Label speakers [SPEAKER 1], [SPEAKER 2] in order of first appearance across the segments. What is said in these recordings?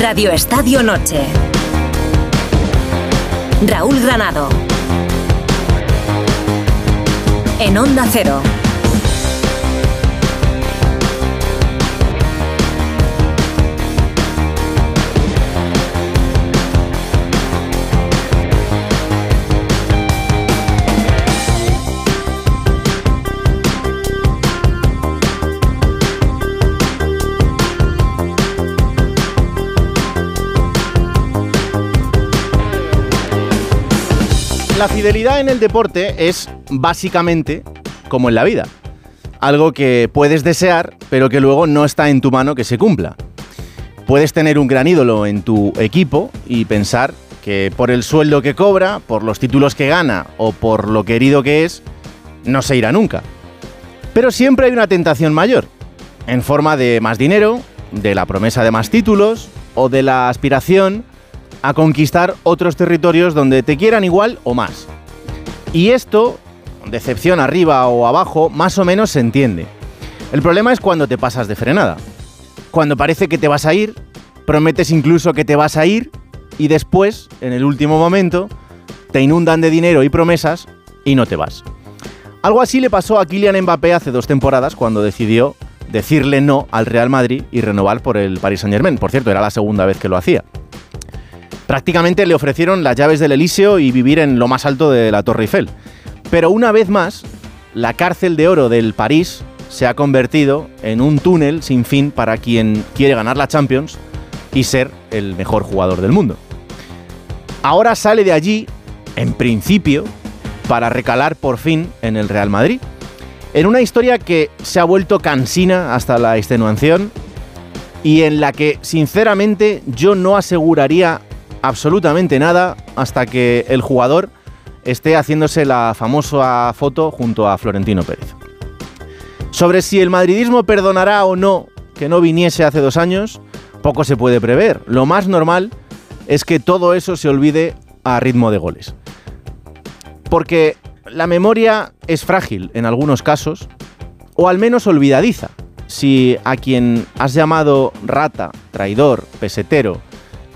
[SPEAKER 1] Radio Estadio Noche. Raúl Granado. En Onda Cero.
[SPEAKER 2] La fidelidad en el deporte es básicamente como en la vida. Algo que puedes desear, pero que luego no está en tu mano que se cumpla. Puedes tener un gran ídolo en tu equipo y pensar que por el sueldo que cobra, por los títulos que gana o por lo querido que es, no se irá nunca. Pero siempre hay una tentación mayor, en forma de más dinero, de la promesa de más títulos o de la aspiración a conquistar otros territorios donde te quieran igual o más. Y esto, decepción arriba o abajo, más o menos se entiende. El problema es cuando te pasas de frenada. Cuando parece que te vas a ir, prometes incluso que te vas a ir y después, en el último momento, te inundan de dinero y promesas y no te vas. Algo así le pasó a Kylian Mbappé hace dos temporadas cuando decidió decirle no al Real Madrid y renovar por el Paris Saint-Germain. Por cierto, era la segunda vez que lo hacía. Prácticamente le ofrecieron las llaves del Elíseo y vivir en lo más alto de la Torre Eiffel. Pero una vez más, la cárcel de oro del París se ha convertido en un túnel sin fin para quien quiere ganar la Champions y ser el mejor jugador del mundo. Ahora sale de allí, en principio, para recalar por fin en el Real Madrid. En una historia que se ha vuelto cansina hasta la extenuación y en la que, sinceramente, yo no aseguraría absolutamente nada hasta que el jugador esté haciéndose la famosa foto junto a Florentino Pérez. Sobre si el madridismo perdonará o no que no viniese hace dos años, poco se puede prever. Lo más normal es que todo eso se olvide a ritmo de goles. Porque la memoria es frágil en algunos casos, o al menos olvidadiza. Si a quien has llamado rata, traidor, pesetero,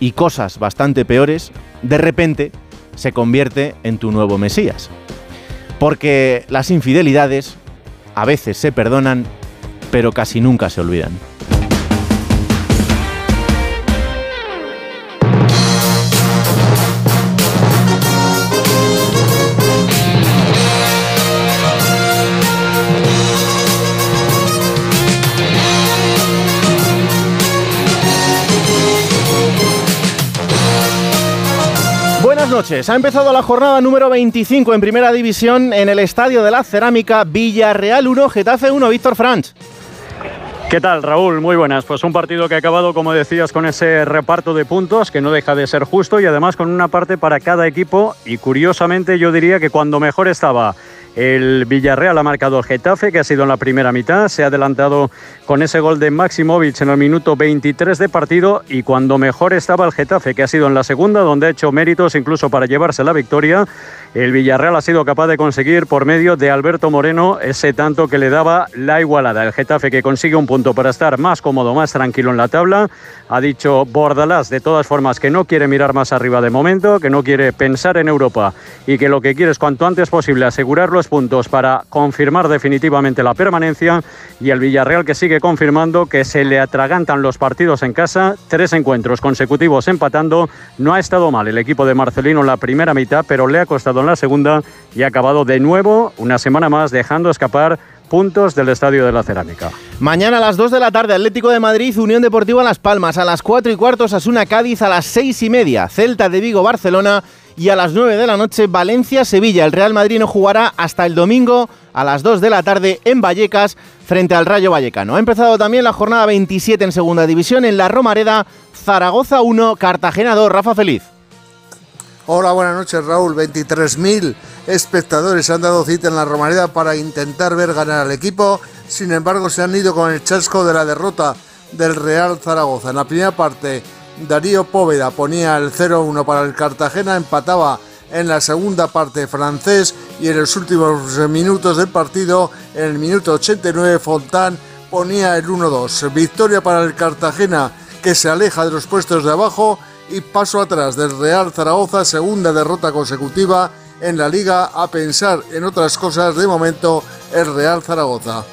[SPEAKER 2] y cosas bastante peores, de repente se convierte en tu nuevo Mesías. Porque las infidelidades a veces se perdonan, pero casi nunca se olvidan. Noches. Ha empezado la jornada número 25 en Primera División en el Estadio de la Cerámica Villarreal 1, Getafe 1, Víctor Franch.
[SPEAKER 3] ¿Qué tal, Raúl? Muy buenas. Pues un partido que ha acabado, como decías, con ese reparto de puntos que no deja de ser justo y además con una parte para cada equipo. Y curiosamente, yo diría que cuando mejor estaba el Villarreal ha marcado el Getafe, que ha sido en la primera mitad. Se ha adelantado con ese gol de Maximovic en el minuto 23 de partido. Y cuando mejor estaba el Getafe, que ha sido en la segunda, donde ha hecho méritos incluso para llevarse la victoria, el Villarreal ha sido capaz de conseguir por medio de Alberto Moreno ese tanto que le daba la igualada. El Getafe que consigue un punto para estar más cómodo, más tranquilo en la tabla. Ha dicho Bordalás de todas formas que no quiere mirar más arriba de momento, que no quiere pensar en Europa y que lo que quiere es cuanto antes posible asegurarlo puntos para confirmar definitivamente la permanencia y el Villarreal que sigue confirmando que se le atragantan los partidos en casa, tres encuentros consecutivos empatando, no ha estado mal el equipo de Marcelino en la primera mitad, pero le ha costado en la segunda y ha acabado de nuevo una semana más dejando escapar puntos del Estadio de la Cerámica.
[SPEAKER 2] Mañana a las 2 de la tarde, Atlético de Madrid, Unión Deportiva Las Palmas. A las 4 y cuarto, Asuna Cádiz. A las 6 y media, Celta de Vigo, Barcelona y a las 9 de la noche Valencia-Sevilla. El Real Madrid no jugará hasta el domingo a las 2 de la tarde en Vallecas frente al Rayo Vallecano. Ha empezado también la jornada 27 en Segunda División en la Romareda, Zaragoza 1, Cartagena 2. Rafa Feliz.
[SPEAKER 4] Hola, buenas noches Raúl. 23.000 espectadores han dado cita en la Romareda para intentar ver ganar al equipo. Sin embargo, se han ido con el chasco de la derrota del Real Zaragoza. En la primera parte Darío Póveda ponía el 0-1 para el Cartagena, empataba en la segunda parte francés y en los últimos minutos del partido, en el minuto 89, Fontán ponía el 1-2. Victoria para el Cartagena que se aleja de los puestos de abajo y paso atrás del Real Zaragoza, segunda derrota consecutiva en la liga, a pensar en otras cosas de momento el Real Zaragoza.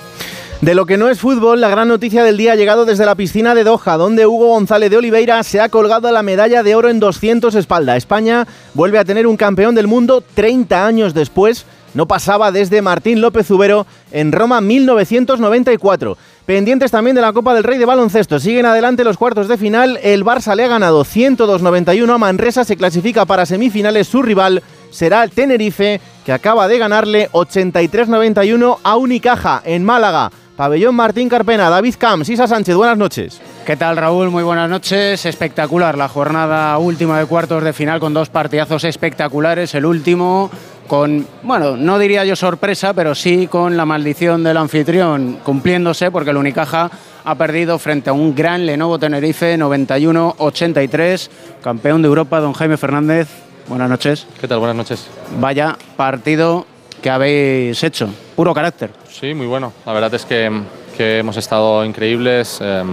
[SPEAKER 2] De lo que no es fútbol, la gran noticia del día ha llegado desde la piscina de Doha, donde Hugo González de Oliveira se ha colgado la medalla de oro en 200 espalda. España vuelve a tener un campeón del mundo 30 años después. No pasaba desde Martín López Ubero en Roma 1994. Pendientes también de la Copa del Rey de baloncesto. Siguen adelante los cuartos de final. El Barça le ha ganado 102-91 a Manresa. Se clasifica para semifinales. Su rival será el Tenerife, que acaba de ganarle 83-91 a Unicaja en Málaga. Pabellón Martín Carpena, David Camps, Isa Sánchez, buenas noches.
[SPEAKER 5] ¿Qué tal Raúl? Muy buenas noches. Espectacular la jornada última de cuartos de final con dos partidazos espectaculares. El último con, bueno, no diría yo sorpresa, pero sí con la maldición del anfitrión cumpliéndose porque el Unicaja ha perdido frente a un gran Lenovo Tenerife 91-83, campeón de Europa, don Jaime Fernández. Buenas noches.
[SPEAKER 6] ¿Qué tal? Buenas noches.
[SPEAKER 5] Vaya partido que habéis hecho, puro carácter.
[SPEAKER 6] Sí, muy bueno. La verdad es que, que hemos estado increíbles, eh,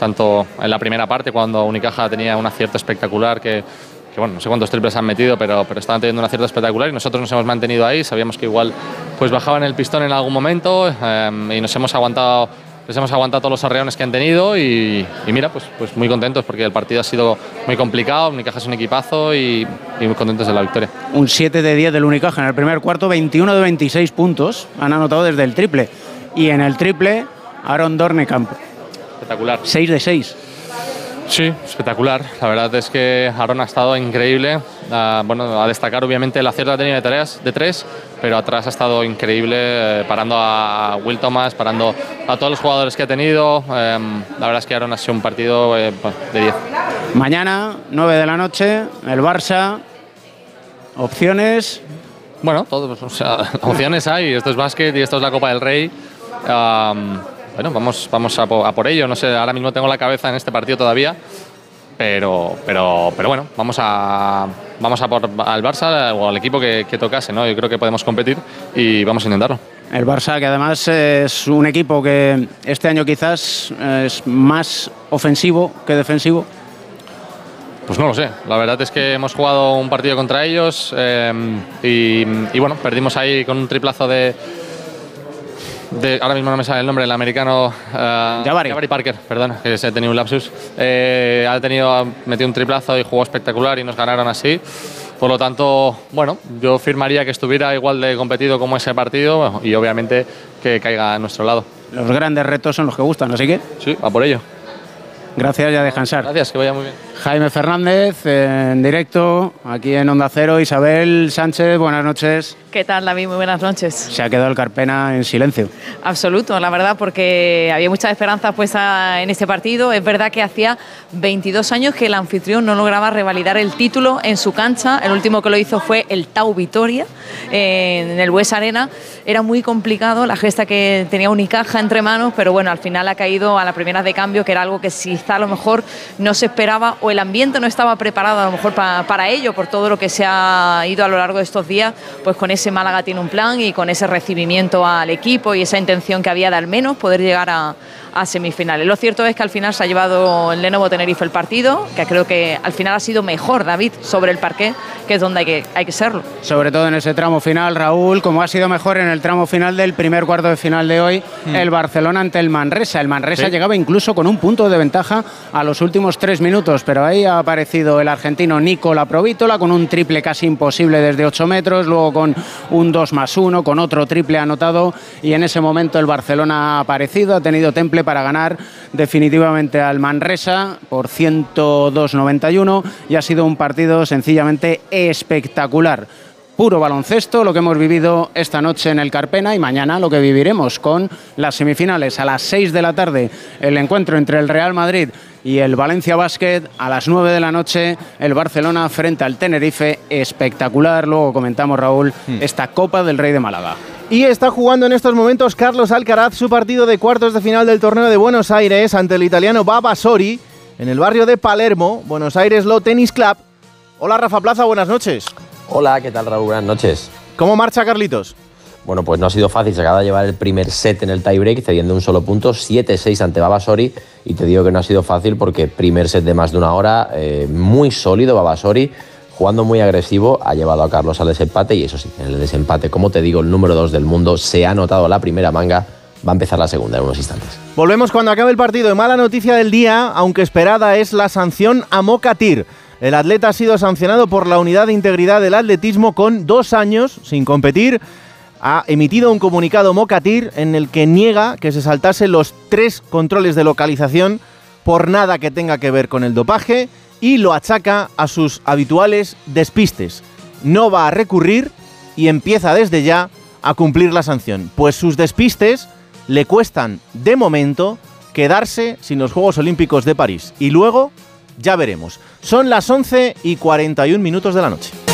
[SPEAKER 6] tanto en la primera parte, cuando Unicaja tenía un acierto espectacular, que, que, bueno, no sé cuántos triples han metido, pero, pero estaban teniendo un acierto espectacular y nosotros nos hemos mantenido ahí. Sabíamos que igual pues bajaban el pistón en algún momento eh, y nos hemos aguantado les hemos aguantado todos los arreones que han tenido y, y, mira, pues, pues muy contentos porque el partido ha sido muy complicado, Unicaja es un equipazo y, y, muy contentos de la victoria.
[SPEAKER 5] Un 7 de 10 del Unicaja en el primer cuarto, 21 de 26 puntos, han anotado desde el triple. Y en el triple, Aaron Dornekamp.
[SPEAKER 6] Espectacular.
[SPEAKER 5] 6 de 6.
[SPEAKER 6] Sí, espectacular. La verdad es que Aaron ha estado increíble. Uh, bueno, a destacar obviamente el acierto tenido de tareas de tres, pero atrás ha estado increíble, eh, parando a Will Thomas, parando a todos los jugadores que ha tenido. Eh, la verdad es que Aaron ha sido un partido eh, de 10.
[SPEAKER 5] Mañana, 9 de la noche, el Barça. Opciones.
[SPEAKER 6] Bueno, todos, o sea, opciones hay. Esto es básquet y esto es la Copa del Rey. Um, bueno, vamos, vamos a, por, a por ello. No sé, ahora mismo tengo la cabeza en este partido todavía. Pero, pero, pero bueno, vamos a, vamos a por al Barça o al equipo que, que, tocase, ¿no? Yo creo que podemos competir y vamos a intentarlo.
[SPEAKER 5] El Barça, que además es un equipo que este año quizás es más ofensivo que defensivo.
[SPEAKER 6] Pues no lo sé. La verdad es que hemos jugado un partido contra ellos eh, y, y bueno, perdimos ahí con un triplazo de, de, ahora mismo no me sale el nombre, el americano uh,
[SPEAKER 5] Jabari.
[SPEAKER 6] Jabari Parker, perdón, que se ha tenido un lapsus. Eh, ha tenido, metido un triplazo y jugó espectacular y nos ganaron así. Por lo tanto, bueno, yo firmaría que estuviera igual de competido como ese partido y obviamente que caiga a nuestro lado.
[SPEAKER 5] Los grandes retos son los que gustan, así que.
[SPEAKER 6] Sí, a por ello.
[SPEAKER 5] Gracias y a descansar.
[SPEAKER 6] Gracias, que vaya muy bien.
[SPEAKER 5] Jaime Fernández, en directo, aquí en Onda Cero. Isabel Sánchez, buenas noches.
[SPEAKER 7] ¿Qué tal, David? Muy buenas noches.
[SPEAKER 5] Se ha quedado el Carpena en silencio.
[SPEAKER 7] Absoluto, la verdad, porque había muchas esperanzas puestas en este partido. Es verdad que hacía 22 años que el anfitrión no lograba revalidar el título en su cancha. El último que lo hizo fue el Tau Vitoria en el Bues Arena. Era muy complicado la gesta que tenía Unicaja entre manos, pero bueno, al final ha caído a la primera de cambio, que era algo que quizá a lo mejor no se esperaba o el ambiente no estaba preparado a lo mejor pa para ello, por todo lo que se ha ido a lo largo de estos días, pues con ese Málaga tiene un plan y con ese recibimiento al equipo y esa intención que había de al menos poder llegar a, a semifinales. Lo cierto es que al final se ha llevado el Lenovo Tenerife el partido, que creo que al final ha sido mejor David sobre el parqué, que es donde hay que, hay que serlo.
[SPEAKER 5] Sobre todo en ese tramo final, Raúl, como ha sido mejor en el tramo final del primer cuarto de final de hoy, mm. el Barcelona ante el Manresa. El Manresa ¿Sí? llegaba incluso con un punto de ventaja a los últimos tres minutos, pero ahí ha aparecido el argentino Nicola Provítola con un triple casi imposible desde 8 metros, luego con un 2 más 1, con otro triple anotado y en ese momento el Barcelona ha aparecido, ha tenido temple para ganar definitivamente al Manresa por 102-91 y ha sido un partido sencillamente espectacular. Puro baloncesto, lo que hemos vivido esta noche en el Carpena y mañana lo que viviremos con las semifinales. A las 6 de la tarde, el encuentro entre el Real Madrid y el Valencia Basket. A las 9 de la noche, el Barcelona frente al Tenerife, espectacular, luego comentamos Raúl, hmm. esta Copa del Rey de Málaga.
[SPEAKER 2] Y está jugando en estos momentos Carlos Alcaraz su partido de cuartos de final del torneo de Buenos Aires ante el italiano Baba Sori en el barrio de Palermo, Buenos Aires Low Tennis Club. Hola Rafa Plaza, buenas noches.
[SPEAKER 8] Hola, ¿qué tal Raúl? Buenas noches.
[SPEAKER 2] ¿Cómo marcha Carlitos?
[SPEAKER 8] bueno, pues no ha sido fácil. Se acaba de llevar el primer set en el tiebreak, cediendo un solo punto, 7-6 ante Babasori. Y te digo que no ha sido fácil porque primer set de más de una hora, eh, muy sólido Babasori, jugando muy agresivo, ha llevado a Carlos al desempate. Y eso sí, en el desempate, como te digo, el número 2 del mundo se ha anotado la primera manga. Va a empezar la segunda en unos instantes.
[SPEAKER 2] Volvemos cuando acabe el partido. Y mala noticia del día, aunque esperada, es la sanción a Mokatir. El atleta ha sido sancionado por la Unidad de Integridad del Atletismo con dos años sin competir ha emitido un comunicado Mocatir en el que niega que se saltase los tres controles de localización por nada que tenga que ver con el dopaje y lo achaca a sus habituales despistes. No va a recurrir y empieza desde ya a cumplir la sanción, pues sus despistes le cuestan de momento quedarse sin los Juegos Olímpicos de París. Y luego ya veremos. Son las 11 y 41 minutos de la noche.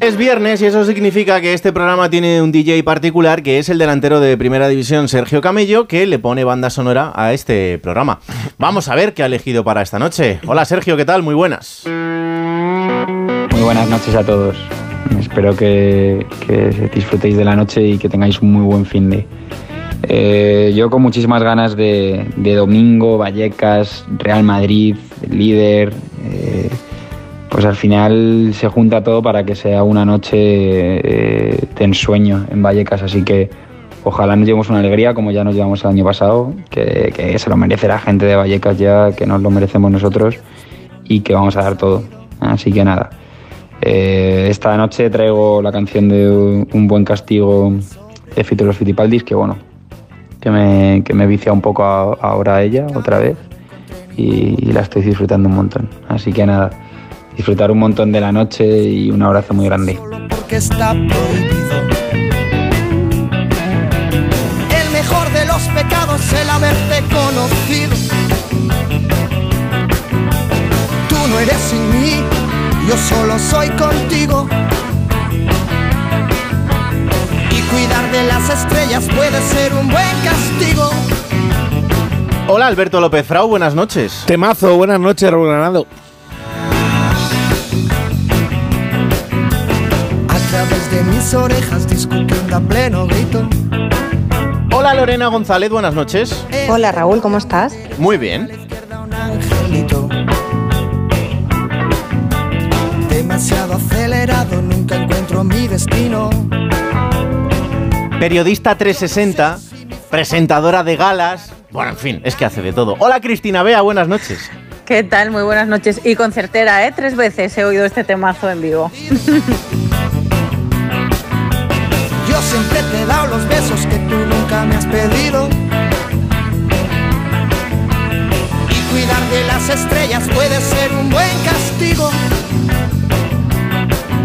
[SPEAKER 2] Es viernes y eso significa que este programa tiene un DJ particular que es el delantero de Primera División Sergio Camello que le pone banda sonora a este programa. Vamos a ver qué ha elegido para esta noche. Hola Sergio, ¿qué tal? Muy buenas.
[SPEAKER 9] Muy buenas noches a todos. Espero que, disfrutéis de la noche y que tengáis un muy buen fin de. Eh, yo con muchísimas ganas de, domingo, Vallecas, Real Madrid, líder. Eh, pues al final se junta todo para que sea una noche eh, de ensueño en Vallecas, así que ojalá nos llevemos una alegría como ya nos llevamos el año pasado, que, se lo merece la gente de Vallecas ya, que nos lo merecemos nosotros y que vamos a dar todo. Así que nada, eh, esta noche traigo la canción de Un buen castigo de Fito Fitipaldis, que bueno, que me, que me vicia un poco ahora a ella otra vez y la estoy disfrutando un montón. Así que nada disfrutar un montón de la noche y un abrazo muy grande.
[SPEAKER 10] Porque está prohibido. El mejor de los pecados es el haberte conocido. Tú no eres sin mí, yo solo soy contigo. Y cuidar de las estrellas puede ser un buen castigo.
[SPEAKER 2] Hola Alberto López Frau, buenas noches.
[SPEAKER 11] Temazo, buenas noches, Raúl Granado.
[SPEAKER 10] De mis orejas discutiendo a pleno grito.
[SPEAKER 2] Hola Lorena González, buenas noches.
[SPEAKER 12] Hola Raúl, ¿cómo estás?
[SPEAKER 2] Muy bien.
[SPEAKER 10] Demasiado acelerado, nunca encuentro mi destino.
[SPEAKER 2] Periodista 360, presentadora de galas. Bueno, en fin, es que hace de todo. Hola Cristina Bea, buenas noches.
[SPEAKER 13] ¿Qué tal? Muy buenas noches. Y concertera, ¿eh? Tres veces he oído este temazo en vivo.
[SPEAKER 10] siempre te he dado los besos que tú nunca me has pedido. Y cuidar de las estrellas puede ser un buen castigo.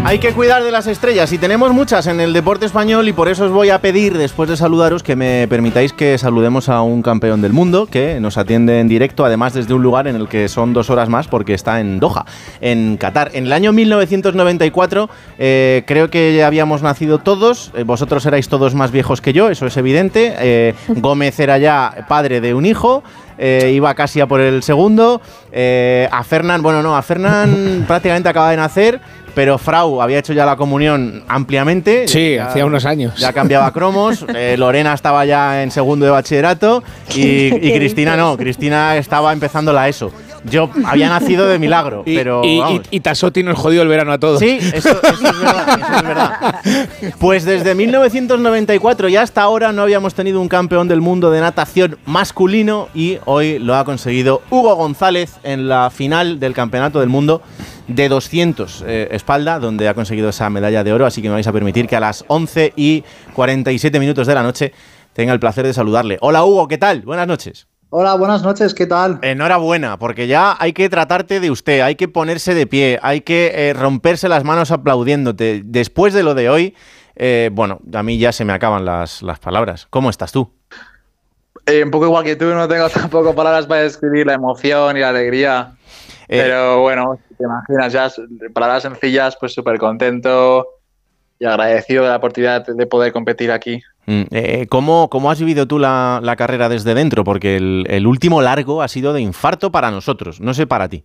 [SPEAKER 2] Hay que cuidar de las estrellas y tenemos muchas en el deporte español y por eso os voy a pedir, después de saludaros, que me permitáis que saludemos a un campeón del mundo que nos atiende en directo, además desde un lugar en el que son dos horas más porque está en Doha, en Qatar. En el año 1994 eh, creo que ya habíamos nacido todos, eh, vosotros erais todos más viejos que yo, eso es evidente. Eh, Gómez era ya padre de un hijo. Iba casi a por el segundo. a Fernán, bueno, no, a Fernán prácticamente acaba de nacer pero Frau había hecho ya la comunión ampliamente.
[SPEAKER 11] Sí, hacía unos años.
[SPEAKER 2] Ya cambiaba cromos, eh, Lorena estaba ya en segundo de bachillerato y, Cristina no, Cristina estaba empezando la ESO. Yo había nacido de milagro, pero.
[SPEAKER 11] Y, y, Tasotti nos jodió el verano a todos.
[SPEAKER 2] Sí, eso, es verdad, eso es verdad. Pues desde 1994 y hasta ahora no habíamos tenido un campeón del mundo de natación masculino y hoy lo ha conseguido Hugo González en la final del Campeonato del Mundo de 200 eh, espalda, donde ha conseguido esa medalla de oro. Así que me vais a permitir que a las 11 y 47 minutos de la noche tenga el placer de saludarle. Hola Hugo, ¿qué tal? Buenas noches.
[SPEAKER 14] Hola, buenas noches, ¿qué tal?
[SPEAKER 2] Enhorabuena, porque ya hay que tratarte de usted, hay que ponerse de pie, hay que eh, romperse las manos aplaudiéndote. Después de lo de hoy, eh, bueno, a mí ya se me acaban las, las palabras. ¿Cómo estás tú?
[SPEAKER 15] un poco igual que tú, no tengo tampoco palabras para describir la emoción y la alegría. Pero bueno, te imaginas, ya palabras sencillas, pues súper contento y agradecido de la oportunidad de poder competir aquí.
[SPEAKER 2] Mm, eh, ¿cómo, has vivido tú la, carrera desde dentro? Porque el, último largo ha sido de infarto para nosotros, no sé para ti.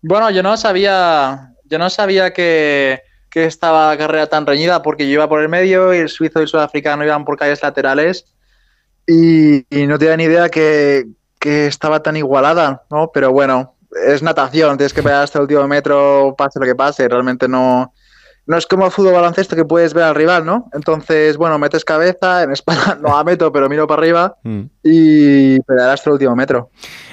[SPEAKER 15] Bueno, yo no sabía, yo no sabía que, que estaba la carrera tan reñida porque yo iba por el medio y el suizo y el sudafricano iban por calles laterales y, y no tenía ni idea que, que, estaba tan igualada, ¿no? Pero bueno, es natación, tienes que pegar hasta el último metro, pase lo que pase, realmente no, no es como fútbol baloncesto que puedes ver al rival, ¿no? Entonces, bueno, metes cabeza, en espalda no la meto, pero miro para arriba mm. y pegar hasta el último metro.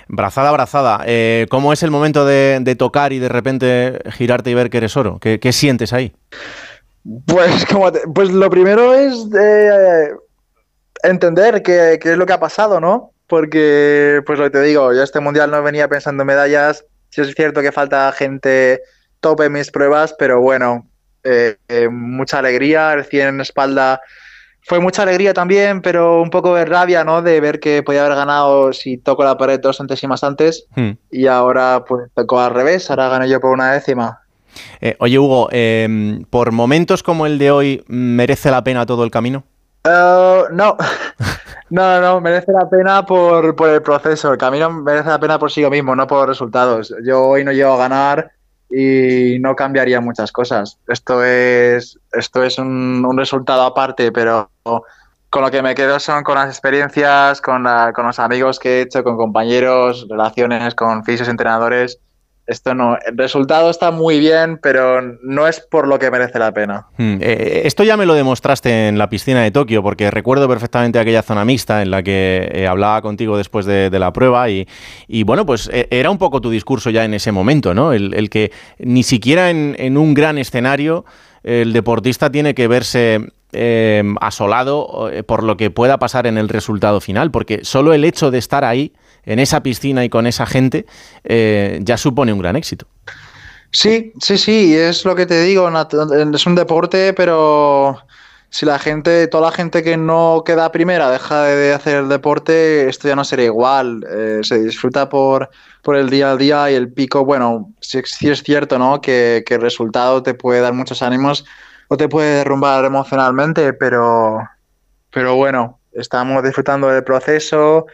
[SPEAKER 2] Brazada, brazada. Eh, ¿Cómo es el momento de, tocar y de repente girarte y ver que eres oro? ¿Qué, sientes ahí?
[SPEAKER 15] Pues, como pues lo primero es eh, entender qué, es lo que ha pasado, ¿no? Porque, pues lo que te digo, yo este mundial no venía pensando en medallas. Sí es cierto que falta gente top en mis pruebas, pero bueno, eh, mucha alegría, recién en espalda fue mucha alegría también, pero un poco de rabia, ¿no? De ver que podía haber ganado si toco la pared dos centésimas antes hmm. y ahora pues tocó al revés, ahora gané yo por una décima.
[SPEAKER 2] Eh, oye, Hugo, em, ¿por momentos como el de hoy merece la pena todo el camino?
[SPEAKER 15] Uh, no. no, no, merece la pena por, por el proceso. El camino merece la pena por sí mismo, no por resultados. Yo hoy no llego a ganar y no cambiaría muchas cosas. Esto es, esto es un, resultado aparte, pero con lo que me quedo son con las experiencias, con, con los amigos que he hecho, con compañeros, relaciones con fisios entrenadores esto no, el resultado está muy bien, pero no es por lo que merece la pena.
[SPEAKER 2] Hmm, eh, esto ya me lo demostraste en la piscina de Tokio, porque recuerdo perfectamente aquella zona mixta en la que eh, hablaba contigo después de, la prueba y, bueno, pues eh, era un poco tu discurso ya en ese momento, ¿no? El, que ni siquiera en, un gran escenario el deportista tiene que verse asolado por lo que pueda pasar en el resultado final, porque solo el hecho de estar ahí en esa piscina y con esa gente, eh, ya supone un gran éxito.
[SPEAKER 15] Sí, sí, sí, es lo que te digo, es un deporte, pero si la gente, toda la gente que no queda primera deja de hacer el deporte, esto ya no sería igual. Eh, se disfruta por, por el día a día y el pico, bueno, sí, es cierto, ¿no? Que, que, el resultado te puede dar muchos ánimos o te puede derrumbar emocionalmente, pero, pero bueno, estamos disfrutando del proceso,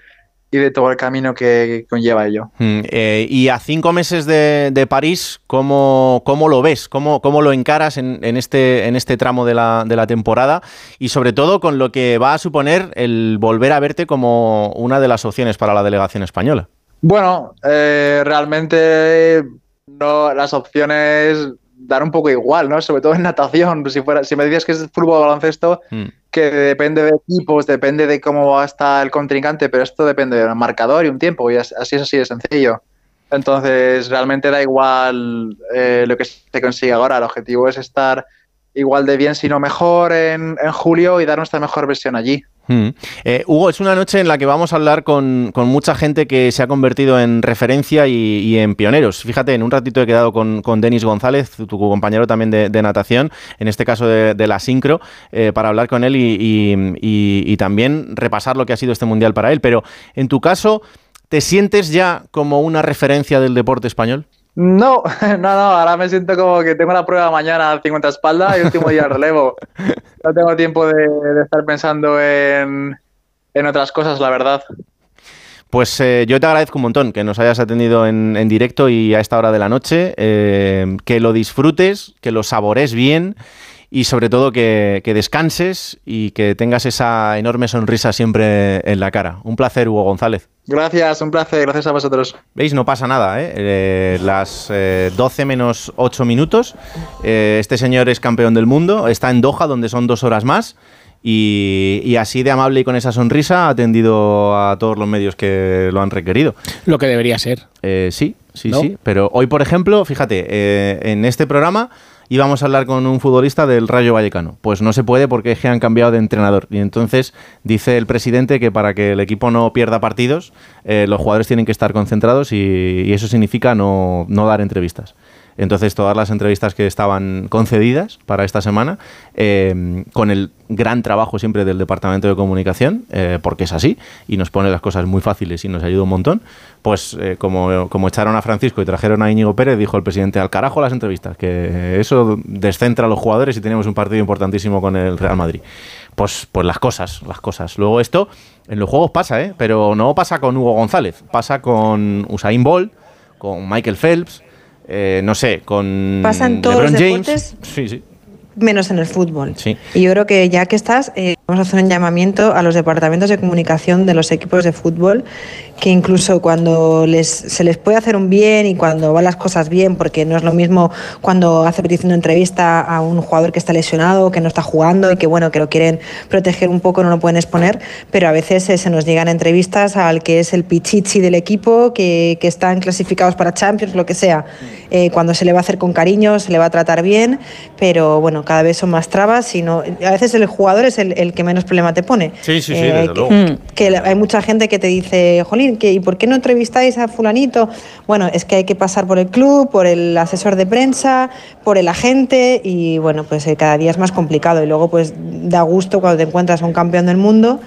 [SPEAKER 15] y de todo el camino que conlleva ello.
[SPEAKER 2] Mm, eh, y a cinco meses de, París, ¿cómo, ¿cómo, lo ves? ¿Cómo, cómo lo encaras en, este, en este tramo de la, de la, temporada? Y sobre todo con lo que va a suponer el volver a verte como una de las opciones para la delegación española.
[SPEAKER 15] Bueno, eh, realmente no, las opciones dar un poco igual, ¿no? Sobre todo en natación. Si, fuera, si me dices que es fútbol baloncesto, mm. que depende de equipos, depende de cómo va a estar el contrincante, pero esto depende del marcador y un tiempo, y así es así de sencillo. Entonces, realmente da igual eh, lo que se consigue ahora. El objetivo es estar igual de bien, si no mejor, en, en julio y dar nuestra mejor versión allí.
[SPEAKER 2] Hmm. Eh, Hugo, es una noche en la que vamos a hablar con, mucha gente que se ha convertido en referencia y, en pioneros. Fíjate, en un ratito he quedado con, Denis González, tu, compañero también de, natación, en este caso de, la sincro, eh, para hablar con él y, también repasar lo que ha sido este mundial para él. Pero en tu caso, ¿te sientes ya como una referencia del deporte español?
[SPEAKER 15] No, no, no, ahora me siento como que tengo la prueba mañana 50 espaldas y último día relevo. No tengo tiempo de, estar pensando en, otras cosas, la verdad.
[SPEAKER 2] Pues eh, yo te agradezco un montón que nos hayas atendido en, directo y a esta hora de la noche, eh, que lo disfrutes, que lo sabores bien y sobre todo que, descanses y que tengas esa enorme sonrisa siempre en la cara. Un placer, Hugo González.
[SPEAKER 15] Gracias, un placer, gracias a vosotros.
[SPEAKER 2] ¿Veis? No pasa nada, ¿eh? eh las 12 eh, menos 8 minutos. Eh, este señor es campeón del mundo, está en Doha, donde son dos horas más. Y, así de amable y con esa sonrisa ha atendido a todos los medios que lo han requerido.
[SPEAKER 11] Lo que debería ser.
[SPEAKER 2] sí, sí, sí. Pero hoy, por ejemplo, fíjate, en este programa íbamos a hablar con un futbolista del Rayo Vallecano. Pues no se puede porque es que han cambiado de entrenador. Y entonces dice el presidente que para que el equipo no pierda partidos, eh, los jugadores tienen que estar concentrados y, eso significa no, no dar entrevistas. Entonces, todas las entrevistas que estaban concedidas para esta semana, eh, con el gran trabajo siempre del Departamento de Comunicación, eh, porque es así, y nos pone las cosas muy fáciles y nos ayuda un montón, pues eh, como, como echaron a Francisco y trajeron a Íñigo Pérez, dijo el presidente, al carajo las entrevistas, que eso descentra a los jugadores y tenemos un partido importantísimo con el Real Madrid. Pues, pues las cosas, las cosas. Luego esto en los juegos pasa, ¿eh? pero no pasa con Hugo González, pasa con Usain Bolt, con Michael Phelps, eh, no sé, con
[SPEAKER 12] ¿Pasan todos los James. Deportes?
[SPEAKER 2] Sí, sí.
[SPEAKER 12] Menos en el fútbol.
[SPEAKER 2] Sí.
[SPEAKER 12] Y yo creo que ya que estás, eh, vamos a hacer un llamamiento a los departamentos de comunicación de los equipos de fútbol, que incluso cuando les, se les puede hacer un bien y cuando van las cosas bien, porque no es lo mismo cuando hace petición de entrevista a un jugador que está lesionado, que no está jugando y que bueno, que lo quieren proteger un poco, no lo pueden exponer, pero a veces eh, se nos llegan entrevistas al que es el pichichi del equipo, que, que están clasificados para Champions, lo que sea. Eh, cuando se le va a hacer con cariño, se le va a tratar bien, pero bueno, cada vez son más trabas y no, a veces el jugador es el, el que menos problema te pone.
[SPEAKER 2] Sí, sí, sí,
[SPEAKER 12] Eh,
[SPEAKER 2] desde
[SPEAKER 12] que-
[SPEAKER 2] luego.
[SPEAKER 12] que la- hay mucha gente que te dice, Jolín, ¿que, ¿y por qué no entrevistáis a fulanito? Bueno, es que hay que pasar por el club, por el asesor de prensa, por el agente y bueno, pues eh, cada día es más complicado y luego pues da gusto cuando te encuentras a un campeón del mundo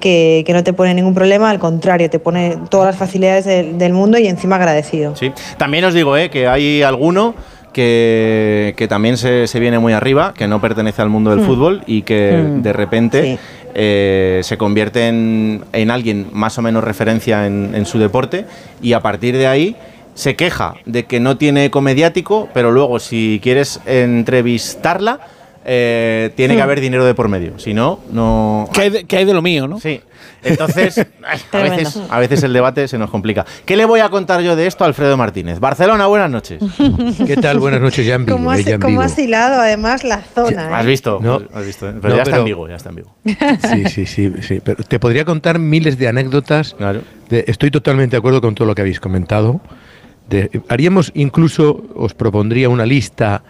[SPEAKER 12] que, que no te pone ningún problema, al contrario, te pone todas las facilidades del, del mundo y encima agradecido.
[SPEAKER 2] Sí. También os digo eh, que hay alguno que, que también se, se viene muy arriba, que no pertenece al mundo del
[SPEAKER 12] Mm.
[SPEAKER 2] fútbol y que
[SPEAKER 12] Mm.
[SPEAKER 2] de repente
[SPEAKER 12] Sí.
[SPEAKER 2] eh, se convierte en, en alguien más o menos referencia en, en su deporte y a partir de ahí se queja de que no tiene eco mediático, pero luego si quieres entrevistarla, eh, tiene que
[SPEAKER 11] Mm.
[SPEAKER 2] haber dinero de por medio. Si no, no...
[SPEAKER 11] ¿Qué hay, de, hay de lo mío, no?
[SPEAKER 2] Sí. Entonces, a veces, a veces el debate se nos complica. ¿Qué le voy a contar yo de esto a Alfredo Martínez? Barcelona, buenas noches.
[SPEAKER 16] ¿Qué tal? Buenas noches, ya en vivo.
[SPEAKER 12] ¿Cómo
[SPEAKER 16] eh,
[SPEAKER 12] has,
[SPEAKER 16] ya en
[SPEAKER 12] cómo
[SPEAKER 16] vivo.
[SPEAKER 12] has hilado además la zona?
[SPEAKER 2] ¿Has
[SPEAKER 12] eh?
[SPEAKER 2] visto?
[SPEAKER 16] No.
[SPEAKER 2] Has visto, ¿eh? Pero
[SPEAKER 16] No,
[SPEAKER 2] ya está
[SPEAKER 16] pero-
[SPEAKER 2] en vivo, ya está en vivo.
[SPEAKER 16] Sí, sí, sí, sí. Pero te podría contar miles de anécdotas. De- estoy totalmente de acuerdo con todo lo que habéis comentado. De- haríamos incluso, os propondría una lista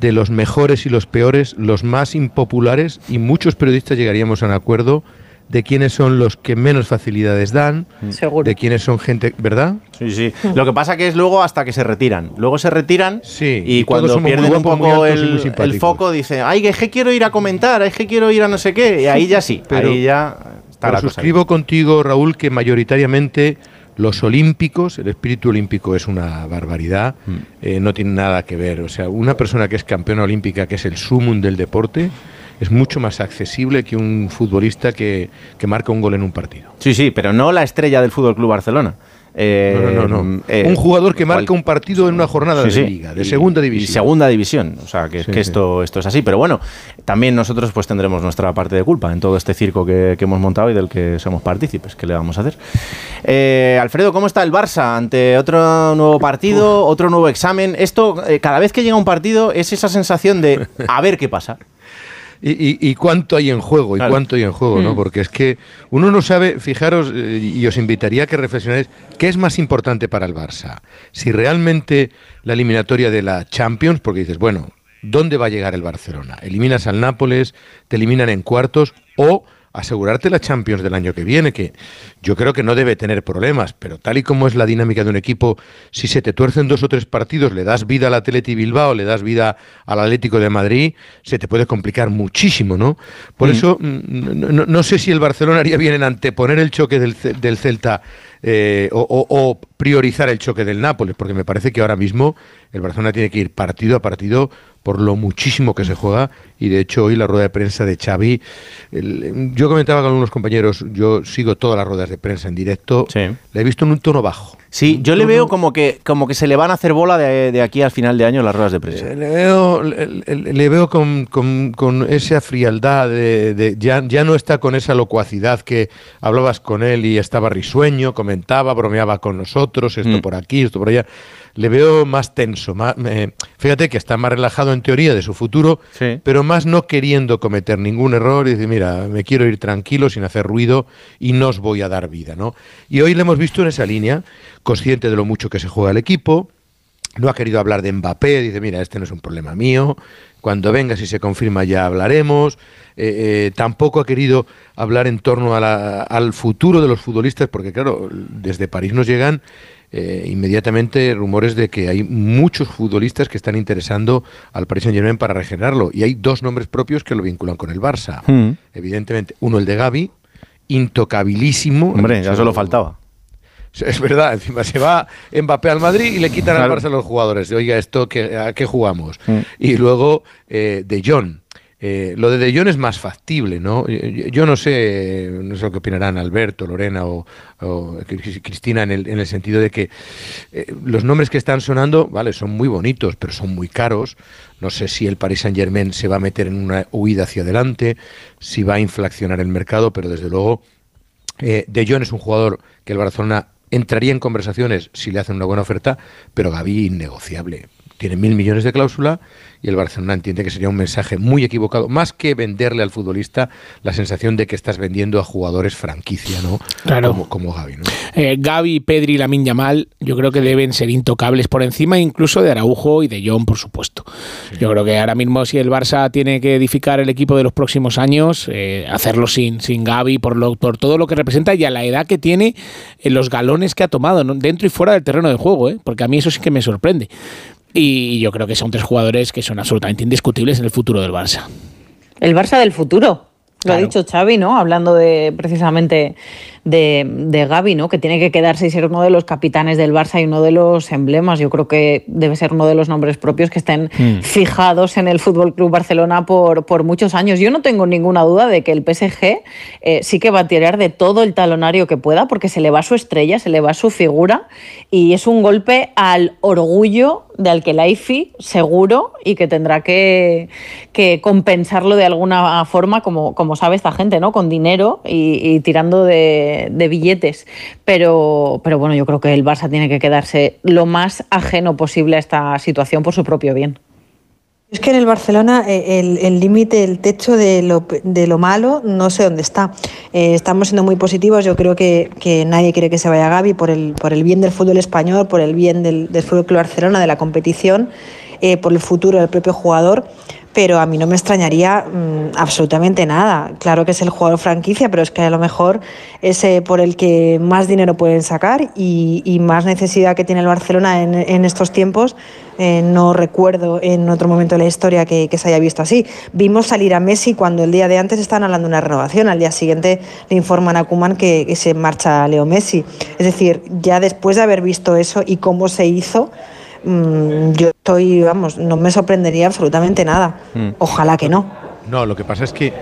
[SPEAKER 16] de los mejores y los peores, los más impopulares, y muchos periodistas llegaríamos a un acuerdo de quiénes son los que menos facilidades dan, de quiénes son gente, ¿verdad?
[SPEAKER 2] Sí, sí. Lo que pasa que es luego hasta que se retiran. Luego se retiran y, cuando pierden un
[SPEAKER 16] guapos,
[SPEAKER 2] poco el, el foco dicen, ay, es que quiero ir a comentar, es que quiero ir a no sé qué. Y ahí ya sí,
[SPEAKER 16] Pero-
[SPEAKER 2] ahí ya está
[SPEAKER 16] Pero
[SPEAKER 2] la cosa.
[SPEAKER 16] suscribo contigo, Raúl, que mayoritariamente los olímpicos, el espíritu olímpico es una barbaridad,
[SPEAKER 2] Mm.
[SPEAKER 16] eh, no tiene nada que ver. O sea, una persona que es campeona olímpica, que es el sumum del deporte, es mucho más accesible que un futbolista que, que marca un gol en un partido.
[SPEAKER 2] Sí, sí, pero no la estrella del Fútbol Club Barcelona. Eh,
[SPEAKER 16] No, no, no, no.
[SPEAKER 2] eh,
[SPEAKER 16] un jugador que marca un partido en una jornada
[SPEAKER 2] Sí,
[SPEAKER 16] de liga, de
[SPEAKER 2] Y-
[SPEAKER 16] segunda
[SPEAKER 2] y
[SPEAKER 16] división.
[SPEAKER 2] segunda división. O sea, que,
[SPEAKER 16] Sí,
[SPEAKER 2] esto, esto es así. Pero bueno, también nosotros pues tendremos nuestra parte de culpa en todo este circo que, que hemos montado y del que somos partícipes. ¿Qué le vamos a hacer? Eh, Alfredo, ¿cómo está el Barça ante otro nuevo partido, otro nuevo examen? Esto, cada vez que llega un partido, es esa sensación de a ver qué pasa.
[SPEAKER 16] Y, y- y cuánto hay en juego, y
[SPEAKER 2] Claro.
[SPEAKER 16] cuánto hay en juego, ¿no?
[SPEAKER 2] Mm.
[SPEAKER 16] Porque es que uno no sabe, fijaros, eh, y os invitaría a que reflexionéis, ¿qué es más importante para el Barça? Si realmente la eliminatoria de la Champions, porque dices, bueno, ¿dónde va a llegar el Barcelona? ¿Eliminas al Nápoles, te eliminan en cuartos o asegurarte la Champions del año que viene, que yo creo que no debe tener problemas, pero tal y como es la dinámica de un equipo, si se te tuercen dos o tres partidos, le das vida al Atleti Bilbao, le das vida al Atlético de Madrid, se te puede complicar muchísimo, ¿no? Por
[SPEAKER 2] Mm.
[SPEAKER 16] eso, mm, no, sé si el Barcelona haría bien en anteponer el choque del, del Celta eh, o, o- o priorizar el choque del Nápoles, porque me parece que ahora mismo el Barcelona tiene que ir partido a partido por lo muchísimo que se juega y de hecho hoy la rueda de prensa de Xavi, el- yo comentaba con algunos compañeros, yo sigo todas las ruedas de prensa en directo, la he visto en un tono bajo.
[SPEAKER 2] Sí, yo le veo como que, como que se le van a hacer bola de, de aquí al final de año las ruedas de prensa.
[SPEAKER 16] Le veo, le- le veo con, con- con esa frialdad, de, de- ya, ya no está con esa locuacidad que hablabas con él y estaba risueño, comentaba, bromeaba con nosotros, esto
[SPEAKER 2] Mm.
[SPEAKER 16] por aquí, esto por allá. Le veo más tenso, más, eh, fíjate que está más relajado en teoría de su futuro, pero más no queriendo cometer ningún error y decir, mira, me quiero ir tranquilo, sin hacer ruido y no os voy a dar vida, ¿no? Y hoy le hemos visto en esa línea, consciente de lo mucho que se juega el equipo, no ha querido hablar de Mbappé, dice, mira, este no es un problema mío, cuando venga, si se confirma, ya hablaremos. Eh, eh, tampoco ha querido hablar en torno a la- al futuro de los futbolistas, porque claro, desde París nos llegan eh, inmediatamente rumores de que hay muchos futbolistas que están interesando al Paris Saint Germain para regenerarlo. Y hay dos nombres propios que lo vinculan con el Barça.
[SPEAKER 2] Mm.
[SPEAKER 16] Evidentemente, uno el de Gaby, intocabilísimo.
[SPEAKER 2] Hombre, ya solo faltaba.
[SPEAKER 16] es verdad, encima se va Mbappé al Madrid y le quitan
[SPEAKER 2] Claro.
[SPEAKER 16] al Barça a los jugadores. Oiga, esto que, ¿a qué jugamos?
[SPEAKER 2] Mm.
[SPEAKER 16] Y luego eh, de John. Eh, lo de De Jong es más factible, ¿no? Yo, no sé, no sé lo que opinarán Alberto, Lorena o, Cristina en el, en el, sentido de que eh, los nombres que están sonando, vale, son muy bonitos, pero son muy caros. No sé si el Paris Saint Germain se va a meter en una huida hacia adelante, si va a inflacionar el mercado, pero desde luego eh, De Jong es un jugador que el Barcelona entraría en conversaciones si le hacen una buena oferta, pero Gaby innegociable. Tiene mil millones de cláusula y el Barcelona entiende que sería un mensaje muy equivocado, más que venderle al futbolista la sensación de que estás vendiendo a jugadores franquicia, ¿no?
[SPEAKER 11] Claro.
[SPEAKER 16] Como, como Gaby, ¿no?
[SPEAKER 11] Eh, Gaby, Pedri y Lamin Yamal, yo creo que deben ser intocables por encima incluso de Araujo y de John, por supuesto. Yo creo que ahora mismo si el Barça tiene que edificar el equipo de los próximos años, eh, hacerlo sin, sin Gaby, por, lo, por todo lo que representa y a la edad que tiene, en eh, los galones que ha tomado, dentro y fuera del terreno de juego, ¿eh? porque a mí eso sí que me sorprende. Y yo creo que son tres jugadores que son absolutamente indiscutibles en el futuro del Barça.
[SPEAKER 13] El Barça del futuro. Lo ha dicho Xavi, ¿no? Hablando de precisamente de, de Gaby, ¿no? Que tiene que quedarse y ser uno de los capitanes del Barça y uno de los emblemas. Yo creo que debe ser uno de los nombres propios que estén hmm. fijados en el Fútbol Club Barcelona por, por muchos años. Yo no tengo ninguna duda de que el PSG eh, sí que va a tirar de todo el talonario que pueda, porque se le va su estrella, se le va su figura, y es un golpe al orgullo de Alquelaifi, seguro, y que tendrá que, que, compensarlo de alguna forma, como, como sabe esta gente, ¿no? Con dinero y tirando de, billetes. Pero, pero bueno, yo creo que el Barça tiene que quedarse lo más ajeno posible a esta situación por su propio bien.
[SPEAKER 12] Es que en el Barcelona eh, el límite, el, techo de lo, de lo, malo, no sé dónde está. Eh, estamos siendo muy positivos. Yo creo que, que, nadie quiere que se vaya Gaby por el, por el bien del fútbol español, por el bien del, del Fútbol Club Barcelona, de la competición, eh, por el futuro del propio jugador pero a mí no me extrañaría mm, absolutamente nada. Claro que es el jugador franquicia, pero es que a lo mejor es por el que más dinero pueden sacar y, más necesidad que tiene el Barcelona en, estos tiempos. Eh, no recuerdo en otro momento de la historia que, se haya visto así. Vimos salir a Messi cuando el día de antes estaban hablando de una renovación, al día siguiente le informan a Kuman que, que se marcha Leo Messi. Es decir, ya después de haber visto eso y cómo se hizo, Mm, yo estoy, vamos, no me sorprendería absolutamente nada. Mm. Ojalá que no.
[SPEAKER 16] No, lo que pasa es que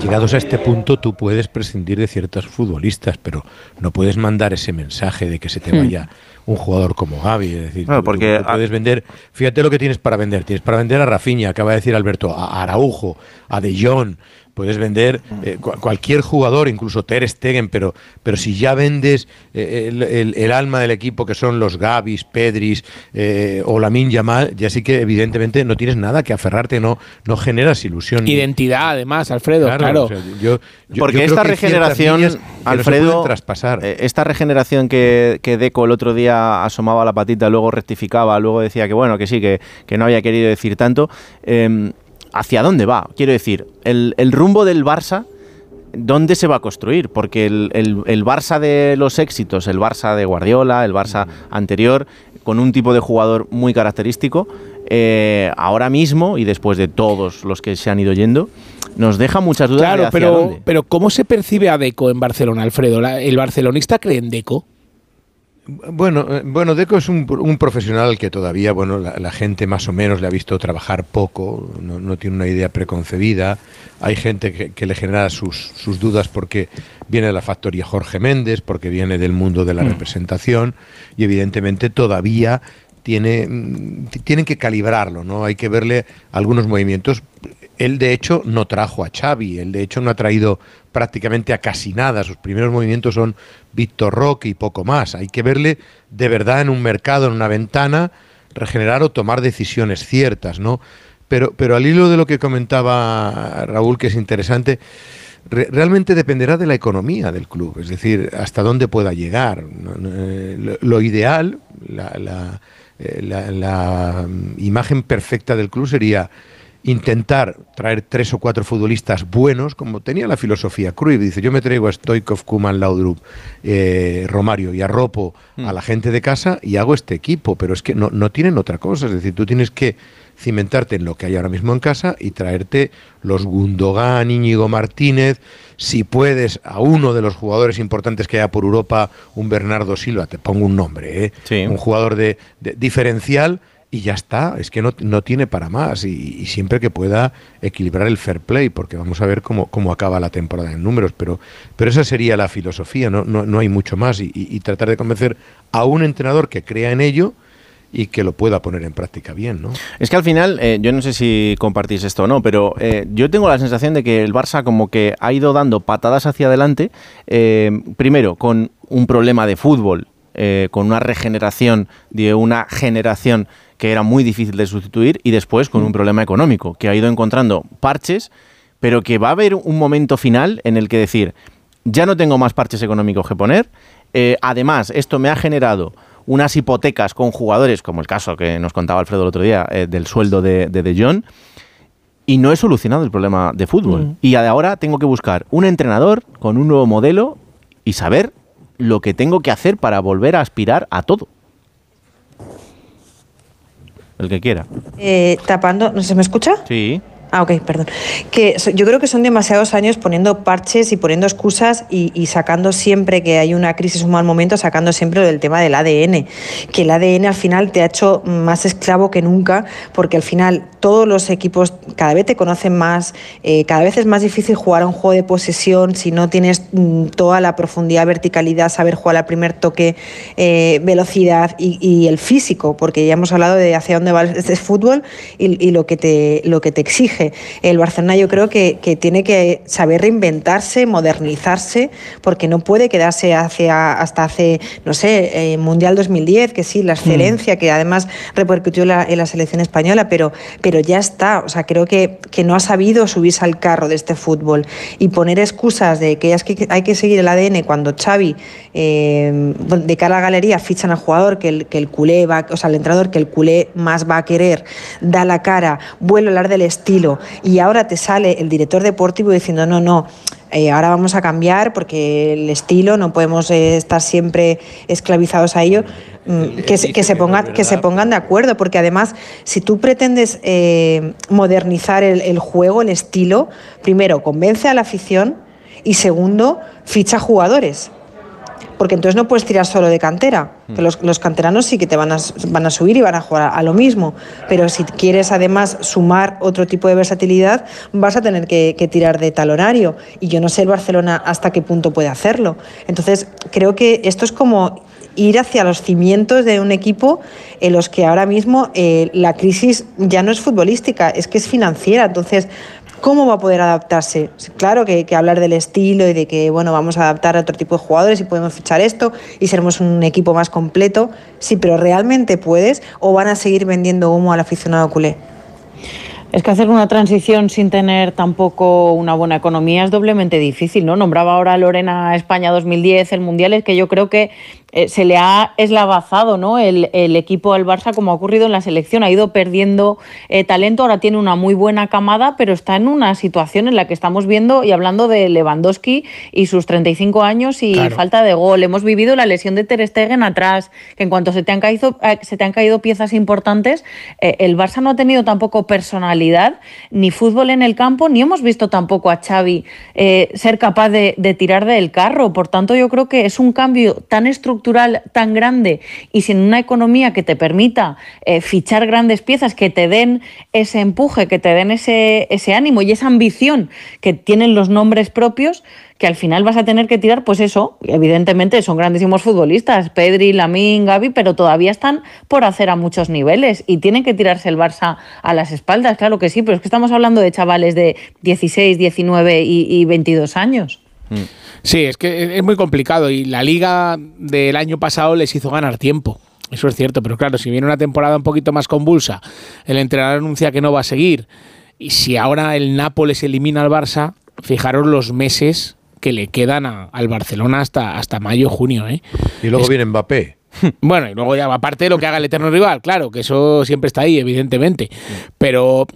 [SPEAKER 16] llegados a este punto tú puedes prescindir de ciertos futbolistas, pero no puedes mandar ese mensaje de que se te hmm. vaya un jugador como Gaby. Es decir,
[SPEAKER 2] porque
[SPEAKER 16] puedes vender, fíjate lo que tienes para vender. Tienes para vender a Rafinha, acaba de decir Alberto, a Araujo, a De Jong, puedes vender eh, cualquier jugador, incluso Ter Stegen, pero, pero si ya vendes eh, el, alma del equipo, que son los Gavis, Pedris eh, o Lamin Yamal, ya sí que evidentemente no tienes nada que aferrarte, no, no generas ilusión.
[SPEAKER 11] Identidad, además, Alfredo, claro.
[SPEAKER 2] Porque esta regeneración, Alfredo,
[SPEAKER 16] traspasar.
[SPEAKER 2] esta regeneración que, que, Deco el otro día asomaba la patita, luego rectificaba, luego decía que bueno, que sí, que, que no había querido decir tanto. ¿Hacia dónde va? Quiero decir, el, rumbo del Barça, ¿dónde se va a construir? Porque el, Barça de los éxitos, el Barça de Guardiola, el Barça anterior, con un tipo de jugador muy característico, eh, ahora mismo y después de todos los que se han ido yendo, nos deja muchas dudas.
[SPEAKER 11] Claro, pero, pero ¿cómo se percibe a Deco en Barcelona, Alfredo? ¿El barcelonista cree en Deco?
[SPEAKER 16] Bueno, eh, bueno, Deco es un, profesional que todavía, bueno, la, gente más o menos le ha visto trabajar poco, no, tiene una idea preconcebida. Hay gente que, le genera sus, dudas porque viene de la factoría Jorge Méndez, porque viene del mundo de la mm. representación y evidentemente todavía tiene, mm, tienen que calibrarlo, ¿no? Hay que verle algunos movimientos. Él, de hecho, no trajo a Xavi, él, de hecho, no ha traído prácticamente a casi nada. Sus primeros movimientos son Víctor Roque y poco más. Hay que verle de verdad en un mercado, en una ventana, regenerar o tomar decisiones ciertas, ¿no? Pero, pero al hilo de lo que comentaba Raúl, que es interesante, realmente dependerá de la economía del club, es decir, hasta dónde pueda llegar. Lo, ideal, la eh, la, imagen perfecta del club sería intentar traer tres o cuatro futbolistas buenos, como tenía la filosofía Cruyff. Dice, yo me traigo a Stoikov, Kuman, Laudrup, eh, Romario y arropo a la gente de casa y hago este equipo, pero es que no, no tienen otra cosa. Es decir, tú tienes que cimentarte en lo que hay ahora mismo en casa y traerte los Gundogan, Íñigo Martínez, si puedes, a uno de los jugadores importantes que haya por Europa, un Bernardo Silva, te pongo un nombre, ¿eh? un jugador de, diferencial y ya está, es que no, no tiene para más. Y, siempre que pueda equilibrar el fair play, porque vamos a ver cómo, cómo acaba la temporada en números, pero, pero esa sería la filosofía, no, no, no hay mucho más. Y, tratar de convencer a un entrenador que crea en ello y que lo pueda poner en práctica bien, ¿no?
[SPEAKER 2] Es que al final, eh, yo no sé si compartís esto o no, pero eh, yo tengo la sensación de que el Barça como que ha ido dando patadas hacia adelante, eh, primero con un problema de fútbol, con una regeneración de una generación que era muy difícil de sustituir, y después con un problema económico, que ha ido encontrando parches, pero que va a haber un momento final en el que decir, ya no tengo más parches económicos que poner, eh, además esto me ha generado unas hipotecas con jugadores, como el caso que nos contaba Alfredo el otro día, eh, del sueldo de De, de John, y no he solucionado el problema de fútbol. Mm. Y ahora tengo que buscar un entrenador con un nuevo modelo y saber lo que tengo que hacer para volver a aspirar a todo el que quiera.
[SPEAKER 12] Eh, tapando, ¿no se me escucha?
[SPEAKER 2] Sí.
[SPEAKER 12] Ah, ok, perdón. Que yo creo que son demasiados años poniendo parches y poniendo excusas y, sacando siempre que hay una crisis, un mal momento, sacando siempre lo del tema del ADN. Que el ADN al final te ha hecho más esclavo que nunca, porque al final todos los equipos cada vez te conocen más, eh, cada vez es más difícil jugar a un juego de posesión si no tienes mm, toda la profundidad, verticalidad, saber jugar al primer toque, eh, velocidad y, el físico, porque ya hemos hablado de hacia dónde va este fútbol y, y lo, que te, lo que te exige el Barcelona yo creo que, tiene que saber reinventarse, modernizarse, porque no puede quedarse hacia, hasta hace, no sé, eh, Mundial 2010, que sí, la mm. excelencia, que además repercutió en la selección española, pero, pero ya está. O sea, creo que, que no ha sabido subirse al carro de este fútbol y poner excusas de que, hay que seguir el ADN cuando Xavi, eh, de cara a la galería, fichan al jugador que el, que el culé va, o sea, el entrenador que el culé más va a querer, da la cara, vuelve a hablar del estilo y ahora te sale el director deportivo diciendo, no, no, eh, ahora vamos a cambiar porque el estilo, no podemos eh, estar siempre esclavizados a ello, mm, que, se, que, se pongan, que se pongan de acuerdo, porque además, si tú pretendes eh, modernizar el, juego, el estilo, primero, convence a la afición y segundo, ficha jugadores porque entonces no puedes tirar solo de cantera. Los, los, canteranos sí que te van a, van a subir y van a jugar a, lo mismo, pero si quieres además sumar otro tipo de versatilidad, vas a tener que, tirar de talonario. Y yo no sé el Barcelona hasta qué punto puede hacerlo. Entonces, creo que esto es como ir hacia los cimientos de un equipo en los que ahora mismo eh, la crisis ya no es futbolística, es que es financiera. Entonces, ¿Cómo va a poder adaptarse? Claro que, que, hablar del estilo y de que bueno, vamos a adaptar a otro tipo de jugadores y podemos fichar esto y seremos un equipo más completo. Sí, pero ¿realmente puedes o van a seguir vendiendo humo al aficionado culé?
[SPEAKER 13] Es que hacer una transición sin tener tampoco una buena economía es doblemente difícil, ¿no? Nombraba ahora Lorena España 2010, el Mundial, es que yo creo que eh, se le ha eslavazado ¿no? el, equipo del Barça como ha ocurrido en la selección. Ha ido perdiendo eh, talento, ahora tiene una muy buena camada, pero está en una situación en la que estamos viendo y hablando de Lewandowski y sus 35 años y falta de gol. Hemos vivido la lesión de Ter Stegen atrás, que en cuanto se te han caído, eh, se te han caído piezas importantes, el Barça no ha tenido tampoco personalidad ni fútbol en el campo, ni hemos visto tampoco a Xavi ser capaz de, de tirar del carro. Por tanto, yo creo que es un cambio tan estructural tan grande y sin una economía que te permita eh, fichar grandes piezas que te den ese empuje, que te den ese, ese ánimo y esa ambición que tienen los nombres propios, que al final vas a tener que tirar, pues eso, evidentemente son grandísimos futbolistas, Pedri, Lamín, Gaby, pero todavía están por hacer a muchos niveles y tienen que tirarse el Barça a las espaldas, claro que sí, pero es que estamos hablando de chavales de 16, 19 y, y 22 años.
[SPEAKER 11] Mm. Sí, es que es muy complicado y la liga del año pasado les hizo ganar tiempo. Eso es cierto, pero claro, si viene una temporada un poquito más convulsa, el entrenador anuncia que no va a seguir y si ahora el Nápoles elimina al Barça, fijaros los meses que le quedan al Barcelona hasta, hasta mayo, junio. ¿eh?
[SPEAKER 16] Y luego viene Mbappé.
[SPEAKER 11] Bueno, y luego ya, aparte de lo que haga el eterno rival, claro, que eso siempre está ahí, evidentemente. Pero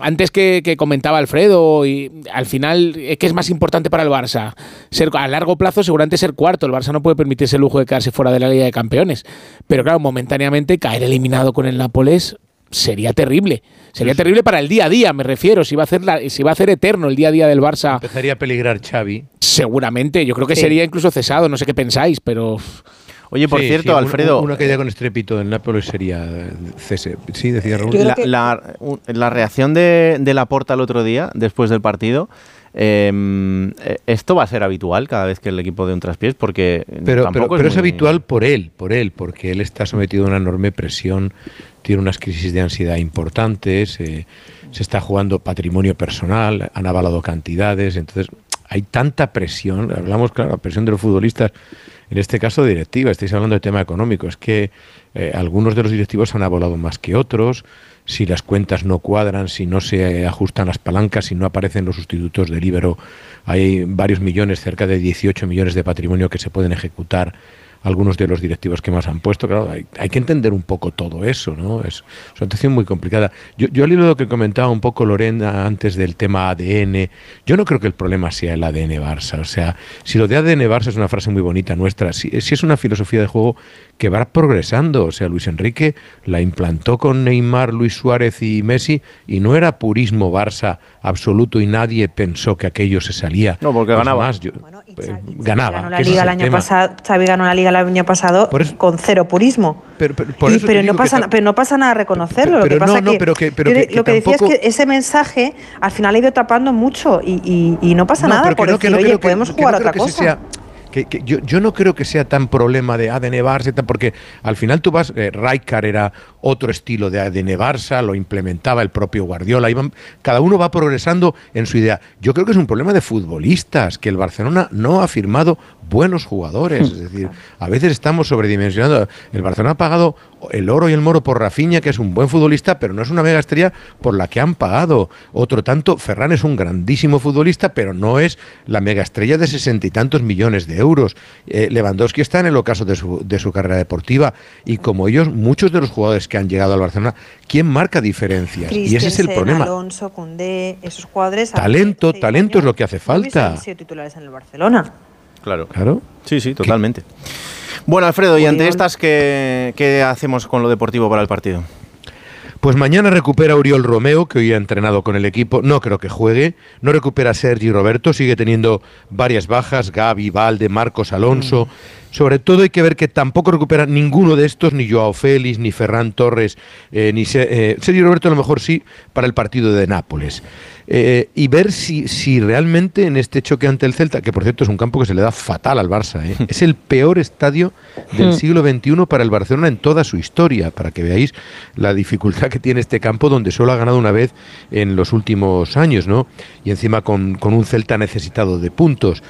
[SPEAKER 11] antes que, comentaba Alfredo, y al final, ¿qué es más importante para el Barça? Ser, a largo plazo, seguramente ser cuarto. El Barça no puede permitirse el lujo de quedarse fuera de la Liga de Campeones. Pero claro, momentáneamente caer eliminado con el Nápoles sería terrible. Sería terrible para el día a día, me refiero. Si va a hacer si va a hacer eterno el día a día del Barça.
[SPEAKER 16] Empezaría a peligrar Xavi.
[SPEAKER 11] Seguramente. Yo creo que sería incluso cesado. No sé qué pensáis, pero.
[SPEAKER 2] Oye, por
[SPEAKER 16] Sí,
[SPEAKER 2] cierto,
[SPEAKER 16] sí, un-
[SPEAKER 2] Alfredo.
[SPEAKER 16] Una caída con estrépito del Nápoles sería eh, cese. Sí, decía Raúl.
[SPEAKER 2] La, la- la reacción de, de Laporta el otro día, después del partido, eh, eh, ¿esto va a ser habitual cada vez que el equipo de un traspiés? Porque
[SPEAKER 16] Pero, pero,
[SPEAKER 2] tampoco
[SPEAKER 16] pero es,
[SPEAKER 2] muy-
[SPEAKER 16] habitual por él, por él, porque él está sometido a una enorme presión, tiene unas crisis de ansiedad importantes, eh, se está jugando patrimonio personal, han avalado cantidades, entonces hay tanta presión, hablamos, claro, la presión de los futbolistas, en este caso directiva, estáis hablando de tema económico, es que eh, algunos de los directivos han avalado más que otros, si las cuentas no cuadran, si no se ajustan las palancas, si no aparecen los sustitutos del Ibero, hay varios millones, cerca de 18 millones de patrimonio que se pueden ejecutar algunos de los directivos que más han puesto. Claro, hay, hay que entender un poco todo eso, ¿no? Es, es una situación muy complicada. Yo, yo al hilo de lo que comentaba un poco Lorena antes del tema ADN, yo no creo que el problema sea el ADN Barça. O sea, si lo de ADN Barça es una frase muy bonita nuestra, si, si es una filosofía de juego que va progresando. O sea, Luis Enrique la implantó con Neymar, Luis Suárez y Messi y no era purismo Barça absoluto y nadie pensó que aquello se salía.
[SPEAKER 2] No, porque ganaba.
[SPEAKER 16] más, yo- eh, ganaba.
[SPEAKER 12] Ganó la
[SPEAKER 16] que
[SPEAKER 12] liga el año
[SPEAKER 16] tema.
[SPEAKER 12] pasado, Xavi ganó la liga el año pasado con cero purismo.
[SPEAKER 16] Pero, pero- por
[SPEAKER 12] Y-
[SPEAKER 16] eso
[SPEAKER 12] pero, no
[SPEAKER 16] que
[SPEAKER 12] pasa, pero no pasa nada reconocerlo. lo
[SPEAKER 16] pero
[SPEAKER 12] que
[SPEAKER 16] no,
[SPEAKER 12] pasa
[SPEAKER 16] no,
[SPEAKER 12] que,
[SPEAKER 16] pero que- pero que- que
[SPEAKER 12] lo que decía
[SPEAKER 16] tampoco-
[SPEAKER 12] es que ese mensaje al final ha ido tapando mucho y, y- y no pasa
[SPEAKER 16] No,
[SPEAKER 12] nada
[SPEAKER 16] que
[SPEAKER 12] por
[SPEAKER 16] no, que
[SPEAKER 12] decir,
[SPEAKER 16] no
[SPEAKER 12] oye,
[SPEAKER 16] que-
[SPEAKER 12] podemos
[SPEAKER 16] que
[SPEAKER 12] jugar
[SPEAKER 16] no
[SPEAKER 12] a otra
[SPEAKER 16] que
[SPEAKER 12] cosa.
[SPEAKER 16] sea- yo, yo no creo que sea tan problema de ADN Barça, porque al final tú vas, eh, era otro estilo de ADN Barça, lo implementaba el propio Guardiola, iban- cada uno va progresando en su idea. Yo creo que es un problema de futbolistas, que el Barcelona no ha firmado buenos jugadores, es decir, a veces estamos sobredimensionando. El Barcelona ha pagado el oro y el moro por Rafinha, que es un buen futbolista, pero no es una mega estrella por la que han pagado. Otro tanto, Ferran es un grandísimo futbolista, pero no es la mega estrella de sesenta y tantos millones de euros. Eh, Lewandowski está en el ocaso de su, de su carrera deportiva y como ellos, muchos de los jugadores que han llegado al Barcelona, ¿quién marca diferencias? Y ese es el problema.
[SPEAKER 12] Alonso, Koundé, esos jugadores.
[SPEAKER 16] Talento, talento es lo que hace
[SPEAKER 12] no
[SPEAKER 16] falta.
[SPEAKER 12] sido titulares en el Barcelona.
[SPEAKER 2] Claro.
[SPEAKER 16] Claro.
[SPEAKER 2] Sí, sí, totalmente. Bueno, Alfredo, y ante
[SPEAKER 12] Oriol.
[SPEAKER 2] estas, ¿qué, qué hacemos con lo deportivo para el partido?
[SPEAKER 16] Pues mañana recupera Uriol Romeo, que hoy ha entrenado con el equipo. No creo que juegue. No recupera Sergi Roberto. Sigue teniendo varias bajas. Gaby, Valde, Marcos Alonso. Sobre todo hay que ver que tampoco recupera ninguno de estos, ni Joao Félix, ni Ferran Torres, eh, ni Se- eh, Sergi Roberto a lo mejor sí para el partido de Nápoles. Eh, y ver si, si realmente en este choque ante el Celta, que por cierto es un campo que se le da fatal al Barça, ¿eh? es el peor estadio del
[SPEAKER 17] Hmm.
[SPEAKER 16] siglo XXI para el Barcelona en toda su historia, para que veáis la dificultad que tiene este campo donde solo ha ganado una vez en los últimos años, ¿no? Y encima con, con un Celta necesitado de puntos.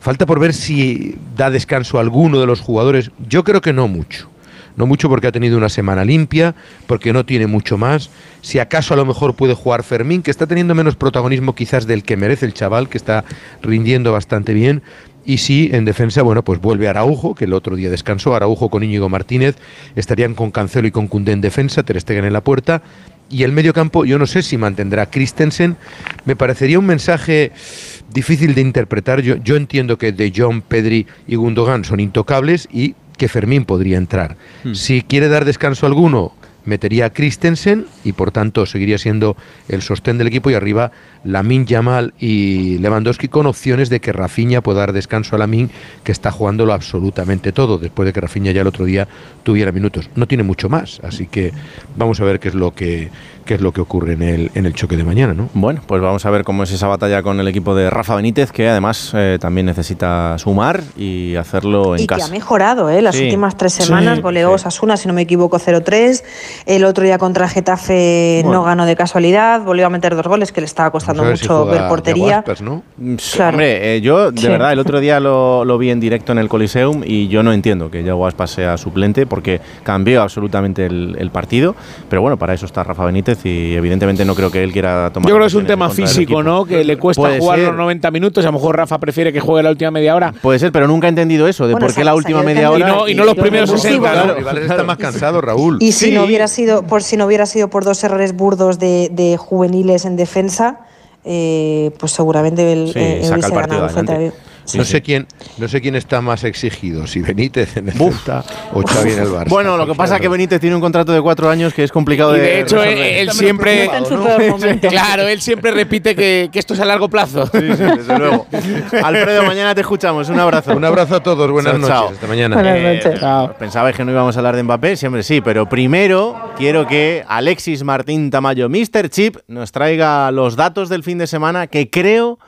[SPEAKER 16] Falta por ver si da descanso a alguno de los jugadores. Yo creo que no mucho. No mucho porque ha tenido una semana limpia, porque no tiene mucho más. Si acaso a lo mejor puede jugar Fermín, que está teniendo menos protagonismo quizás del que merece el chaval, que está rindiendo bastante bien. Y si en defensa, bueno, pues vuelve Araujo, que el otro día descansó. Araujo con Íñigo Martínez. Estarían con Cancelo y con Cundé en defensa, Ter Stegen en la puerta. Y el medio campo, yo no sé si mantendrá Christensen. Me parecería un mensaje difícil de interpretar. Yo, yo entiendo que De Jong, Pedri y Gundogan son intocables y que Fermín podría entrar. Si quiere dar descanso a alguno, metería a Christensen y por tanto seguiría siendo el sostén del equipo y arriba Lamin Yamal y Lewandowski con opciones de que Rafinha pueda dar descanso a Lamin que está jugándolo absolutamente todo después de que Rafinha ya el otro día tuviera minutos. No tiene mucho más, así que vamos a ver qué es lo que qué es lo que ocurre en el, en el choque de mañana, ¿no?
[SPEAKER 2] Bueno, pues vamos a ver cómo es esa batalla con el equipo de Rafa Benítez, que además eh, también necesita sumar y hacerlo en
[SPEAKER 12] Y que
[SPEAKER 2] casa.
[SPEAKER 12] ha mejorado, ¿eh? Las
[SPEAKER 2] Sí.
[SPEAKER 12] últimas tres semanas
[SPEAKER 2] Sí,
[SPEAKER 12] goleó Osasuna, si no me equivoco, 0-3. El otro día contra Getafe
[SPEAKER 2] Bueno.
[SPEAKER 12] no ganó de casualidad, volvió a meter dos goles, que le estaba costando
[SPEAKER 16] si
[SPEAKER 12] mucho ver portería.
[SPEAKER 16] ¿no?
[SPEAKER 12] Claro.
[SPEAKER 2] Hombre, eh, yo de
[SPEAKER 12] Sí.
[SPEAKER 2] verdad el otro día lo, lo vi en directo en el Coliseum y yo no entiendo que Yago Aspas sea suplente porque cambió absolutamente el, el partido. Pero bueno, para eso está Rafa Benítez y evidentemente no creo que él quiera tomar.
[SPEAKER 11] Yo creo que es un tema físico. ¿no? Que le cuesta
[SPEAKER 2] Puede
[SPEAKER 11] jugar
[SPEAKER 2] ser.
[SPEAKER 11] los 90 minutos. A lo mejor Rafa prefiere que juegue la última media hora.
[SPEAKER 2] Puede ser, pero nunca he entendido eso, de
[SPEAKER 12] Bueno,
[SPEAKER 2] por qué la última media hora.
[SPEAKER 11] Y no- y no los primeros 60, ¿no?
[SPEAKER 16] Los rivales están más cansados, Raúl.
[SPEAKER 12] Y si no hubiera sido, por si no hubiera sido por dos errores burdos de, de juveniles en defensa, eh, pues seguramente él
[SPEAKER 2] Sí,
[SPEAKER 12] eh,
[SPEAKER 2] saca
[SPEAKER 12] hubiese
[SPEAKER 2] el partido
[SPEAKER 16] no sé quién, no sé quién está más exigido, si Benítez en el Celta o Xavi en el Barça.
[SPEAKER 2] Bueno, lo que pasa es que Benítez tiene un contrato de cuatro años que es complicado
[SPEAKER 11] Y
[SPEAKER 2] de.
[SPEAKER 11] de hecho,
[SPEAKER 2] resolver.
[SPEAKER 11] él, él siempre. claro, él siempre repite que, que esto es a largo plazo.
[SPEAKER 2] Sí, sí, desde luego. Alfredo, mañana te escuchamos. Un abrazo.
[SPEAKER 16] Un abrazo a todos, buenas
[SPEAKER 2] Chao,
[SPEAKER 16] noches,
[SPEAKER 2] chao.
[SPEAKER 16] hasta mañana.
[SPEAKER 13] Buenas noches.
[SPEAKER 2] Pensabais que no íbamos a hablar de Mbappé, siempre sí, pero primero quiero que Alexis Martín Tamayo, Mr. Chip, nos traiga los datos del fin de semana que creo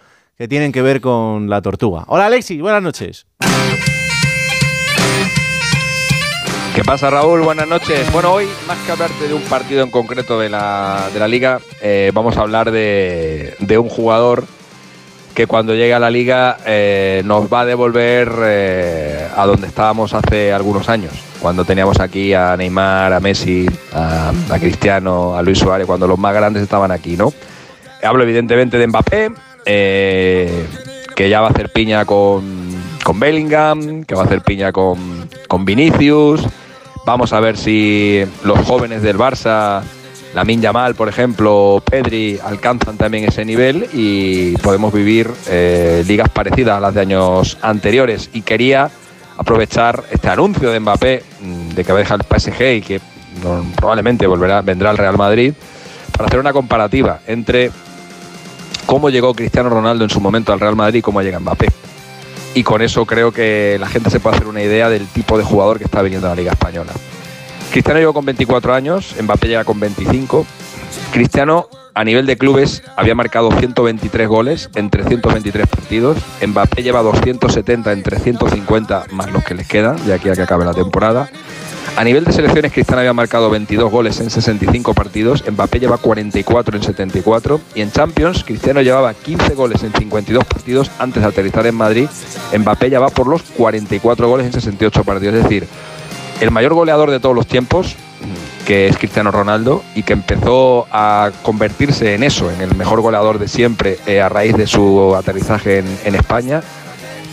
[SPEAKER 2] que tienen que ver con la tortuga. Hola Alexis, buenas noches.
[SPEAKER 17] ¿Qué pasa, Raúl? Buenas noches. Bueno, hoy, más que hablarte de un partido en concreto de la, de la liga, eh, vamos a hablar de, de un jugador que cuando llegue a la liga eh, nos va a devolver eh, a donde estábamos hace algunos años, cuando teníamos aquí a Neymar, a Messi, a, a Cristiano, a Luis Suárez, cuando los más grandes estaban aquí, ¿no? Hablo evidentemente de Mbappé, eh, que ya va a hacer piña con, con Bellingham, que va a hacer piña con, con Vinicius. Vamos a ver si los jóvenes del Barça, Lamin Yamal, por ejemplo, Pedri, alcanzan también ese nivel y podemos vivir eh, ligas parecidas a las de años anteriores. Y quería aprovechar este anuncio de Mbappé mm, de que va a dejar el PSG y que mm, probablemente volverá, vendrá al Real Madrid para hacer una comparativa entre cómo llegó Cristiano Ronaldo en su momento al Real Madrid y cómo llega Mbappé. Y con eso creo que la gente se puede hacer una idea del tipo de jugador que está viniendo a la Liga Española. Cristiano llegó con 24 años, Mbappé llega con 25. Cristiano a nivel de clubes había marcado 123 goles en 323 partidos. Mbappé lleva 270 en 350 más los que les quedan de aquí a que acabe la temporada. A nivel de selecciones, Cristiano había marcado 22 goles en 65 partidos, Mbappé lleva 44 en 74 y en Champions, Cristiano llevaba 15 goles en 52 partidos antes de aterrizar en Madrid, Mbappé ya va por los 44 goles en 68 partidos, es decir, el mayor goleador de todos los tiempos, que es Cristiano Ronaldo, y que empezó a convertirse en eso, en el mejor goleador de siempre eh, a raíz de su aterrizaje en, en España,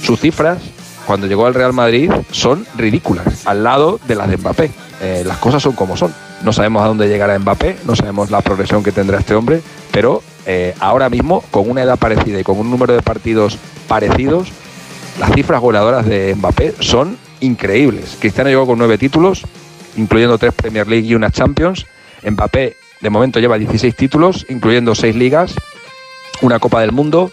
[SPEAKER 17] sus cifras cuando llegó al Real Madrid son ridículas, al lado de las de Mbappé. Eh, las cosas son como son. No sabemos a dónde llegará Mbappé, no sabemos la progresión que tendrá este hombre, pero eh, ahora mismo, con una edad parecida y con un número de partidos parecidos, las cifras goleadoras de Mbappé son increíbles. Cristiano llegó con nueve títulos, incluyendo tres Premier League y una Champions. Mbappé, de momento, lleva 16 títulos, incluyendo seis ligas, una Copa del Mundo,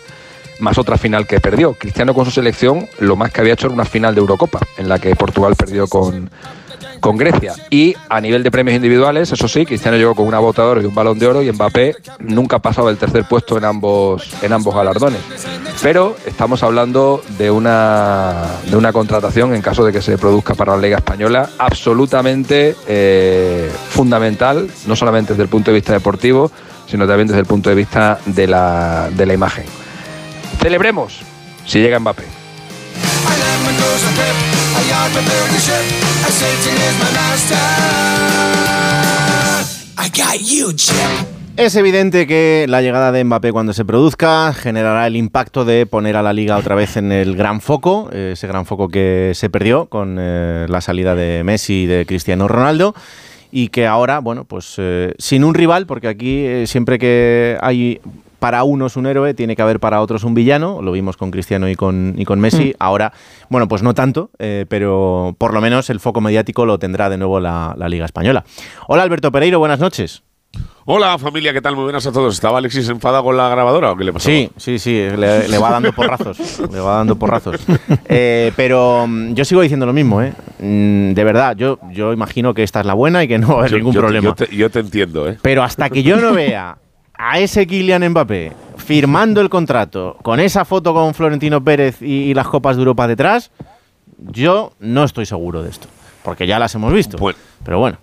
[SPEAKER 17] más otra final que perdió. Cristiano con su selección lo más que había hecho era una final de Eurocopa, en la que Portugal perdió con, con Grecia. Y a nivel de premios individuales, eso sí, Cristiano llegó con una bota de oro y un balón de oro y Mbappé nunca ha pasado del tercer puesto en ambos, en ambos galardones. Pero estamos hablando de una, de una contratación, en caso de que se produzca para la Liga Española, absolutamente eh, fundamental, no solamente desde el punto de vista deportivo, sino también desde el punto de vista de la, de la imagen. Celebremos si llega Mbappé.
[SPEAKER 2] Es evidente que la llegada de Mbappé cuando se produzca generará el impacto de poner a la liga otra vez en el gran foco, eh, ese gran foco que se perdió con eh, la salida de Messi y de Cristiano Ronaldo y que ahora, bueno, pues eh, sin un rival, porque aquí eh, siempre que hay para unos un héroe, tiene que haber para otros un villano, lo vimos con Cristiano y con, y con Messi,
[SPEAKER 11] Mm.
[SPEAKER 2] ahora, bueno, pues no tanto, eh, pero por lo menos el foco mediático lo tendrá de nuevo la, la Liga Española. Hola Alberto Pereiro, buenas noches.
[SPEAKER 18] Hola familia, ¿qué tal? Muy buenas a todos. ¿Estaba Alexis enfadado con la grabadora o qué le pasó?
[SPEAKER 2] Sí, sí, sí, le, le va dando porrazos, le va dando porrazos. Eh, pero mm, yo sigo diciendo lo mismo, ¿eh? Mm, De verdad, yo, yo imagino que esta es la buena y que no va a haber
[SPEAKER 18] Yo-
[SPEAKER 2] ningún
[SPEAKER 18] yo
[SPEAKER 2] problema.
[SPEAKER 18] Yo te, yo te entiendo, ¿eh?
[SPEAKER 2] Pero hasta que yo no vea a ese Kylian Mbappé firmando el contrato con esa foto con Florentino Pérez y, y las copas de Europa detrás, yo no estoy seguro de esto. Porque ya las hemos visto. Pero bueno.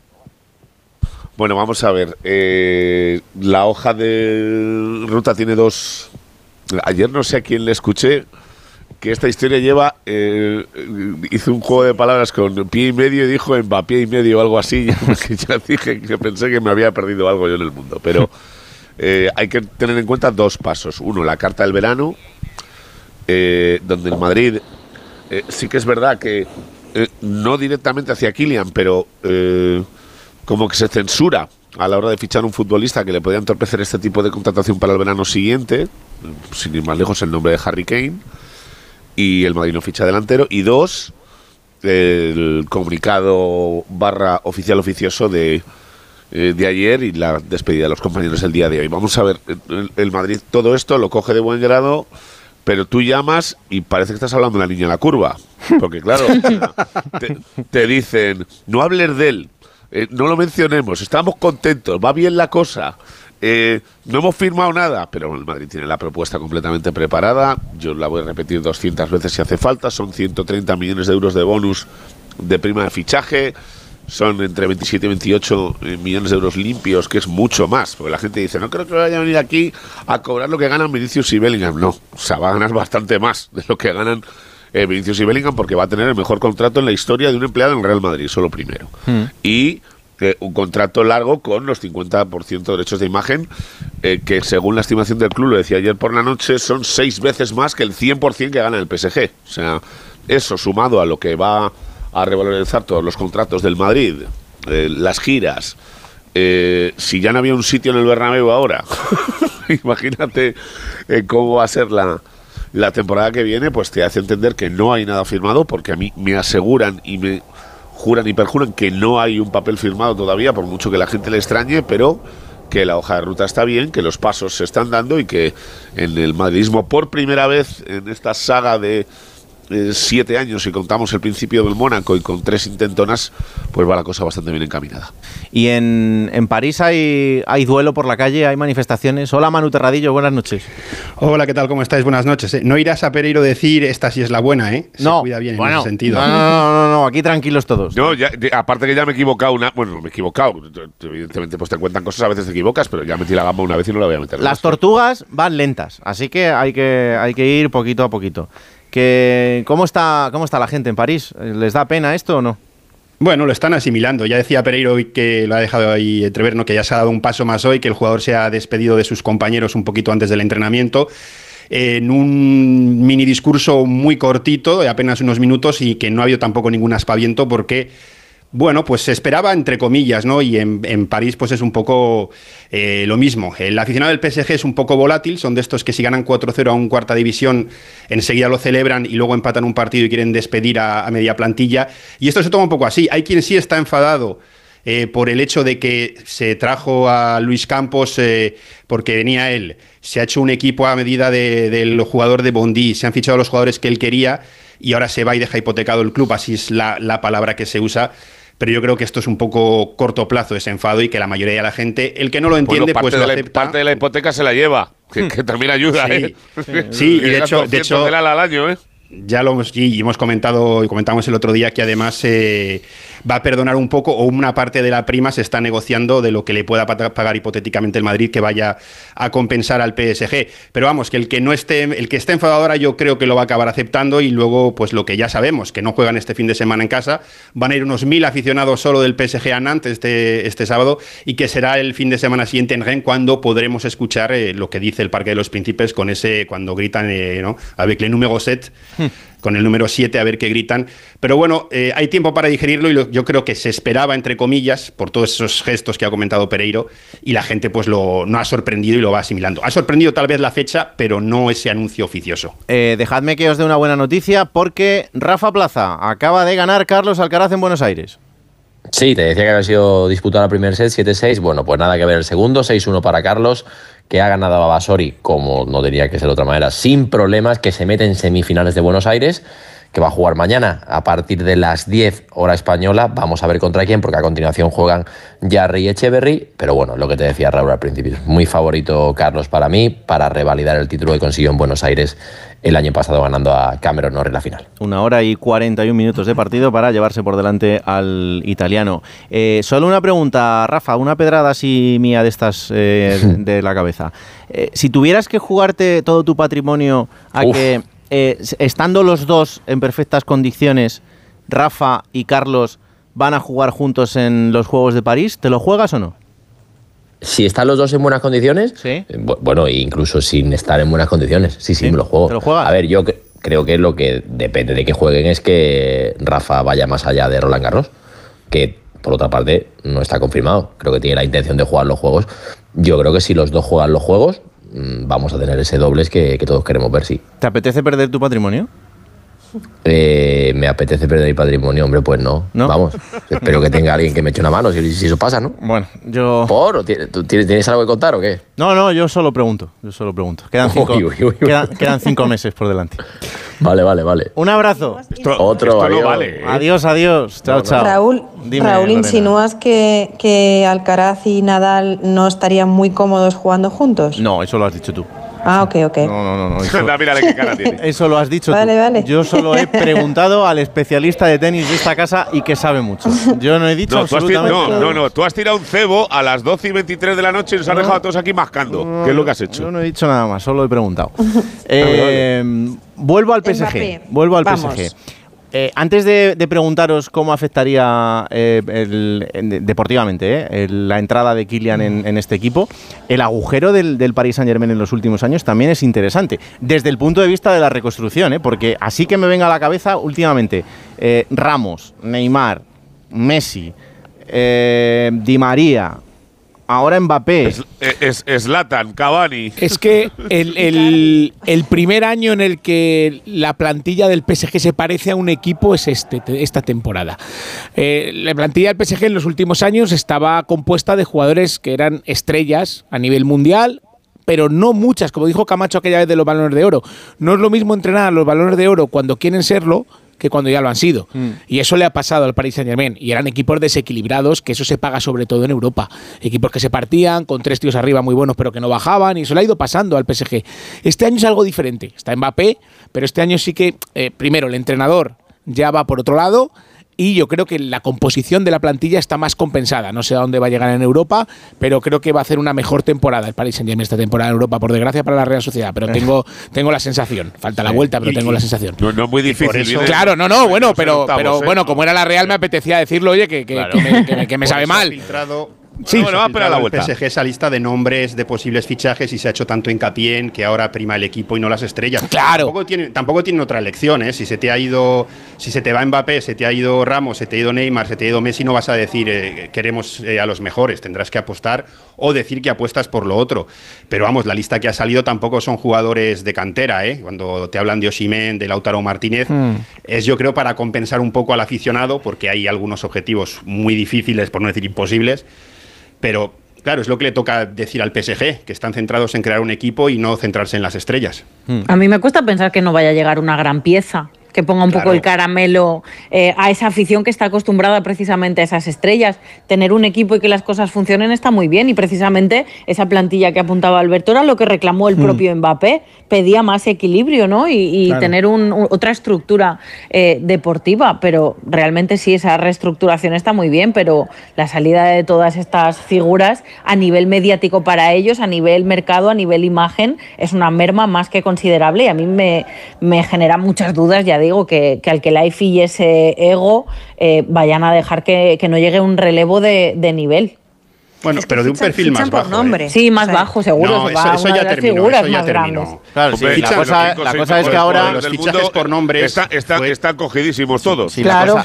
[SPEAKER 18] Bueno, vamos a ver. eh, la hoja de ruta tiene dos. Ayer no sé a quién le escuché que esta historia lleva. eh, hizo un juego de palabras con pie y medio y dijo Mbappé y medio o algo así. que yo dije que pensé que me había perdido algo yo en el mundo. Pero eh, hay que tener en cuenta dos pasos. Uno, la carta del verano, eh, donde el Madrid eh, sí que es verdad que no directamente hacia Kylian, pero como que se censura a la hora de fichar un futbolista que le podía entorpecer este tipo de contratación para el verano siguiente, sin ir más lejos el nombre de Harry Kane. y el Madrid no ficha delantero. Y dos, el comunicado barra oficial oficioso de, eh, de ayer y la despedida de los compañeros el día de hoy. Vamos a ver, el, Madrid todo esto lo coge de buen grado, pero tú llamas y parece que estás hablando de la niña en la curva. Porque claro, te, te dicen, no hables de él, eh, no lo mencionemos, estamos contentos, va bien la cosa. Eh, no hemos firmado nada, pero el Madrid tiene la propuesta completamente preparada. Yo la voy a repetir 200 veces si hace falta. Son 130 millones de euros de bonus de prima de fichaje. Son entre 27 y 28 eh, millones de euros limpios, que es mucho más. Porque la gente dice, no creo que vaya a venir aquí a cobrar lo que ganan Vinicius y Bellingham. No, o sea, va a ganar bastante más de lo que ganan eh, Vinicius y Bellingham porque va a tener el mejor contrato en la historia de un empleado en Real Madrid, solo primero. Y eh, un contrato largo con los 50% de derechos de imagen, eh, que según la estimación del club, lo decía ayer por la noche, son seis veces más que el 100% que gana el PSG. O sea, eso sumado a lo que va a revalorizar todos los contratos del Madrid, eh, las giras, eh, si ya no había un sitio en el Bernabéu ahora, imagínate eh, cómo va a ser la, la temporada que viene, pues te hace entender que no hay nada firmado, porque a mí me aseguran y me juran y perjuran que no hay un papel firmado todavía, por mucho que la gente le extrañe, pero que la hoja de ruta está bien, que los pasos se están dando y que en el madridismo por primera vez en esta saga de eh, siete años, si contamos el principio del Mónaco y con tres intentonas, pues va la cosa bastante bien encaminada.
[SPEAKER 2] Y en, en París hay, hay duelo por la calle, hay manifestaciones. Hola Manu Terradillo, buenas noches.
[SPEAKER 19] Hola, ¿qué tal? ¿Cómo estáis? Buenas noches. Eh, No irás a Pereiro decir esta sí es la buena, ¿eh? Se
[SPEAKER 2] No,
[SPEAKER 19] cuida bien
[SPEAKER 2] bueno,
[SPEAKER 19] en ese sentido.
[SPEAKER 2] no, no, no, no, no, aquí tranquilos todos.
[SPEAKER 18] No, ya, de- aparte que ya me he equivocado una. Bueno, no me he equivocado. Evidentemente, pues te cuentan cosas, a veces te equivocas, pero ya metí la gamba una vez y no la voy a meter.
[SPEAKER 2] Las tortugas van lentas, así que hay que, hay que ir poquito a poquito. ¿Cómo, está, ¿Cómo está la gente en París? ¿Les da pena esto o no?
[SPEAKER 19] Bueno, lo están asimilando. Ya decía Pereiro hoy que lo ha dejado ahí entrever, ¿no? que ya se ha dado un paso más hoy, que el jugador se ha despedido de sus compañeros un poquito antes del entrenamiento. En un mini discurso muy cortito, de apenas unos minutos, y que no ha habido tampoco ningún aspaviento porque bueno, pues se esperaba entre comillas, ¿no? Y en, en París pues es un poco eh, lo mismo. El aficionado del PSG es un poco volátil, son de estos que si ganan 4-0 a un cuarta división enseguida lo celebran y luego empatan un partido y quieren despedir a, media plantilla. Y esto se toma un poco así. Hay quien sí está enfadado eh, por el hecho de que se trajo a Luis Campos eh, porque venía él, se ha hecho un equipo a medida de- del jugador de Bondi, se han fichado los jugadores que él quería y ahora se va y deja hipotecado el club, así es la, la palabra que se usa. Pero yo creo que esto es un poco corto plazo, ese enfado, y que la mayoría de la gente, el que no lo entiende,
[SPEAKER 18] parte,
[SPEAKER 19] pues lo
[SPEAKER 18] de la,
[SPEAKER 19] acepta.
[SPEAKER 18] parte de la hipoteca se la lleva. Que, que también ayuda,
[SPEAKER 19] Sí.
[SPEAKER 18] ¿eh?
[SPEAKER 19] Sí, y de hecho-
[SPEAKER 18] 200
[SPEAKER 19] de hecho-
[SPEAKER 18] del al año, ¿eh?
[SPEAKER 19] Ya lo hemos, y hemos comentado y comentamos el otro día que además eh, va a perdonar un poco o una parte de la prima se está negociando de lo que le pueda pagar hipotéticamente el Madrid que vaya a compensar al PSG. Pero vamos, que el que no esté, el que esté enfadado ahora yo creo que lo va a acabar aceptando y luego pues lo que ya sabemos, que no juegan este fin de semana en casa, van a ir unos mil aficionados solo del PSG a Nantes este, este sábado y que será el fin de semana siguiente en Rennes cuando podremos escuchar eh, lo que dice el Parque de los Príncipes con ese, cuando gritan, eh, ¿no? Avec le numéro 7 con el número 7 a ver qué gritan. Pero bueno, eh, hay tiempo para digerirlo y yo creo que se esperaba, entre comillas, por todos esos gestos que ha comentado Pereiro, y la gente pues lo, no ha sorprendido y lo va asimilando. Ha sorprendido tal vez la fecha, pero no ese anuncio oficioso.
[SPEAKER 2] Eh, dejadme que os dé una buena noticia porque Rafa Plaza acaba de ganar Carlos Alcaraz en Buenos Aires.
[SPEAKER 8] Sí, te decía que había sido disputado el primer set 7-6. Bueno, pues nada que ver el segundo, 6-1 para Carlos, que ha ganado a Babasori, como no tenía que ser de otra manera, sin problemas, que se mete en semifinales de Buenos Aires, que va a jugar mañana a partir de las 10 hora española. Vamos a ver contra quién, porque a continuación juegan Jarry y Echeverry. Pero bueno, lo que te decía Raúl al principio, muy favorito Carlos para mí, para revalidar el título que consiguió en Buenos Aires el año pasado ganando a Cameron Norrie la final.
[SPEAKER 2] Una hora y 41 minutos de partido para llevarse por delante al italiano. Eh, solo una pregunta, Rafa, una pedrada así mía de estas eh, de la cabeza. Eh, si tuvieras que jugarte todo tu patrimonio a
[SPEAKER 8] Uf.
[SPEAKER 2] que, eh, estando los dos en perfectas condiciones, Rafa y Carlos van a jugar juntos en los Juegos de París, ¿te lo juegas o no?
[SPEAKER 8] Si están los dos en buenas condiciones, eh, bu- bueno, incluso sin estar en buenas condiciones, sí, sí, me lo juego.
[SPEAKER 2] ¿Te lo juegas?
[SPEAKER 8] A ver, yo cre- creo que lo que depende de que jueguen es que Rafa vaya más allá de Roland Garros, que por otra parte no está confirmado. Creo que tiene la intención de jugar los juegos. Yo creo que si los dos juegan los juegos, vamos a tener ese dobles que, que todos queremos ver, sí.
[SPEAKER 2] ¿Te apetece perder tu patrimonio?
[SPEAKER 8] Eh, me apetece perder mi patrimonio, hombre, pues no. Vamos, espero que tenga alguien que me eche una mano si, si eso pasa, ¿no?
[SPEAKER 2] Bueno, yo...
[SPEAKER 8] ¿Por? ¿O ti- ¿Tú tienes, tienes algo que contar o qué?
[SPEAKER 2] No, no, yo solo pregunto. Yo solo pregunto. Quedan cinco,
[SPEAKER 8] Uy, uy, uy, uy.
[SPEAKER 2] Quedan, quedan cinco meses por delante.
[SPEAKER 8] Vale, vale, vale.
[SPEAKER 2] Un abrazo.
[SPEAKER 8] Otro, adiós.
[SPEAKER 2] Adiós, adiós. Chao, chao.
[SPEAKER 12] Raúl,
[SPEAKER 2] Dime,
[SPEAKER 12] Raúl. ¿insinúas que, que Alcaraz y Nadal no estarían muy cómodos jugando juntos?
[SPEAKER 2] No, eso lo has dicho tú.
[SPEAKER 12] Ah, ok, ok.
[SPEAKER 2] No, no, no. no eso,
[SPEAKER 18] Mírale qué cara tiene.
[SPEAKER 2] eso lo has dicho
[SPEAKER 12] Vale,
[SPEAKER 2] tú.
[SPEAKER 12] vale.
[SPEAKER 2] Yo solo he preguntado al especialista de tenis de esta casa y que sabe mucho. Yo no he dicho
[SPEAKER 18] No, tú has tirado,
[SPEAKER 2] absolutamente
[SPEAKER 18] no,
[SPEAKER 2] nada.
[SPEAKER 18] no, no, tú has tirado un cebo a las 12 y 23 de la noche y nos has dejado a todos aquí mascando. ¿Qué es lo que has hecho?
[SPEAKER 2] Yo no he dicho nada más, solo he preguntado. Eh, Vuelvo al PSG. Vuelvo al
[SPEAKER 12] Vamos.
[SPEAKER 2] PSG. Eh, antes de, preguntaros cómo afectaría eh, deportivamente eh, la entrada de Kylian en, este equipo, el agujero del, del Paris Saint Germain en los últimos años también es interesante. Desde el punto de vista de la reconstrucción, porque así que me venga a la cabeza últimamente Ramos, Neymar, Messi, Di María, ahora Mbappé.
[SPEAKER 18] Es, es, es Zlatan, Cavani.
[SPEAKER 11] Es que el, el- el primer año en el que la plantilla del PSG se parece a un equipo es este, te- esta temporada. Eh, la plantilla del PSG en los últimos años estaba compuesta de jugadores que eran estrellas a nivel mundial, pero no muchas, como dijo Camacho aquella vez de los balones de oro. No es lo mismo entrenar a los balones de oro cuando quieren serlo que cuando ya lo han sido. Y eso le ha pasado al Paris Saint Germain. Y eran equipos desequilibrados, que eso se paga sobre todo en Europa. Equipos que se partían, con tres tíos arriba muy buenos, pero que no bajaban, y eso le ha ido pasando al PSG. Este año es algo diferente. Está Mbappé, pero este año sí que, eh, primero, el entrenador ya va por otro lado. Y yo creo que la composición de la plantilla está más compensada. No sé a dónde va a llegar en Europa, pero creo que va a hacer una mejor temporada el Paris Saint Germain esta temporada en Europa, por desgracia para la Real Sociedad. Pero tengo, tengo la sensación. Falta la vuelta, pero
[SPEAKER 18] Y-
[SPEAKER 11] tengo la sensación.
[SPEAKER 18] No, no es muy difícil.
[SPEAKER 11] Claro, no, no, bueno, pero,
[SPEAKER 18] ¿eh?
[SPEAKER 11] bueno, como era la Real, me apetecía decirlo, oye, que, que,
[SPEAKER 19] Claro.
[SPEAKER 11] que me, que me- que me
[SPEAKER 19] Por
[SPEAKER 11] sabe mal.
[SPEAKER 19] filtrado-
[SPEAKER 11] Sí,
[SPEAKER 19] bueno, va a esperar la
[SPEAKER 18] vuelta.
[SPEAKER 19] El PSG esa lista de nombres de posibles fichajes y se ha hecho tanto hincapié en que ahora prima el equipo y no las estrellas.
[SPEAKER 11] Claro.
[SPEAKER 19] Tampoco tiene, tampoco tiene otra elección, ¿eh? Si se te ha ido, si se te va Mbappé, se te ha ido Ramos, se te ha ido Neymar, se te ha ido Messi, no vas a decir eh, queremos eh, a los mejores. Tendrás que apostar o decir que apuestas por lo otro. Pero vamos, la lista que ha salido tampoco son jugadores de cantera, ¿eh? Cuando te hablan de Osimhen, de Lautaro Martínez, es yo creo para compensar un poco al aficionado, porque hay algunos objetivos muy difíciles, por no decir imposibles, pero claro, es lo que le toca decir al PSG, que están centrados en crear un equipo y no centrarse en las estrellas.
[SPEAKER 13] A mí me cuesta pensar que no vaya a llegar una gran pieza que ponga un poco el caramelo eh, a esa afición que está acostumbrada precisamente a esas estrellas. Tener un equipo y que las cosas funcionen está muy bien y precisamente esa plantilla que apuntaba Alberto era lo que reclamó el
[SPEAKER 20] Mm.
[SPEAKER 13] propio Mbappé. Pedía más equilibrio ¿no? y, y
[SPEAKER 20] Claro.
[SPEAKER 13] tener un- un- otra estructura eh, deportiva, pero realmente sí, esa reestructuración está muy bien, pero la salida de todas estas figuras a nivel mediático para ellos, a nivel mercado, a nivel imagen, es una merma más que considerable y a mí me, me genera muchas dudas, ya digo, que, que al que Life y ese ego eh, vayan a dejar que, que no llegue un relevo de, de nivel.
[SPEAKER 19] Bueno, pero de un perfil más bajo. ¿eh?
[SPEAKER 13] Sí, más bajo, seguro.
[SPEAKER 19] No, eso,
[SPEAKER 13] va
[SPEAKER 19] eso ya terminó. Eso ya terminó.
[SPEAKER 2] Claro, sí,
[SPEAKER 18] Hombre,
[SPEAKER 2] la
[SPEAKER 18] fichan
[SPEAKER 2] cosa- la cosa es que ahora-
[SPEAKER 19] Los
[SPEAKER 18] mundo,
[SPEAKER 19] fichajes por nombres
[SPEAKER 18] está- está- están cogidísimos todos.
[SPEAKER 2] Sí, la cosa,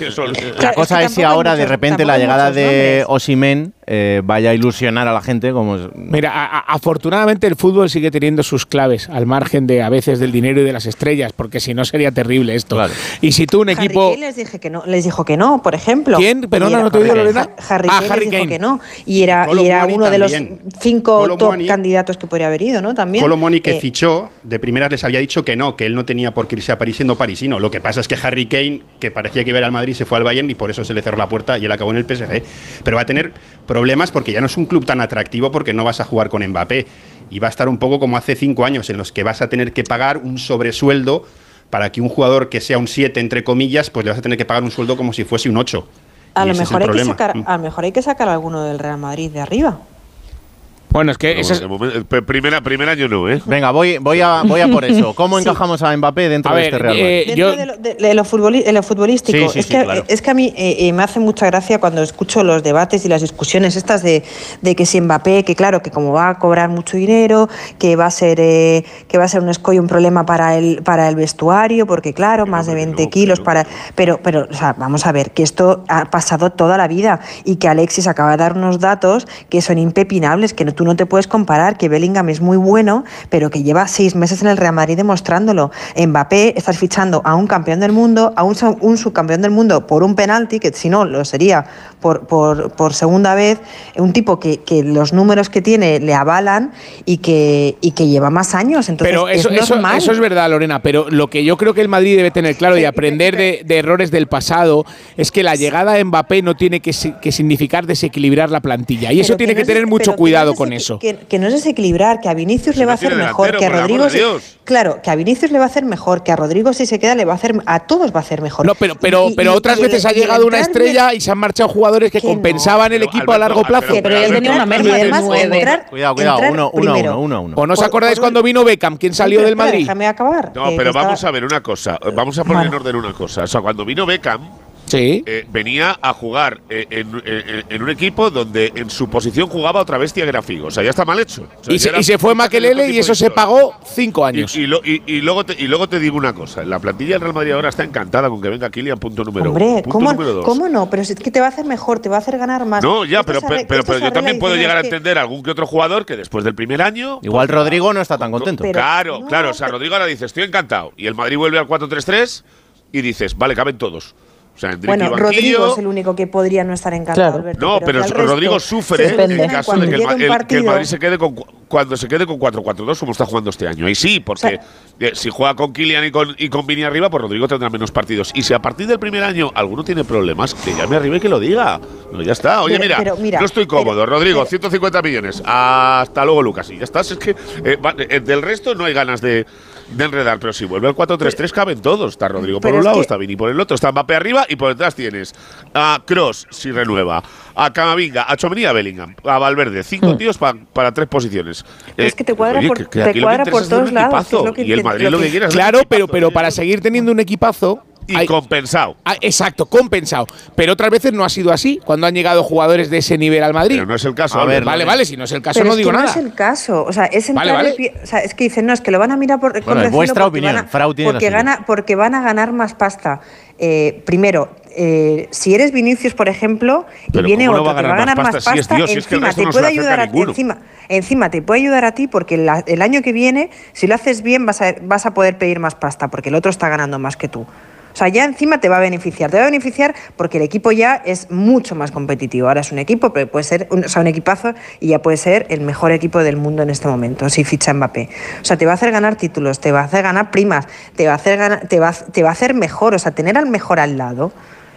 [SPEAKER 2] la cosa es si ahora de repente la llegada de Osimen eh, vaya a ilusionar a la gente como es-
[SPEAKER 11] Mira, a- a- afortunadamente el fútbol sigue teniendo sus claves, al margen de a veces del dinero y de las estrellas, porque si no sería terrible esto. Y si tú un
[SPEAKER 12] Harry
[SPEAKER 11] equipo...
[SPEAKER 12] Kane les, dije que no, les dijo que no, por ejemplo.
[SPEAKER 11] ¿Quién?
[SPEAKER 12] Y era-
[SPEAKER 11] no te
[SPEAKER 12] Harry-
[SPEAKER 11] Lorena.
[SPEAKER 12] Harry
[SPEAKER 11] Ah,
[SPEAKER 12] Kane
[SPEAKER 11] Harry
[SPEAKER 12] les dijo
[SPEAKER 11] Kane.
[SPEAKER 12] que no. Y era, y era uno de los cinco top candidatos que podría haber ido, ¿no? También.
[SPEAKER 19] Colomoni que
[SPEAKER 12] Eh,
[SPEAKER 19] fichó, de primeras les había dicho que no, que él no tenía por qué irse a París siendo parisino. Lo que pasa es que Harry Kane, que parecía que iba a ir al Madrid, se fue al Bayern y por eso se le cerró la puerta y él acabó en el PSG. Pero va a tener problemas porque ya no es un club tan atractivo porque no vas a jugar con Mbappé. Y va a estar un poco como hace cinco años, en los que vas a tener que pagar un sobresueldo para que un jugador que sea un 7, entre comillas, pues le vas a tener que pagar un sueldo como si fuese un 8.
[SPEAKER 12] a, lo mejor hay que sacar, a lo mejor hay que sacar a alguno del Real Madrid de arriba.
[SPEAKER 11] Bueno, es que
[SPEAKER 18] Bueno,
[SPEAKER 11] es-
[SPEAKER 18] el primera, primer año no, ¿eh?
[SPEAKER 2] Venga, voy, voy, a, voy a por eso. ¿Cómo
[SPEAKER 12] Sí.
[SPEAKER 2] encajamos a Mbappé dentro
[SPEAKER 11] A
[SPEAKER 2] de
[SPEAKER 11] ver,
[SPEAKER 2] este Real Madrid?
[SPEAKER 11] eh,
[SPEAKER 12] Dentro
[SPEAKER 11] yo-
[SPEAKER 12] de, lo, de- de lo futboli- de lo futbolístico,
[SPEAKER 2] Sí, sí,
[SPEAKER 12] es,
[SPEAKER 2] sí,
[SPEAKER 12] que,
[SPEAKER 2] claro.
[SPEAKER 12] es que a mí eh, eh, me hace mucha gracia cuando escucho los debates y las discusiones estas de, de que si Mbappé, que claro, que como va a cobrar mucho dinero, que va a ser eh, que va a ser un escollo, un problema para el, para el vestuario, porque claro, más de 20 kilos para. Pero, pero, o sea, vamos a ver, que esto ha pasado toda la vida y que Alexis acaba de dar unos datos que son impepinables, que no, tú tú no te puedes comparar, que Bellingham es muy bueno, pero que lleva seis meses en el Real Madrid demostrándolo. Mbappé, estás fichando a un campeón del mundo, a un, un subcampeón del mundo por un penalti, que si no lo sería por, por, por segunda vez, un tipo que, que, los números que tiene le avalan y que, y que lleva más años. Entonces,
[SPEAKER 11] pero eso
[SPEAKER 12] es,
[SPEAKER 11] eso, eso, es verdad, Lorena, pero lo que yo creo que el Madrid debe tener claro y aprender de, de errores del pasado es que la llegada de Mbappé no tiene que, que significar desequilibrar la plantilla. Y eso tiene que, no tener mucho cuidado
[SPEAKER 12] no
[SPEAKER 11] con eso.
[SPEAKER 12] Que, que, no es desequilibrar, que a Vinicius
[SPEAKER 18] Si
[SPEAKER 12] le va a hacer mejor, que a Rodrigo.
[SPEAKER 18] Dios.
[SPEAKER 12] Claro, que a Vinicius le va a hacer mejor, que a Rodrigo si se queda le va a hacer. A todos va a hacer mejor.
[SPEAKER 11] No, pero, pero,
[SPEAKER 12] Y-
[SPEAKER 11] pero
[SPEAKER 12] y-
[SPEAKER 11] otras
[SPEAKER 12] y
[SPEAKER 11] veces ha llegado una
[SPEAKER 12] entrar
[SPEAKER 11] estrella y se han marchado jugadores que, compensaban el equipo a largo plazo.
[SPEAKER 13] pero él tenía una merma de nueve.
[SPEAKER 2] Cuidado, cuidado,
[SPEAKER 12] entrar
[SPEAKER 2] uno, uno uno, uno a uno.
[SPEAKER 11] ¿O no os acordáis cuando vino Beckham, quién salió del Madrid?
[SPEAKER 12] Déjame acabar.
[SPEAKER 18] No, pero vamos a ver una cosa. Vamos a poner en orden una cosa. O sea, cuando vino Beckham,
[SPEAKER 11] Sí.
[SPEAKER 18] eh, venía a jugar eh, en, en- en un equipo donde en su posición jugaba otra bestia que era Figo. O sea, ya está mal hecho. O sea,
[SPEAKER 11] Y se, y se fue
[SPEAKER 18] tipo
[SPEAKER 11] y eso se pagó cinco años.
[SPEAKER 18] Y, y lo- y- y luego te, y luego te digo una cosa. La plantilla del Real Madrid ahora está encantada con que venga Kylian, punto número
[SPEAKER 12] Hombre,
[SPEAKER 18] uno. Punto
[SPEAKER 12] ¿cómo,
[SPEAKER 18] número dos.
[SPEAKER 12] ¿cómo no? Pero es que te va a hacer mejor, te va a hacer ganar más.
[SPEAKER 18] No, ya,
[SPEAKER 12] Esto
[SPEAKER 18] pero, pero, pero,
[SPEAKER 12] se
[SPEAKER 18] yo también puedo llegar a entender algún que otro jugador que después del primer año.
[SPEAKER 2] Igual Rodrigo no está tan contento.
[SPEAKER 12] Pero-
[SPEAKER 18] claro,
[SPEAKER 12] no,
[SPEAKER 18] claro. O sea, Rodrigo ahora dice, estoy encantado. Y el Madrid vuelve al 4-3-3 y dices, vale, caben todos. O sea, Enrique
[SPEAKER 12] Bueno,
[SPEAKER 18] banquillo.
[SPEAKER 12] Rodrigo es el único que podría no estar encantado,
[SPEAKER 13] Claro.
[SPEAKER 12] Alberto,
[SPEAKER 18] No, pero
[SPEAKER 12] resto
[SPEAKER 18] Rodrigo sufre
[SPEAKER 12] se
[SPEAKER 18] en
[SPEAKER 12] depende.
[SPEAKER 18] caso
[SPEAKER 12] Cuando
[SPEAKER 18] de que el, el- que el Madrid se quede con cu- cuando se quede con 4-4-2 como está jugando este año. Ahí sí, porque eh, si juega con Kylian y con, y con Vini arriba, pues Rodrigo tendrá menos partidos. Y si a partir del primer año alguno tiene problemas, que llame arriba y que lo diga. No, ya está. Oye,
[SPEAKER 12] Pero-
[SPEAKER 18] mira,
[SPEAKER 12] pero mira,
[SPEAKER 18] no estoy cómodo.
[SPEAKER 12] pero-
[SPEAKER 18] Rodrigo,
[SPEAKER 12] pero-
[SPEAKER 18] 150 millones. Hasta luego, Lucas. Y ya estás. Es que eh, va- eh, del resto no hay ganas de, de enredar. Pero si vuelve al 4-3-3, caben todos. Está Rodrigo por un lado,
[SPEAKER 12] que-
[SPEAKER 18] está Vini por el otro, está Mbappé arriba y por detrás tienes a Cross, si renueva, a Camavinga, a Chomení y a Bellingham, a Valverde. Cinco tíos pa- para tres posiciones.
[SPEAKER 12] Es que te cuadra
[SPEAKER 18] oye,
[SPEAKER 12] por-
[SPEAKER 18] que- que
[SPEAKER 12] te cuadra por todos lados, que es
[SPEAKER 18] equipazo.
[SPEAKER 12] lo que
[SPEAKER 18] y el Madrid
[SPEAKER 12] lo
[SPEAKER 18] que un
[SPEAKER 11] Claro, pero, pero para seguir teniendo un equipazo.
[SPEAKER 18] Y
[SPEAKER 11] hay-
[SPEAKER 18] compensado.
[SPEAKER 11] Ah, exacto, compensado. Pero otras veces no ha sido así cuando han llegado jugadores de ese nivel al Madrid.
[SPEAKER 18] Pero no es el caso.
[SPEAKER 2] A ver.
[SPEAKER 11] Vale, vale, si no es el caso
[SPEAKER 12] Pero
[SPEAKER 11] no
[SPEAKER 12] es
[SPEAKER 11] digo
[SPEAKER 12] que
[SPEAKER 11] nada.
[SPEAKER 12] No es el caso. O sea, es
[SPEAKER 11] Vale,
[SPEAKER 12] entrar
[SPEAKER 11] vale.
[SPEAKER 12] el pie- o sea, es que dicen, no, es que lo van a mirar por con
[SPEAKER 2] Bueno, es vuestra
[SPEAKER 12] porque
[SPEAKER 2] opinión.
[SPEAKER 12] van a-
[SPEAKER 2] Frau tiene la
[SPEAKER 12] porque, gana, porque van a ganar más pasta. Eh, primero, eh, si eres Vinicius, por ejemplo, y viene
[SPEAKER 18] ¿cómo no
[SPEAKER 12] otro
[SPEAKER 18] va
[SPEAKER 12] va a
[SPEAKER 18] ganar más
[SPEAKER 12] más
[SPEAKER 18] pasta? Dios, si es que
[SPEAKER 12] encima te
[SPEAKER 18] no
[SPEAKER 12] puede ayudar
[SPEAKER 18] a
[SPEAKER 12] a,
[SPEAKER 18] ninguno.
[SPEAKER 12] encima, encima te puede ayudar a ti porque la- el año que viene, si lo haces bien, vas a, vas a poder pedir más pasta porque el otro está ganando más que tú. O sea, ya encima te va a beneficiar. Te va a beneficiar porque el equipo ya es mucho más competitivo. Ahora es un equipo, pero puede ser un, o sea, un equipazo y ya puede ser el mejor equipo del mundo en este momento, si ficha Mbappé. O sea, te va a hacer ganar títulos, te va a hacer ganar primas, te va a hacer, ganar, te va, te va a hacer mejor. O sea, tener al mejor al lado.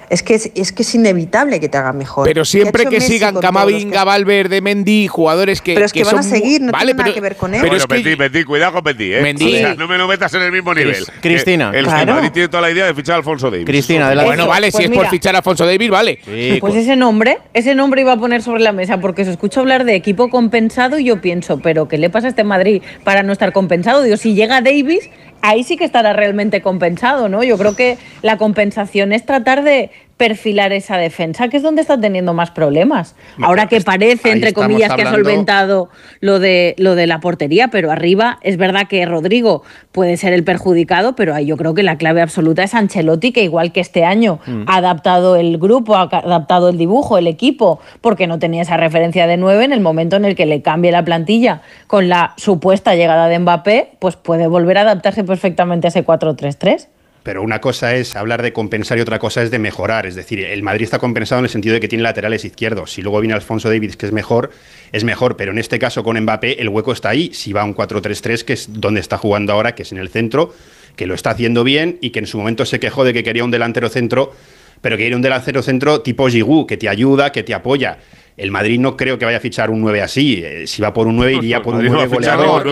[SPEAKER 12] Es que es, es que es inevitable que te haga mejor.
[SPEAKER 11] Pero
[SPEAKER 12] ¿Qué ha
[SPEAKER 11] siempre que
[SPEAKER 12] Messi
[SPEAKER 11] sigan Camavinga, Valverde, Mendy, jugadores que.
[SPEAKER 12] Pero es que van a
[SPEAKER 11] son
[SPEAKER 12] seguir, no
[SPEAKER 11] vale,
[SPEAKER 12] tiene nada que ver con él.
[SPEAKER 11] Pero
[SPEAKER 18] Bueno,
[SPEAKER 11] es que
[SPEAKER 18] Mendy, Mendy, cuidado con Mendy, ¿eh?
[SPEAKER 11] Mendy.
[SPEAKER 18] O sea, no me lo metas en el mismo nivel.
[SPEAKER 2] Cristina.
[SPEAKER 18] Eh, El,
[SPEAKER 12] Claro.
[SPEAKER 18] Madrid tiene toda la idea de fichar a Alfonso Davis.
[SPEAKER 2] Cristina, adelante.
[SPEAKER 11] Bueno, vale,
[SPEAKER 13] Pues
[SPEAKER 11] si es por
[SPEAKER 13] mira.
[SPEAKER 11] fichar a Alfonso Davis, vale.
[SPEAKER 2] Sí,
[SPEAKER 13] Pues ese nombre, ese nombre iba a poner sobre la mesa porque os escucho hablar de equipo compensado y yo pienso, pero ¿qué le pasa a este Madrid para no estar compensado? Digo, si llega Davis, ahí sí que estará realmente compensado, ¿no? Yo creo que la compensación es tratar de perfilar esa defensa, que es donde está teniendo más problemas. Ahora que parece, entre comillas, que ha solventado lo de, lo de la portería, pero arriba es verdad que Rodrigo puede ser el perjudicado, pero ahí yo creo que la clave absoluta es Ancelotti, que igual que este año ha adaptado el grupo, ha adaptado el dibujo, el equipo, porque no tenía esa referencia de nueve, en el momento en el que le cambie la plantilla con la supuesta llegada de Mbappé, pues puede volver a adaptarse perfectamente a ese 4-3-3.
[SPEAKER 19] Pero una cosa es hablar de compensar y otra cosa es de mejorar. Es decir, el Madrid está compensado en el sentido de que tiene laterales izquierdos. Si luego viene Alfonso Davies, que es mejor, es mejor. Pero en este caso con Mbappé, el hueco está ahí. Si va un 4-3-3, que es donde está jugando ahora, que es en el centro, que lo está haciendo bien y que en su momento se quejó de que quería un delantero centro, pero que quería un delantero centro tipo Giroud, que te ayuda, que te apoya. El Madrid no creo que vaya a fichar un 9 así. Eh, Si va por un 9, iría por un
[SPEAKER 18] Madrid va a
[SPEAKER 19] 9
[SPEAKER 18] fichar
[SPEAKER 19] goleador.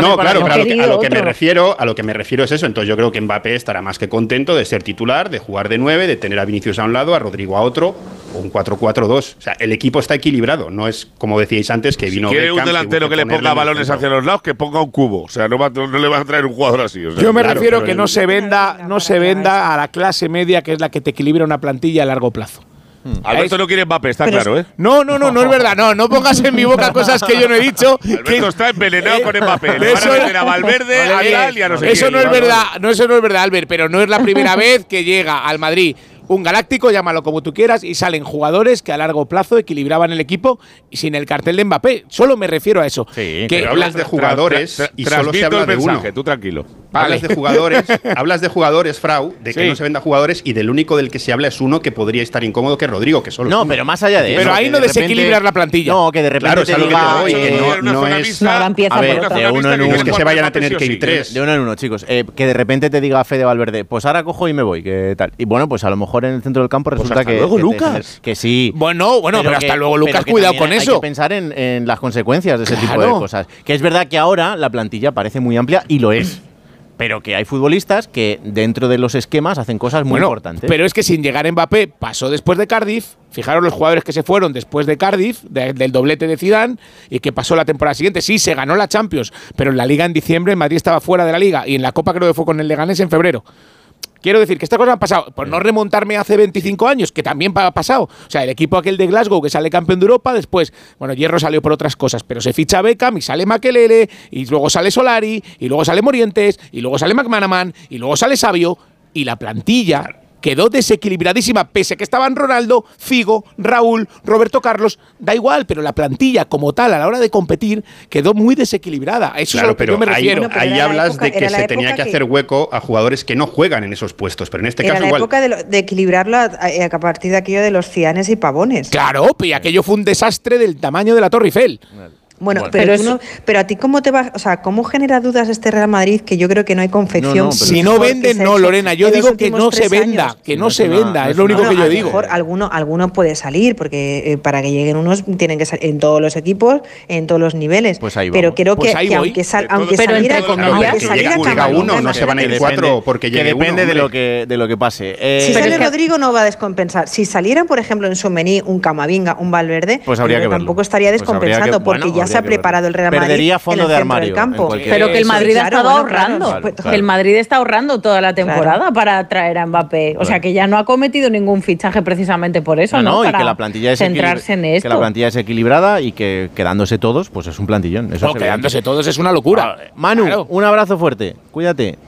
[SPEAKER 19] No, claro, pero a lo, que, a lo que me refiero, a lo que me refiero es eso. Entonces yo creo que Mbappé estará más que contento de ser titular, de jugar de 9, de tener a Vinicius a un lado, a Rodrigo a otro, o un 4-4-2. O sea, el equipo está equilibrado, no es como decíais antes que
[SPEAKER 18] Si
[SPEAKER 19] vino
[SPEAKER 18] quiere un delantero que le ponga balones hacia los lados, que ponga un cubo. O sea, no, va- no le van a traer un jugador así. o sea.
[SPEAKER 11] Yo me
[SPEAKER 19] Claro,
[SPEAKER 11] refiero que no se venda, no se venda a la clase media, que es la que te equilibra una plantilla a largo plazo.
[SPEAKER 18] Alberto no quiere Mbappé, está
[SPEAKER 12] Pero
[SPEAKER 18] claro, ¿eh?
[SPEAKER 11] No, no, no, no es verdad. No, no pongas en mi boca cosas que yo no he dicho.
[SPEAKER 18] Alberto
[SPEAKER 11] que-
[SPEAKER 18] está envenenado con Mbappé. Le van
[SPEAKER 11] Eso
[SPEAKER 18] a
[SPEAKER 11] es-
[SPEAKER 18] meter a Valverde, a y a no sé
[SPEAKER 11] eso
[SPEAKER 18] quién.
[SPEAKER 11] no es verdad, no, eso no es verdad, Albert, pero no es la primera vez que llega al Madrid un galáctico, llámalo como tú quieras, y salen jugadores que a largo plazo equilibraban el equipo y sin el cartel de Mbappé. Solo me refiero a eso.
[SPEAKER 19] que pero hablas de jugadores y solo se habla de uno.
[SPEAKER 18] Tú tranquilo.
[SPEAKER 19] Hablas de jugadores, hablas de jugadores, Frau, de que no se venda jugadores y del único del que se habla es uno que podría estar incómodo, que es Rodrigo, que solo.
[SPEAKER 2] No, pero más allá de
[SPEAKER 11] eso. Pero ahí no desequilibrar la plantilla.
[SPEAKER 2] No, que de repente
[SPEAKER 19] claro,
[SPEAKER 2] te diga,
[SPEAKER 19] que no, no es
[SPEAKER 13] una gran pieza
[SPEAKER 2] a ver,
[SPEAKER 13] por
[SPEAKER 2] de uno en uno.
[SPEAKER 19] es que se vayan a tener que ir tres.
[SPEAKER 2] De uno en uno, chicos. Eh, que de repente te diga Fede Valverde, pues ahora cojo y me voy, que tal. Y bueno, pues a lo mejor en el centro del campo resulta que.
[SPEAKER 11] luego,
[SPEAKER 2] que,
[SPEAKER 11] Lucas.
[SPEAKER 2] que sí.
[SPEAKER 11] Bueno, bueno, pero, hasta luego, Lucas, cuidado con eso.
[SPEAKER 2] Hay que pensar en, en las consecuencias de ese tipo de cosas. Que es verdad que ahora la plantilla parece muy amplia y lo es pero que hay futbolistas que dentro de los esquemas hacen cosas muy
[SPEAKER 11] bueno,
[SPEAKER 2] importantes.
[SPEAKER 11] Pero es que sin llegar Mbappé pasó después de Cardiff. Fijaros los jugadores que se fueron después de Cardiff, del doblete de Zidane, y que pasó la temporada siguiente. Sí, se ganó la Champions, pero en la Liga en diciembre Madrid estaba fuera de la Liga y en la Copa creo que fue con el Leganés en febrero. Quiero decir que estas cosas han pasado, por no remontarme hace 25 años, que también ha pasado. O sea, el equipo aquel de Glasgow que sale campeón de Europa, después, bueno, Hierro salió por otras cosas, pero se ficha Beckham y sale Makelele, y luego sale Solari, y luego sale Morientes, y luego sale McManaman, y luego sale Sabio, y la plantilla quedó desequilibradísima, pese a que estaban Ronaldo, Figo, Raúl, Roberto Carlos, da igual, pero la plantilla como tal a la hora de competir quedó muy desequilibrada. A eso
[SPEAKER 19] claro,
[SPEAKER 11] es a lo que
[SPEAKER 19] pero
[SPEAKER 11] yo me
[SPEAKER 19] ahí,
[SPEAKER 11] refiero.
[SPEAKER 19] ahí hablas
[SPEAKER 12] época-
[SPEAKER 19] de que se tenía que
[SPEAKER 12] que-
[SPEAKER 19] hacer hueco a jugadores que no juegan en esos puestos, pero en este
[SPEAKER 12] Era
[SPEAKER 19] caso
[SPEAKER 12] la
[SPEAKER 19] igual.
[SPEAKER 12] época de, lo- de equilibrarlo a, a- a partir de aquello de los cianes y pavones.
[SPEAKER 11] Claro, y aquello fue un desastre del tamaño de la Torre Eiffel.
[SPEAKER 12] Bueno,
[SPEAKER 11] Bueno.
[SPEAKER 12] pero,
[SPEAKER 11] Pero eso-
[SPEAKER 12] no- pero a ti cómo te va, o sea, cómo genera dudas este Real Madrid que yo creo que no hay confección.
[SPEAKER 11] si no
[SPEAKER 12] mejor que
[SPEAKER 11] venden, no, Lorena. Yo digo que no se venda,
[SPEAKER 12] años.
[SPEAKER 11] que no, se venda, es lo único que yo
[SPEAKER 12] a lo
[SPEAKER 11] digo.
[SPEAKER 12] mejor alguno, alguno puede salir, porque eh, para que lleguen unos tienen que salir en todos los equipos, en todos los niveles.
[SPEAKER 2] Pues ahí
[SPEAKER 12] pero creo
[SPEAKER 2] Pues
[SPEAKER 12] que,
[SPEAKER 2] ahí
[SPEAKER 12] que aunque, sal-
[SPEAKER 2] De
[SPEAKER 12] aunque
[SPEAKER 2] Pero
[SPEAKER 12] saliera,
[SPEAKER 2] entre comillas, llega
[SPEAKER 12] Camavinga,
[SPEAKER 2] uno, no se van a ir
[SPEAKER 12] imagínate.
[SPEAKER 2] cuatro
[SPEAKER 19] porque
[SPEAKER 2] que
[SPEAKER 19] llegue
[SPEAKER 2] depende de lo que de lo que pase. Eh,
[SPEAKER 12] Si sale Rodrigo no va a descompensar. Si saliera, por ejemplo, en Somení un Camavinga, un Valverde,
[SPEAKER 2] Pues
[SPEAKER 12] tampoco estaría
[SPEAKER 2] Pues
[SPEAKER 12] descompensando porque
[SPEAKER 2] bueno,
[SPEAKER 12] ya se ha preparado el Real Madrid
[SPEAKER 2] Perdería
[SPEAKER 12] en el
[SPEAKER 2] de armario
[SPEAKER 12] del campo.
[SPEAKER 13] Pero que el Madrid ha estado
[SPEAKER 12] bueno, claro,
[SPEAKER 13] ahorrando.
[SPEAKER 12] pues,
[SPEAKER 13] que
[SPEAKER 12] claro.
[SPEAKER 13] el Madrid está ahorrando toda la temporada para traer a Mbappé. O sea que ya no ha cometido ningún fichaje precisamente por eso, ¿no?
[SPEAKER 2] no, y
[SPEAKER 13] Para
[SPEAKER 2] que la plantilla es
[SPEAKER 13] centrarse en esto.
[SPEAKER 2] que la plantilla es equilibrada y que quedándose todos, pues es un plantillón. Eso
[SPEAKER 11] No, quedándose todos es una locura.
[SPEAKER 2] Manu, un abrazo fuerte. Cuídate.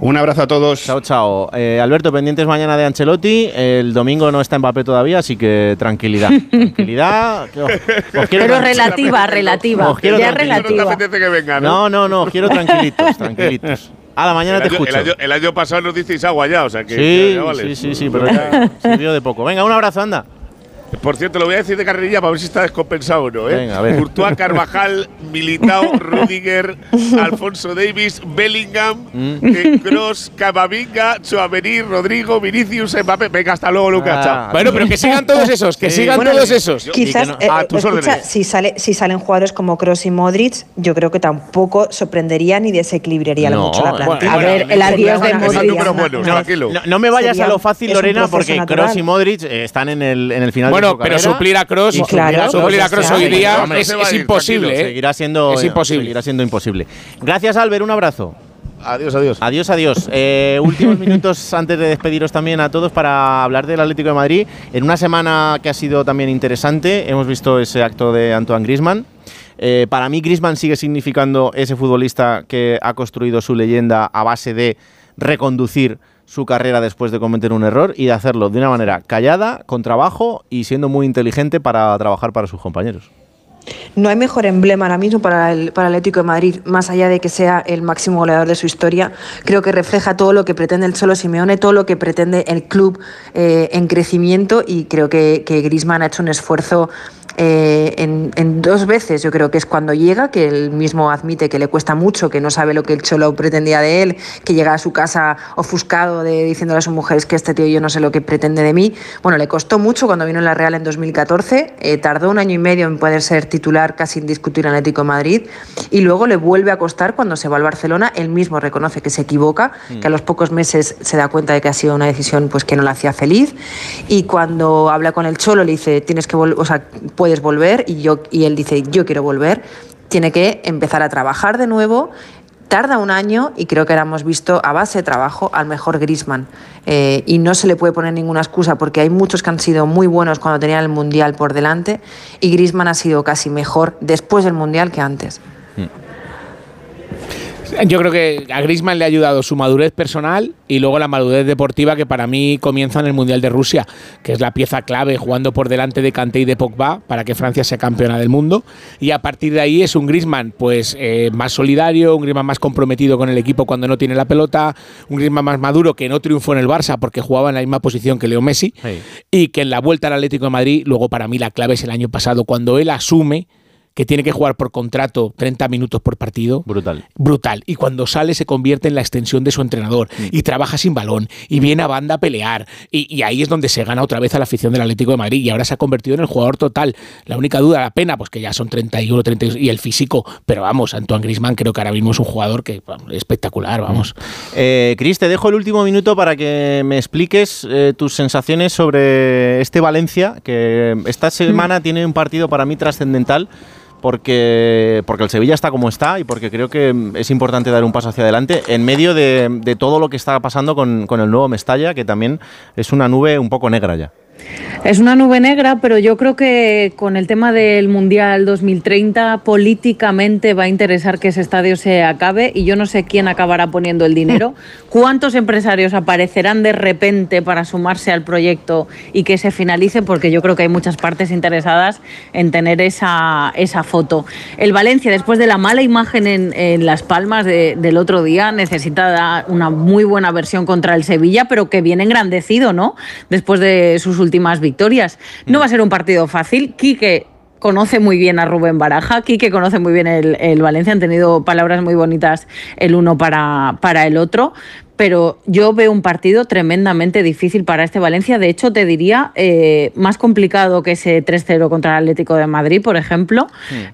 [SPEAKER 19] Un abrazo a todos.
[SPEAKER 2] Chao, chao. Eh, Alberto, pendientes mañana de Ancelotti. El domingo no está Mbappé todavía, así que tranquilidad. tranquilidad. que os- os quiero
[SPEAKER 13] Pero relativa, relativa.
[SPEAKER 2] Os quiero
[SPEAKER 13] Ya relativa.
[SPEAKER 18] apetece que venga,
[SPEAKER 2] No, no, no, quiero tranquilitos, tranquilitos. A la mañana
[SPEAKER 18] el,
[SPEAKER 2] te
[SPEAKER 18] año,
[SPEAKER 2] escucho.
[SPEAKER 18] el, año, el año pasado nos disteis agua ya, o sea que
[SPEAKER 2] Sí,
[SPEAKER 18] ya vale.
[SPEAKER 2] sí, sí, sí, pero ya sirvió de poco. Venga, un abrazo, anda.
[SPEAKER 18] Por cierto, lo voy a decir de carrerilla para ver si está descompensado o no. ¿eh?
[SPEAKER 2] Venga, a ver.
[SPEAKER 18] Courtois, Carvajal, Militao, Rudiger, Alfonso Davis, Bellingham,
[SPEAKER 2] Mm.
[SPEAKER 18] eh, Kroos, Camavinga, Chouameni, Rodrigo, Vinicius, Mbappé. Venga, hasta luego, Lucas.
[SPEAKER 2] Ah,
[SPEAKER 18] chao.
[SPEAKER 11] Bueno, pero que sigan todos esos, que
[SPEAKER 2] Sí.
[SPEAKER 11] sigan
[SPEAKER 12] Bueno,
[SPEAKER 11] todos esos.
[SPEAKER 12] Quizás,
[SPEAKER 18] no-
[SPEAKER 12] eh,
[SPEAKER 18] a tus
[SPEAKER 12] escucha,
[SPEAKER 18] órdenes.
[SPEAKER 12] si, sale, si salen jugadores como Kroos y Modric, yo creo que tampoco sorprendería ni desequilibraría
[SPEAKER 2] No,
[SPEAKER 12] mucho la
[SPEAKER 2] bueno,
[SPEAKER 12] plantilla.
[SPEAKER 13] A ver, el adiós de Modric.
[SPEAKER 12] No,
[SPEAKER 2] me vayas
[SPEAKER 12] Sería-
[SPEAKER 2] a lo fácil, Lorena, porque. Kroos y Modric eh, están en el, en el final
[SPEAKER 11] Bueno,
[SPEAKER 2] su
[SPEAKER 11] pero suplir a
[SPEAKER 2] Y
[SPEAKER 12] Claro,
[SPEAKER 11] suplir a Kroos
[SPEAKER 12] ya
[SPEAKER 11] hoy día
[SPEAKER 18] No
[SPEAKER 11] es, imposible. ¿eh?
[SPEAKER 2] Seguirá siendo,
[SPEAKER 11] Es imposible.
[SPEAKER 2] seguirá siendo imposible. Gracias, Albert. Un abrazo.
[SPEAKER 18] Adiós, adiós.
[SPEAKER 2] Adiós, adiós. Eh, últimos minutos antes de despediros también a todos para hablar del Atlético de Madrid. En una semana que ha sido también interesante, hemos visto ese acto de Antoine Grisman. para mí, Grisman sigue significando ese futbolista que ha construido su leyenda a base de reconducir su carrera después de cometer un error y de hacerlo de una manera callada, con trabajo y siendo muy inteligente para trabajar para sus compañeros.
[SPEAKER 12] No hay mejor emblema ahora mismo para el, para Atlético de Madrid, más allá de que sea el máximo goleador de su historia. Creo que refleja todo lo que pretende el Cholo Simeone, todo lo que pretende el club eh, en crecimiento y creo que, que Griezmann ha hecho un esfuerzo eh, en, en dos veces. Yo creo que es cuando llega, que él mismo admite que le cuesta mucho, que no sabe lo que el Cholo pretendía de él, que llega a su casa ofuscado de diciéndole a su mujer es que este tío yo no sé lo que pretende de mí. Bueno, le costó mucho cuando vino en la Real en 2014, eh, tardó un año y medio en poder ser titular casi indiscutible en Atlético de Madrid y luego le vuelve a costar cuando se va al Barcelona, él mismo reconoce que se equivoca, que a los pocos meses se da cuenta de que ha sido una decisión pues que no la hacía feliz y cuando habla con el Cholo le dice, tienes que vol- o sea, puedes volver y yo y él dice, yo quiero volver, tiene que empezar a trabajar de nuevo Tarda un año y creo que ahora hemos visto a base de trabajo al mejor Grisman. y no se le puede poner ninguna excusa porque hay muchos que han sido muy buenos cuando tenían el Mundial por delante y Grisman ha sido casi mejor después del Mundial que antes.
[SPEAKER 11] Yo creo que a Griezmann le ha ayudado su madurez personal y luego la madurez deportiva que para mí comienza en el Mundial de Rusia, que es la pieza clave jugando por delante de Kanté y de Pogba para que Francia sea campeona del mundo. Y a partir de ahí es un Griezmann pues eh, más solidario, un Griezmann más comprometido con el equipo cuando no tiene la pelota, un Griezmann más maduro que no triunfó en el Barça porque jugaba en la misma posición que Leo Messi y que en la vuelta al Atlético de Madrid, luego para mí la clave es el año pasado cuando él asume que tiene que jugar por contrato 30 minutos por partido.
[SPEAKER 2] Brutal.
[SPEAKER 11] Brutal. Y cuando sale se convierte en la extensión de su entrenador
[SPEAKER 2] Mm.
[SPEAKER 11] y trabaja sin balón y viene a banda a pelear. Y, y ahí es donde se gana otra vez a la afición del Atlético de Madrid y ahora se ha convertido en el jugador total. La única duda, la pena, pues que ya son 31, 32 y el físico. Pero vamos, Antoine Grisman creo que ahora mismo es un jugador que vamos, espectacular, vamos.
[SPEAKER 2] Eh, Cris, te dejo el último minuto para que me expliques eh, tus sensaciones sobre este Valencia, que esta semana tiene un partido para mí trascendental. Porque, porque el Sevilla está como está y porque creo que es importante dar un paso hacia adelante en medio de, todo lo que está pasando con, con el nuevo Mestalla, que también es una nube un poco negra ya.
[SPEAKER 13] Es una nube negra, pero yo creo que con el tema del Mundial 2030 políticamente va a interesar que ese estadio se acabe y yo no sé quién acabará poniendo el dinero, cuántos empresarios aparecerán de repente para sumarse al proyecto y que se finalice, porque yo creo que hay muchas partes interesadas en tener esa, esa foto. El Valencia, después de la mala imagen en, en Las Palmas de- del otro día, necesita dar una muy buena versión contra el Sevilla, pero que viene engrandecido, ¿no? Después de sus últimas victorias. No va a ser un partido fácil. Quique conoce muy bien a Rubén Baraja, Quique conoce muy bien el, el Valencia, han tenido palabras muy bonitas el uno para, para el otro, pero yo veo un partido tremendamente difícil para este Valencia. De hecho, te diría eh, más complicado que ese 3-0 contra el Atlético de Madrid, por ejemplo,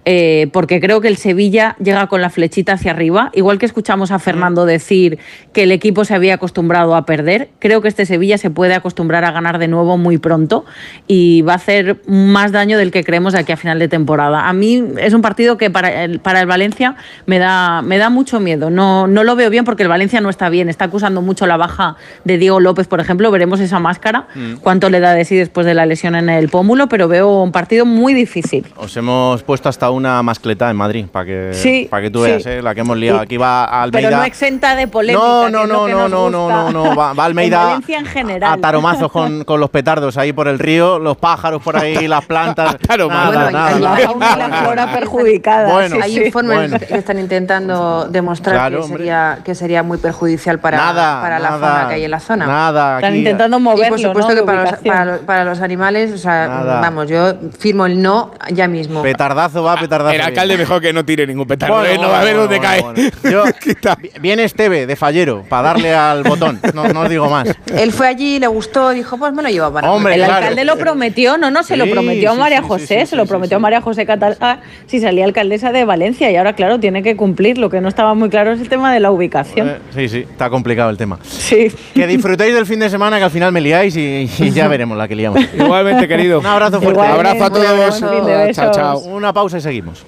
[SPEAKER 13] eh, porque creo que el Sevilla llega con la flechita hacia arriba. Igual que escuchamos a Fernando decir que el equipo se había acostumbrado a perder, creo que este Sevilla se puede acostumbrar a ganar de nuevo muy pronto y va a hacer más daño del que creemos de aquí a final de temporada. A mí es un partido que para el, para el Valencia me da, me da mucho miedo. No, no lo veo bien porque el Valencia no está bien. Está acusando mucho la baja de Diego López, por ejemplo. Veremos esa máscara,
[SPEAKER 2] Mm.
[SPEAKER 13] cuánto le da de sí después de la lesión en el pómulo, pero veo un partido muy difícil.
[SPEAKER 2] Os hemos puesto hasta una mascleta en Madrid para que,
[SPEAKER 13] Sí,
[SPEAKER 2] para que tú
[SPEAKER 13] sí.
[SPEAKER 2] veas eh, la que hemos liado.
[SPEAKER 13] Sí.
[SPEAKER 2] Aquí va Almeida.
[SPEAKER 13] Pero no exenta de polémica.
[SPEAKER 2] No,
[SPEAKER 13] que
[SPEAKER 2] no, no, no, no, no, no, no, va, va
[SPEAKER 13] En
[SPEAKER 2] Almeida
[SPEAKER 13] Valencia en general.
[SPEAKER 2] a taromazos con, con los petardos ahí por el río, los pájaros por ahí, las plantas. nada,
[SPEAKER 13] Bueno,
[SPEAKER 2] nada, nada.
[SPEAKER 13] fauna y la flora perjudicadas.
[SPEAKER 2] Bueno,
[SPEAKER 13] sí,
[SPEAKER 20] Hay
[SPEAKER 13] sí.
[SPEAKER 20] informes
[SPEAKER 2] Bueno.
[SPEAKER 20] que están intentando demostrar
[SPEAKER 2] Claro,
[SPEAKER 20] que, sería, que sería muy perjudicial para,
[SPEAKER 2] Nada,
[SPEAKER 20] para la
[SPEAKER 2] nada,
[SPEAKER 20] fauna que hay en la zona.
[SPEAKER 2] nada,
[SPEAKER 13] Están
[SPEAKER 2] aquí-
[SPEAKER 13] intentando
[SPEAKER 20] Y
[SPEAKER 13] moverlo,
[SPEAKER 20] por supuesto
[SPEAKER 13] ¿no?
[SPEAKER 20] que para los,
[SPEAKER 13] ubicación.
[SPEAKER 20] para, los, para los animales, o sea,
[SPEAKER 2] Nada.
[SPEAKER 20] vamos, yo firmo el no ya mismo.
[SPEAKER 2] Petardazo va, petardazo.
[SPEAKER 11] El alcalde mejor que no tire ningún petardo,
[SPEAKER 2] Bueno,
[SPEAKER 11] ¿eh? no va a ver
[SPEAKER 2] bueno,
[SPEAKER 11] dónde
[SPEAKER 2] bueno,
[SPEAKER 11] cae.
[SPEAKER 2] bueno. Yo- viene Esteve de Fallero para darle al botón. No, no os digo más.
[SPEAKER 20] Él fue allí, le gustó, dijo, pues me lo llevo para
[SPEAKER 2] Hombre,
[SPEAKER 13] el
[SPEAKER 2] claro.
[SPEAKER 13] alcalde lo prometió, no, no, se lo
[SPEAKER 2] Sí,
[SPEAKER 13] prometió a María
[SPEAKER 2] sí,
[SPEAKER 13] José,
[SPEAKER 2] sí, sí,
[SPEAKER 13] se lo
[SPEAKER 2] sí,
[SPEAKER 13] prometió a María José Catalá si salía alcaldesa de Valencia y ahora, claro, tiene que cumplir. Lo que no estaba muy claro es el tema de la ubicación.
[SPEAKER 2] Eh, sí, sí, está complicado el tema.
[SPEAKER 13] Sí.
[SPEAKER 2] Que disfrutéis del fin de semana, que al final me liáis y, y ya veremos la que liamos.
[SPEAKER 11] Igualmente, querido.
[SPEAKER 2] Un abrazo fuerte.
[SPEAKER 11] Igualmente, Abrazo a todos. Chao, chao.
[SPEAKER 2] Una pausa y seguimos.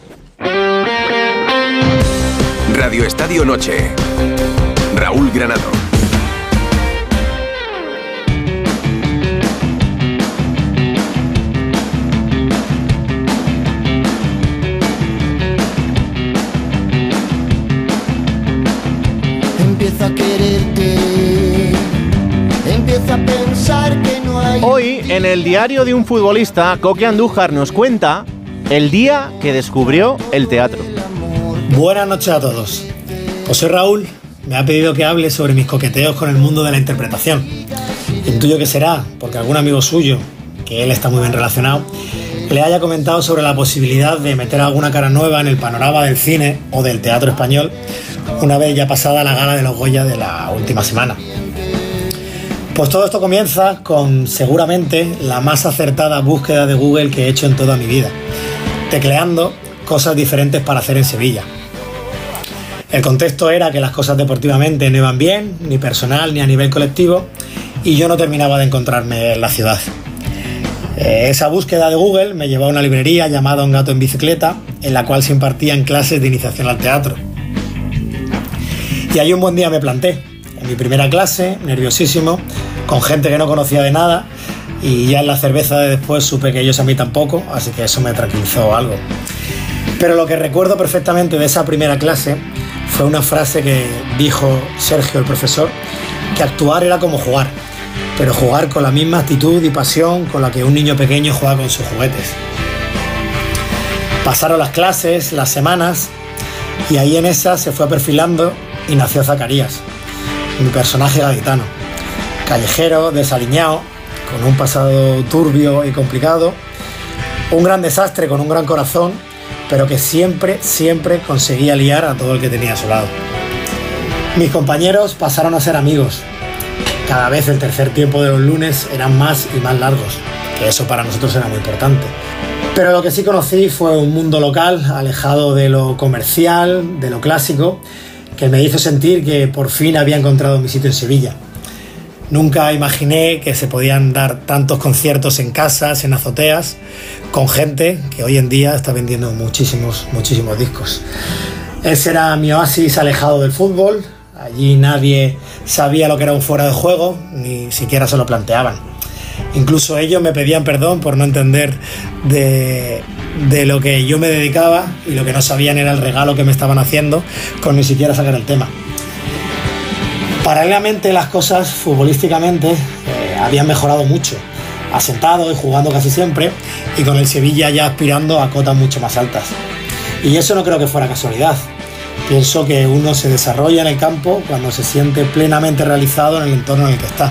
[SPEAKER 21] Radio Estadio Noche. Raúl Granado.
[SPEAKER 2] En el diario de un futbolista, Coque Andújar nos cuenta el día que descubrió el teatro.
[SPEAKER 22] Buenas noches a todos. José Raúl me ha pedido que hable sobre mis coqueteos con el mundo de la interpretación. Intuyo que será porque algún amigo suyo, que él está muy bien relacionado, le haya comentado sobre la posibilidad de meter alguna cara nueva en el panorama del cine o del teatro español una vez ya pasada la gala de los Goya de la última semana. Pues todo esto comienza con seguramente la más acertada búsqueda de Google que he hecho en toda mi vida, tecleando cosas diferentes para hacer en Sevilla. El contexto era que las cosas deportivamente no iban bien, ni personal ni a nivel colectivo, y yo no terminaba de encontrarme en la ciudad. Eh, esa búsqueda de Google me llevó a una librería llamada Un gato en bicicleta, en la cual se impartían clases de iniciación al teatro. Y ahí un buen día me planté, en mi primera clase, nerviosísimo, con gente que no conocía de nada, y ya en la cerveza de después supe que ellos a mí tampoco, así que eso me tranquilizó algo. Pero lo que recuerdo perfectamente de esa primera clase fue una frase que dijo Sergio el profesor, que actuar era como jugar, pero jugar con la misma actitud y pasión con la que un niño pequeño juega con sus juguetes. Pasaron las clases, las semanas, y ahí en esa se fue perfilando y nació Zacarías, mi personaje gaditano. Callejero, desaliñado, con un pasado turbio y complicado, un gran desastre con un gran corazón, pero que siempre, siempre conseguía liar a todo el que tenía a su lado. Mis compañeros pasaron a ser amigos. Cada vez el tercer tiempo de los lunes eran más y más largos, que eso para nosotros era muy importante. Pero lo que sí conocí fue un mundo local, alejado de lo comercial, de lo clásico, que me hizo sentir que por fin había encontrado mi sitio en Sevilla. Nunca imaginé que se podían dar tantos conciertos en casas, en azoteas, con gente que hoy en día está vendiendo muchísimos, muchísimos discos. Ese era mi oasis alejado del fútbol. Allí nadie sabía lo que era un fuera de juego, ni siquiera se lo planteaban. Incluso ellos me pedían perdón por no entender de, de lo que yo me dedicaba y lo que no sabían era el regalo que me estaban haciendo con ni siquiera sacar el tema. Paralelamente las cosas futbolísticamente eh, habían mejorado mucho, asentado y jugando casi siempre y con el Sevilla ya aspirando a cotas mucho más altas. Y eso no creo que fuera casualidad. Pienso que uno se desarrolla en el campo cuando se siente plenamente realizado en el entorno en el que está.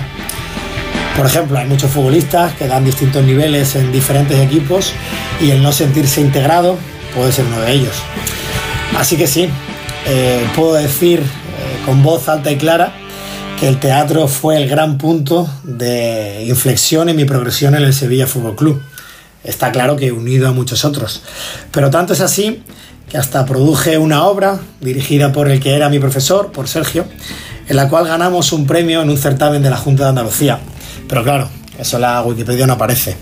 [SPEAKER 22] Por ejemplo, hay muchos futbolistas que dan distintos niveles en diferentes equipos y el no sentirse integrado puede ser uno de ellos. Así que sí, eh, puedo decir eh, con voz alta y clara que el teatro fue el gran punto de inflexión en mi progresión en el Sevilla Fútbol Club. Está claro que unido a muchos otros. Pero tanto es así que hasta produje una obra dirigida por el que era mi profesor, por Sergio, en la cual ganamos un premio en un certamen de la Junta de Andalucía. Pero claro, eso en la Wikipedia no aparece.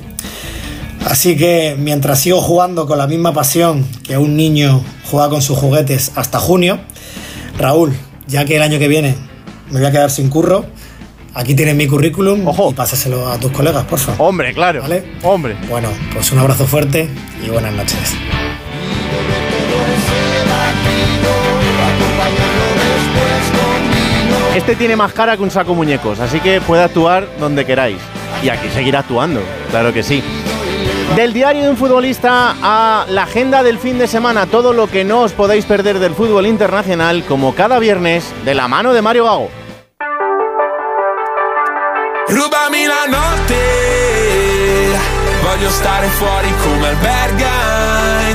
[SPEAKER 22] Así que mientras sigo jugando con la misma pasión que un niño juega con sus juguetes hasta junio, Raúl, ya que el año que viene me voy a quedar sin curro, aquí tienes mi currículum y pásaselo a tus colegas, por favor.
[SPEAKER 2] Hombre, claro.
[SPEAKER 22] ¿Vale?
[SPEAKER 2] Hombre.
[SPEAKER 22] Bueno, pues un abrazo fuerte y buenas noches.
[SPEAKER 2] Este tiene más cara que un saco muñecos, así que puede actuar donde queráis. Y aquí seguirá actuando, claro que sí. Del diario de un futbolista a la agenda del fin de semana, todo lo que no os podéis perder del fútbol internacional, como cada viernes, de la mano de Mario Gago.
[SPEAKER 23] La alberga,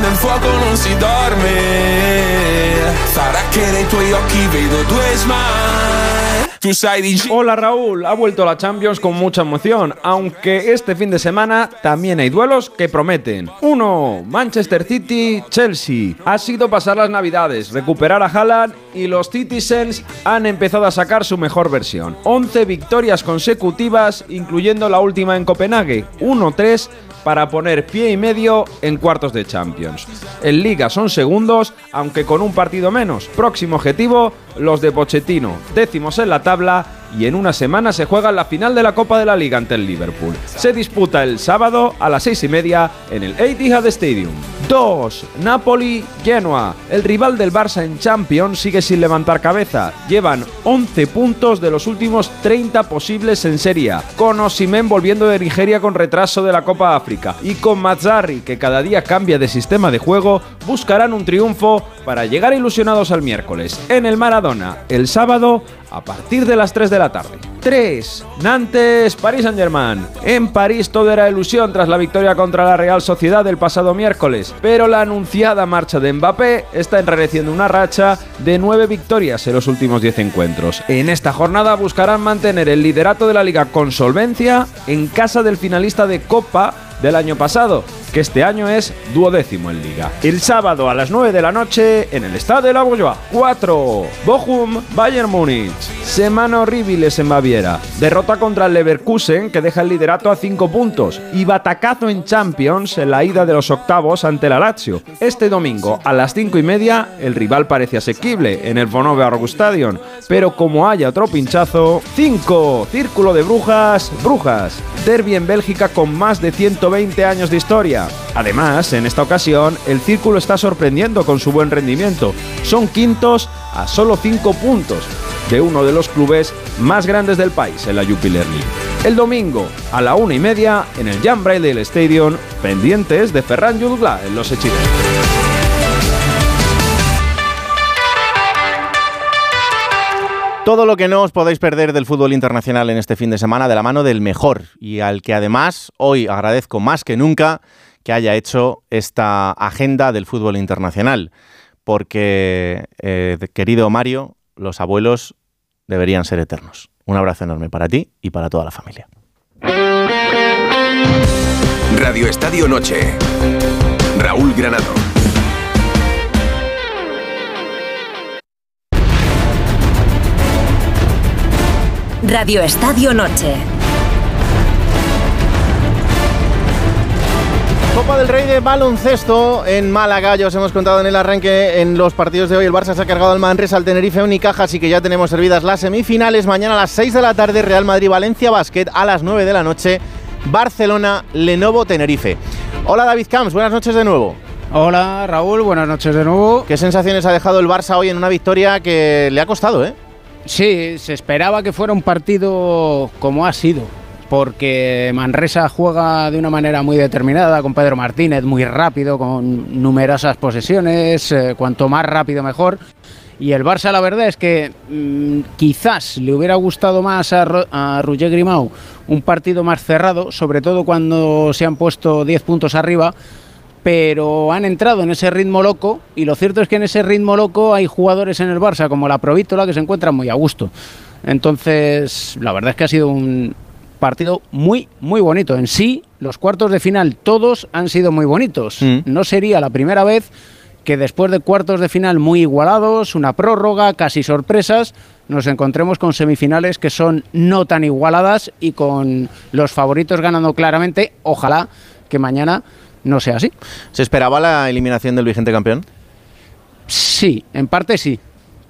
[SPEAKER 23] dorme.
[SPEAKER 24] Hola Raúl, ha vuelto la Champions con mucha emoción, aunque este fin de semana también hay duelos que prometen. Uno, Manchester City, Chelsea. Ha sido pasar las navidades, recuperar a Haaland y los Citizens han empezado a sacar su mejor versión. 11 victorias consecutivas, incluyendo la última en Copenhague, 1-3 para poner pie y medio en cuartos de Champions. En Liga son segundos, aunque con un partido menos. Próximo objetivo, los de Pochettino, décimos en la tabla y en una semana se juega la final de la Copa de la Liga ante el Liverpool. Se disputa el sábado a las seis y media en el Etihad Stadium. 2. Napoli-Genoa. El rival del Barça en Champions sigue sin levantar cabeza. Llevan 11 puntos de los últimos 30 posibles en Serie. Con Osimen volviendo de Nigeria con retraso de la Copa África. Y con Mazzarri, que cada día cambia de sistema de juego, buscarán un triunfo para llegar ilusionados al miércoles. En el Maradona, el sábado, a partir de las 3 de la tarde. 3. Nantes, París Saint-Germain. En París todo era ilusión tras la victoria contra la Real Sociedad del pasado miércoles, pero la anunciada marcha de Mbappé está enrareciendo una racha de 9 victorias en los últimos 10 encuentros. En esta jornada buscarán mantener el liderato de la liga con solvencia en casa del finalista de Copa del año pasado, que este año es duodécimo en liga. El sábado a las 9 de la noche en el Estadio de la Bourgeois. 4. Bochum, Bayern Múnich. Semana horribles en Baviera. Derrota contra el Leverkusen que deja el liderato a 5 puntos. Y batacazo en Champions en la ida de los octavos ante la Lazio. Este domingo a las 5 y media el rival parece asequible en el Vonovia Stadion. Pero como haya otro pinchazo... 5. Círculo de Brujas, Brujas. Derby en Bélgica con más de 120 años de historia. Además, en esta ocasión, el Círculo está sorprendiendo con su buen rendimiento. Son quintos a solo 5 puntos de uno de los clubes más grandes del país en la Jupiler League. El domingo, a la una y media, en el Jan Braille Stadium, pendientes de Ferran Yulgla en los Echidos.
[SPEAKER 2] Todo lo que no os podéis perder del fútbol internacional en este fin de semana de la mano del mejor y al que además hoy agradezco más que nunca que haya hecho esta agenda del fútbol internacional. Porque, eh, querido Mario, los abuelos deberían ser eternos. Un abrazo enorme para ti y para toda la familia.
[SPEAKER 21] Radio Estadio Noche. Raúl Granado.
[SPEAKER 25] Radio Estadio Noche.
[SPEAKER 2] Copa del Rey de baloncesto en Málaga. Ya os hemos contado en el arranque en los partidos de hoy. El Barça se ha cargado al Manresa, al Tenerife, Unicaja, así que ya tenemos servidas las semifinales. Mañana a las 6 de la tarde, Real Madrid-Valencia Basket. A las 9 de la noche, Barcelona, Lenovo, Tenerife. Hola David Camps, buenas noches de nuevo.
[SPEAKER 5] Hola Raúl, buenas noches de nuevo.
[SPEAKER 2] ¿Qué sensaciones ha dejado el Barça hoy en una victoria que le ha costado, eh?
[SPEAKER 5] Sí, se esperaba que fuera un partido como ha sido, porque Manresa juega de una manera muy determinada, con Pedro Martínez muy rápido, con numerosas posesiones, eh, cuanto más rápido mejor. Y el Barça, la verdad es que mm, quizás le hubiera gustado más a, Ro a un partido más cerrado, sobre todo cuando se han puesto 10 puntos arriba, pero han entrado en ese ritmo loco y lo cierto es que en ese ritmo loco hay jugadores en el Barça como la Provítola que se encuentran muy a gusto. Entonces, la verdad es que ha sido un partido muy, muy bonito. En sí, los cuartos de final todos han sido muy bonitos. No sería la primera vez que después de cuartos de final muy igualados, una prórroga, casi sorpresas, nos encontremos con semifinales que son no tan igualadas y con los favoritos ganando claramente. Ojalá que mañana no sea así.
[SPEAKER 2] ¿Se esperaba la eliminación del vigente campeón?
[SPEAKER 5] Sí, en parte sí,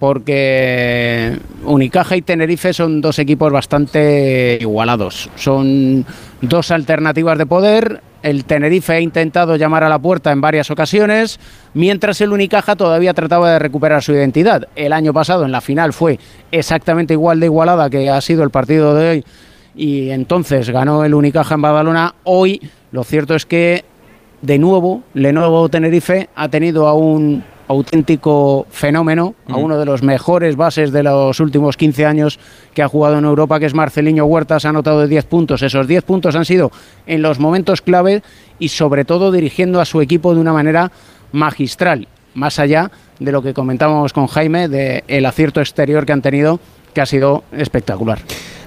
[SPEAKER 5] porque Unicaja y Tenerife son dos equipos bastante igualados. Son dos alternativas de poder. El Tenerife ha intentado llamar a la puerta en varias ocasiones, mientras el Unicaja todavía trataba de recuperar su identidad. El año pasado en la final fue exactamente igual de igualada que ha sido el partido de hoy y entonces ganó el Unicaja en Badalona. Hoy lo cierto es que de nuevo Lenovo Tenerife ha tenido a un auténtico fenómeno, a uno de los mejores bases de los últimos 15 años que ha jugado en Europa, que es Marceliño Huertas, ha anotado de 10 puntos. Esos 10 puntos han sido en los momentos clave y sobre todo dirigiendo a su equipo de una manera magistral, más allá de lo que comentábamos con Jaime, del el acierto exterior que han tenido, que ha sido espectacular.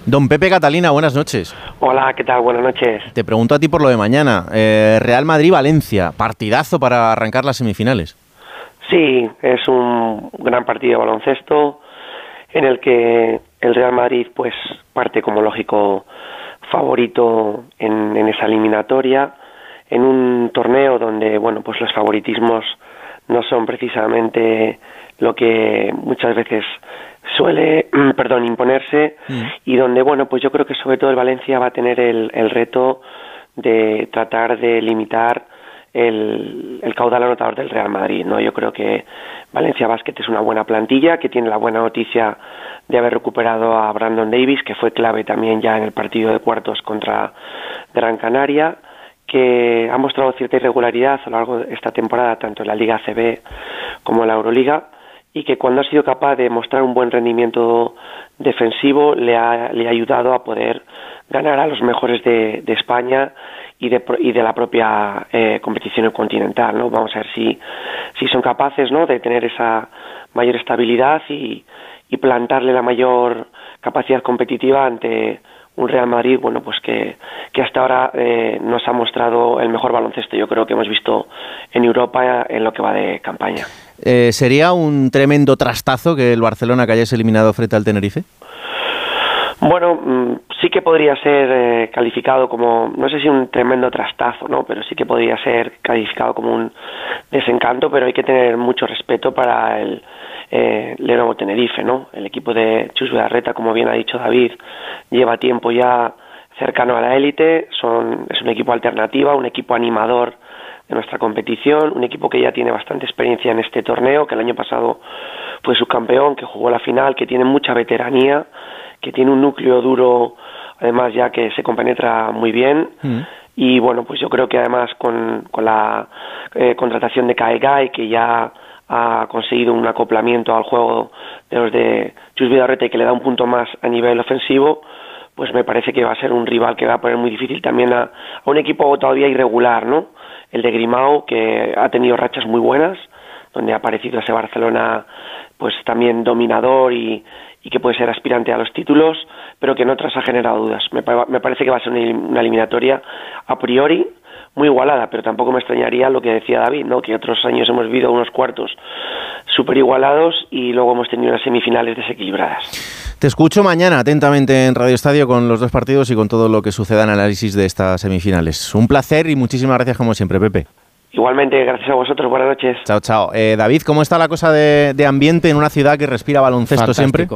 [SPEAKER 2] Don Pepe Catalina, buenas noches.
[SPEAKER 26] Hola, ¿qué tal? Buenas noches.
[SPEAKER 2] Te pregunto a ti por lo de mañana. Eh, Real Madrid-Valencia, partidazo para arrancar las semifinales.
[SPEAKER 26] Sí, es un gran partido de baloncesto en el que el Real Madrid pues parte como lógico favorito en, en esa eliminatoria en un torneo donde bueno pues los favoritismos no son precisamente lo que muchas veces suele perdón imponerse y donde bueno pues yo creo que sobre todo el Valencia va a tener el, el reto de tratar de limitar el, caudal anotador del Real Madrid. ¿no? Yo creo que Valencia Basket es una buena plantilla, que tiene la buena noticia de haber recuperado a Brandon Davis, que fue clave también ya en el partido de cuartos contra Gran Canaria, que ha mostrado cierta irregularidad a lo largo de esta temporada, tanto en la Liga CB como en la Euroliga, y que cuando ha sido capaz de mostrar un buen rendimiento defensivo le ha, le ayudado a poder ganar a los mejores de España y de, y de la propia eh, competición continental, ¿no? Vamos a ver si, si son capaces, ¿no? De tener esa mayor estabilidad y, y plantarle la mayor capacidad competitiva ante un Real Madrid, bueno, pues que, que hasta ahora eh, nos ha mostrado el mejor baloncesto, yo creo que hemos visto en Europa en lo que va de campaña.
[SPEAKER 2] Eh, ¿Sería un tremendo trastazo que el Barcelona que eliminado frente al Tenerife?
[SPEAKER 26] Bueno, mm, sí que podría ser eh, calificado como, no sé si un tremendo trastazo, ¿no? Pero sí que podría ser calificado como un desencanto, pero hay que tener mucho respeto para el eh, Lenovo Tenerife, ¿no? El equipo de Chus Vidarreta, como bien ha dicho David, lleva tiempo ya cercano a la élite, son, es un equipo alternativa, un equipo animador de nuestra competición, un equipo que ya tiene bastante experiencia en este torneo, que el año pasado fue subcampeón, que jugó la final, que tiene mucha veteranía, que tiene un núcleo duro, además ya que se compenetra muy bien. Y bueno, pues yo creo que además con, con la eh, contratación de Kaegai, que ya ha conseguido un acoplamiento al juego de los de Chus Vidarrete que le da un punto más a nivel ofensivo, pues me parece que va a ser un rival que va a poner muy difícil también a, a un equipo todavía irregular, ¿no? El de Grimao, que ha tenido rachas muy buenas, donde ha aparecido ese Barcelona pues también dominador y, y que puede ser aspirante a los títulos, pero que en otras ha generado dudas. Me, me parece que va a ser una elim- una eliminatoria a priori muy igualada, pero tampoco me extrañaría lo que decía David, ¿no? que otros años hemos vivido unos cuartos súper igualados y luego hemos tenido unas semifinales desequilibradas.
[SPEAKER 2] Te escucho mañana atentamente en Radio Estadio con los dos partidos y con todo lo que suceda en análisis de estas semifinales. Un placer y muchísimas gracias como siempre, Pepe.
[SPEAKER 26] Igualmente, gracias a vosotros, buenas noches.
[SPEAKER 2] Chao, chao. Eh, David, ¿cómo está la cosa de, de ambiente en una ciudad que respira baloncesto siempre?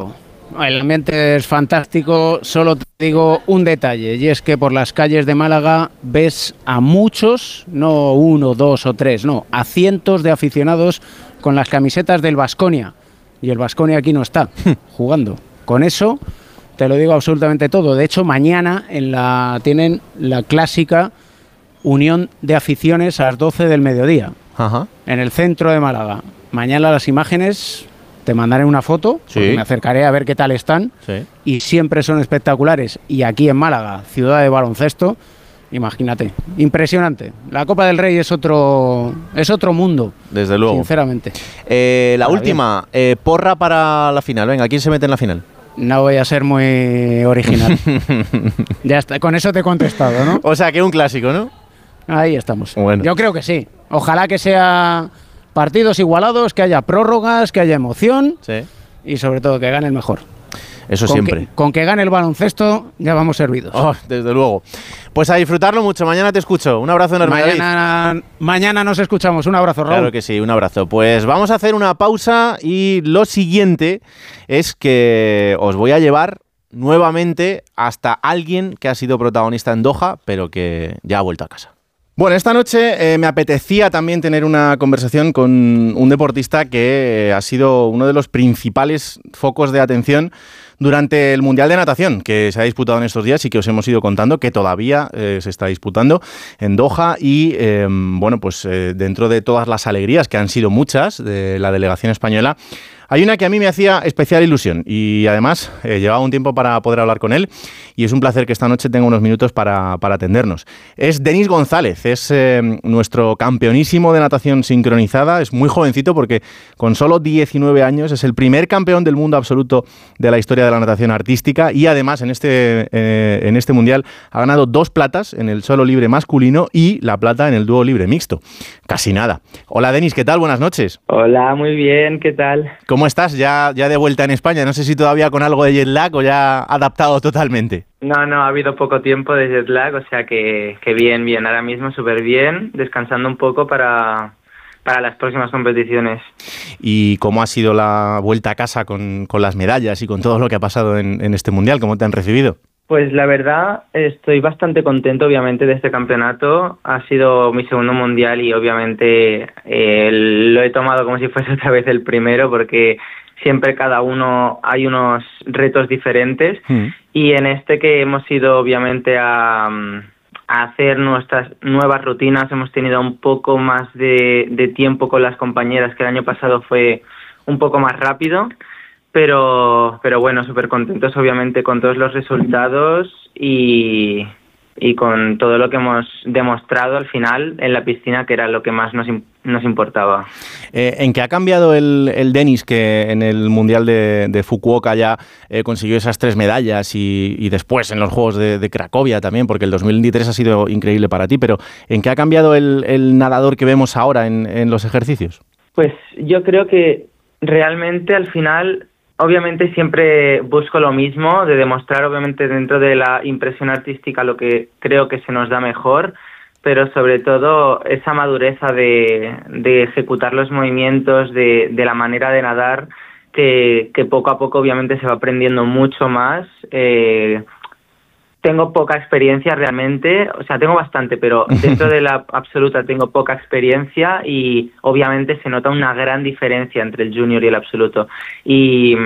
[SPEAKER 5] El ambiente es fantástico, solo te digo un detalle, y es que por las calles de Málaga ves a muchos, no uno, dos o tres, no, a cientos de aficionados con las camisetas del Vasconia. Y el Vasconia aquí no está, jugando. Con eso te lo digo absolutamente todo. De hecho, mañana en la, tienen la clásica unión de aficiones a las 12 del mediodía
[SPEAKER 2] Ajá.
[SPEAKER 5] en el centro de Málaga. Mañana las imágenes te mandaré una foto,
[SPEAKER 2] Sí.
[SPEAKER 5] me acercaré a ver qué tal están
[SPEAKER 2] Sí.
[SPEAKER 5] y siempre son espectaculares. Y aquí en Málaga, ciudad de baloncesto, imagínate, impresionante. La Copa del Rey es otro, es otro mundo,
[SPEAKER 2] Desde luego.
[SPEAKER 5] sinceramente.
[SPEAKER 2] Eh, la última, eh, porra para la final. Venga, ¿quién se mete en la final?
[SPEAKER 5] No voy a ser muy original. ya está, con eso te he contestado, ¿no?
[SPEAKER 2] O sea, que un clásico, ¿no?
[SPEAKER 5] Ahí estamos.
[SPEAKER 2] Bueno.
[SPEAKER 5] Yo creo que sí. Ojalá que sea partidos igualados, que haya prórrogas, que haya emoción
[SPEAKER 2] Sí.
[SPEAKER 5] y sobre todo que gane el mejor.
[SPEAKER 2] Eso
[SPEAKER 5] Con
[SPEAKER 2] siempre.
[SPEAKER 5] Que, con que gane el baloncesto ya vamos servidos.
[SPEAKER 2] Oh, desde luego. Pues a disfrutarlo mucho. Mañana te escucho. Un abrazo enorme, David.
[SPEAKER 5] mañana nos escuchamos. Un abrazo, Raúl.
[SPEAKER 2] Claro que sí, un abrazo. Pues vamos a hacer una pausa y lo siguiente es que os voy a llevar nuevamente hasta alguien que ha sido protagonista en Doha, pero que ya ha vuelto a casa. Bueno, esta noche eh, me apetecía también tener una conversación con un deportista que eh, ha sido uno de los principales focos de atención durante el Mundial de Natación, que se ha disputado en estos días y que os hemos ido contando, que todavía eh, se está disputando en Doha y, eh, bueno, pues dentro de todas las alegrías, que han sido muchas, de la delegación española, hay una que a mí me hacía especial ilusión y además eh, llevaba un tiempo para poder hablar con él y es un placer que esta noche tenga unos minutos para, para atendernos. Es Denis González, es eh, nuestro campeonísimo de natación sincronizada, es muy jovencito porque con solo 19 años es el primer campeón del mundo absoluto de la historia de la natación artística y además en este, eh, en este mundial ha ganado dos platas en el solo libre masculino y la plata en el dúo libre mixto. Casi nada. Hola Denis, ¿qué tal? Buenas noches.
[SPEAKER 27] Hola, muy bien, ¿qué tal?
[SPEAKER 2] ¿Cómo estás? Ya, ya de vuelta en España. No sé si todavía con algo de jet lag o ya adaptado totalmente.
[SPEAKER 27] No, no, ha habido poco tiempo de jet lag, o sea que, que bien, bien, ahora mismo súper bien, descansando un poco para, para las próximas competiciones.
[SPEAKER 2] ¿Y cómo ha sido la vuelta a casa con, con las medallas y con todo lo que ha pasado en, en este mundial? ¿Cómo te han recibido?
[SPEAKER 27] Pues la verdad, estoy bastante contento obviamente de este campeonato. Ha sido mi segundo mundial y obviamente eh, lo he tomado como si fuese otra vez el primero porque siempre cada uno hay unos retos diferentes. Y en este que hemos ido obviamente a, mm, a hacer nuestras nuevas rutinas, hemos tenido un poco más de, de tiempo con las compañeras que el año pasado fue un poco más rápido pero pero bueno súper contentos obviamente con todos los resultados y y con todo lo que hemos demostrado al final en la piscina que era lo que más nos, nos importaba
[SPEAKER 2] Eh, ¿En qué ha cambiado el, el Denis que en el Mundial de, de Fukuoka ya eh, consiguió esas tres medallas y, y después en los Juegos de, de Cracovia también? Porque el 2023 ha sido increíble para ti, pero ¿en qué ha cambiado el, el nadador que vemos ahora en, en los ejercicios?
[SPEAKER 27] Pues yo creo que realmente al final, obviamente siempre busco lo mismo, de demostrar obviamente dentro de la impresión artística lo que creo que se nos da mejor, pero sobre todo esa madureza de, de ejecutar los movimientos, de, de la manera de nadar, que, poco a poco obviamente se va aprendiendo mucho más. eh, tengo poca experiencia realmente, o sea, tengo bastante, pero dentro de la absoluta tengo poca experiencia y obviamente se nota una gran diferencia entre el junior y el absoluto. Y,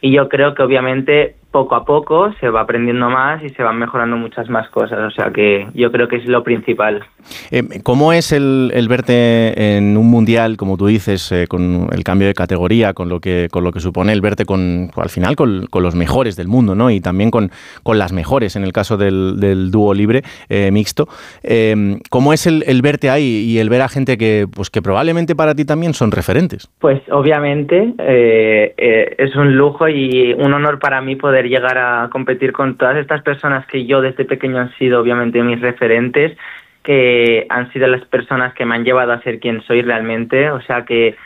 [SPEAKER 27] y yo creo que obviamente poco a poco se va aprendiendo más y se van mejorando muchas más cosas. O sea que yo creo que es lo principal.
[SPEAKER 2] Eh, ¿Cómo es el, el, verte en un mundial, como tú dices, eh, con el cambio de categoría, con lo que, con lo que supone el verte con, al final con, con los mejores del mundo, ¿no? Y también con, con las mejores, en el caso del, del dúo libre eh, mixto. Eh, ¿Cómo es el, el, verte ahí y el ver a gente que, pues, que probablemente para ti también son referentes?
[SPEAKER 27] Pues obviamente es un lujo y un honor para mí poder llegar a competir con todas estas personas que yo desde pequeño han sido obviamente mis referentes, que han sido las personas que me han llevado a ser quien soy realmente, o sea que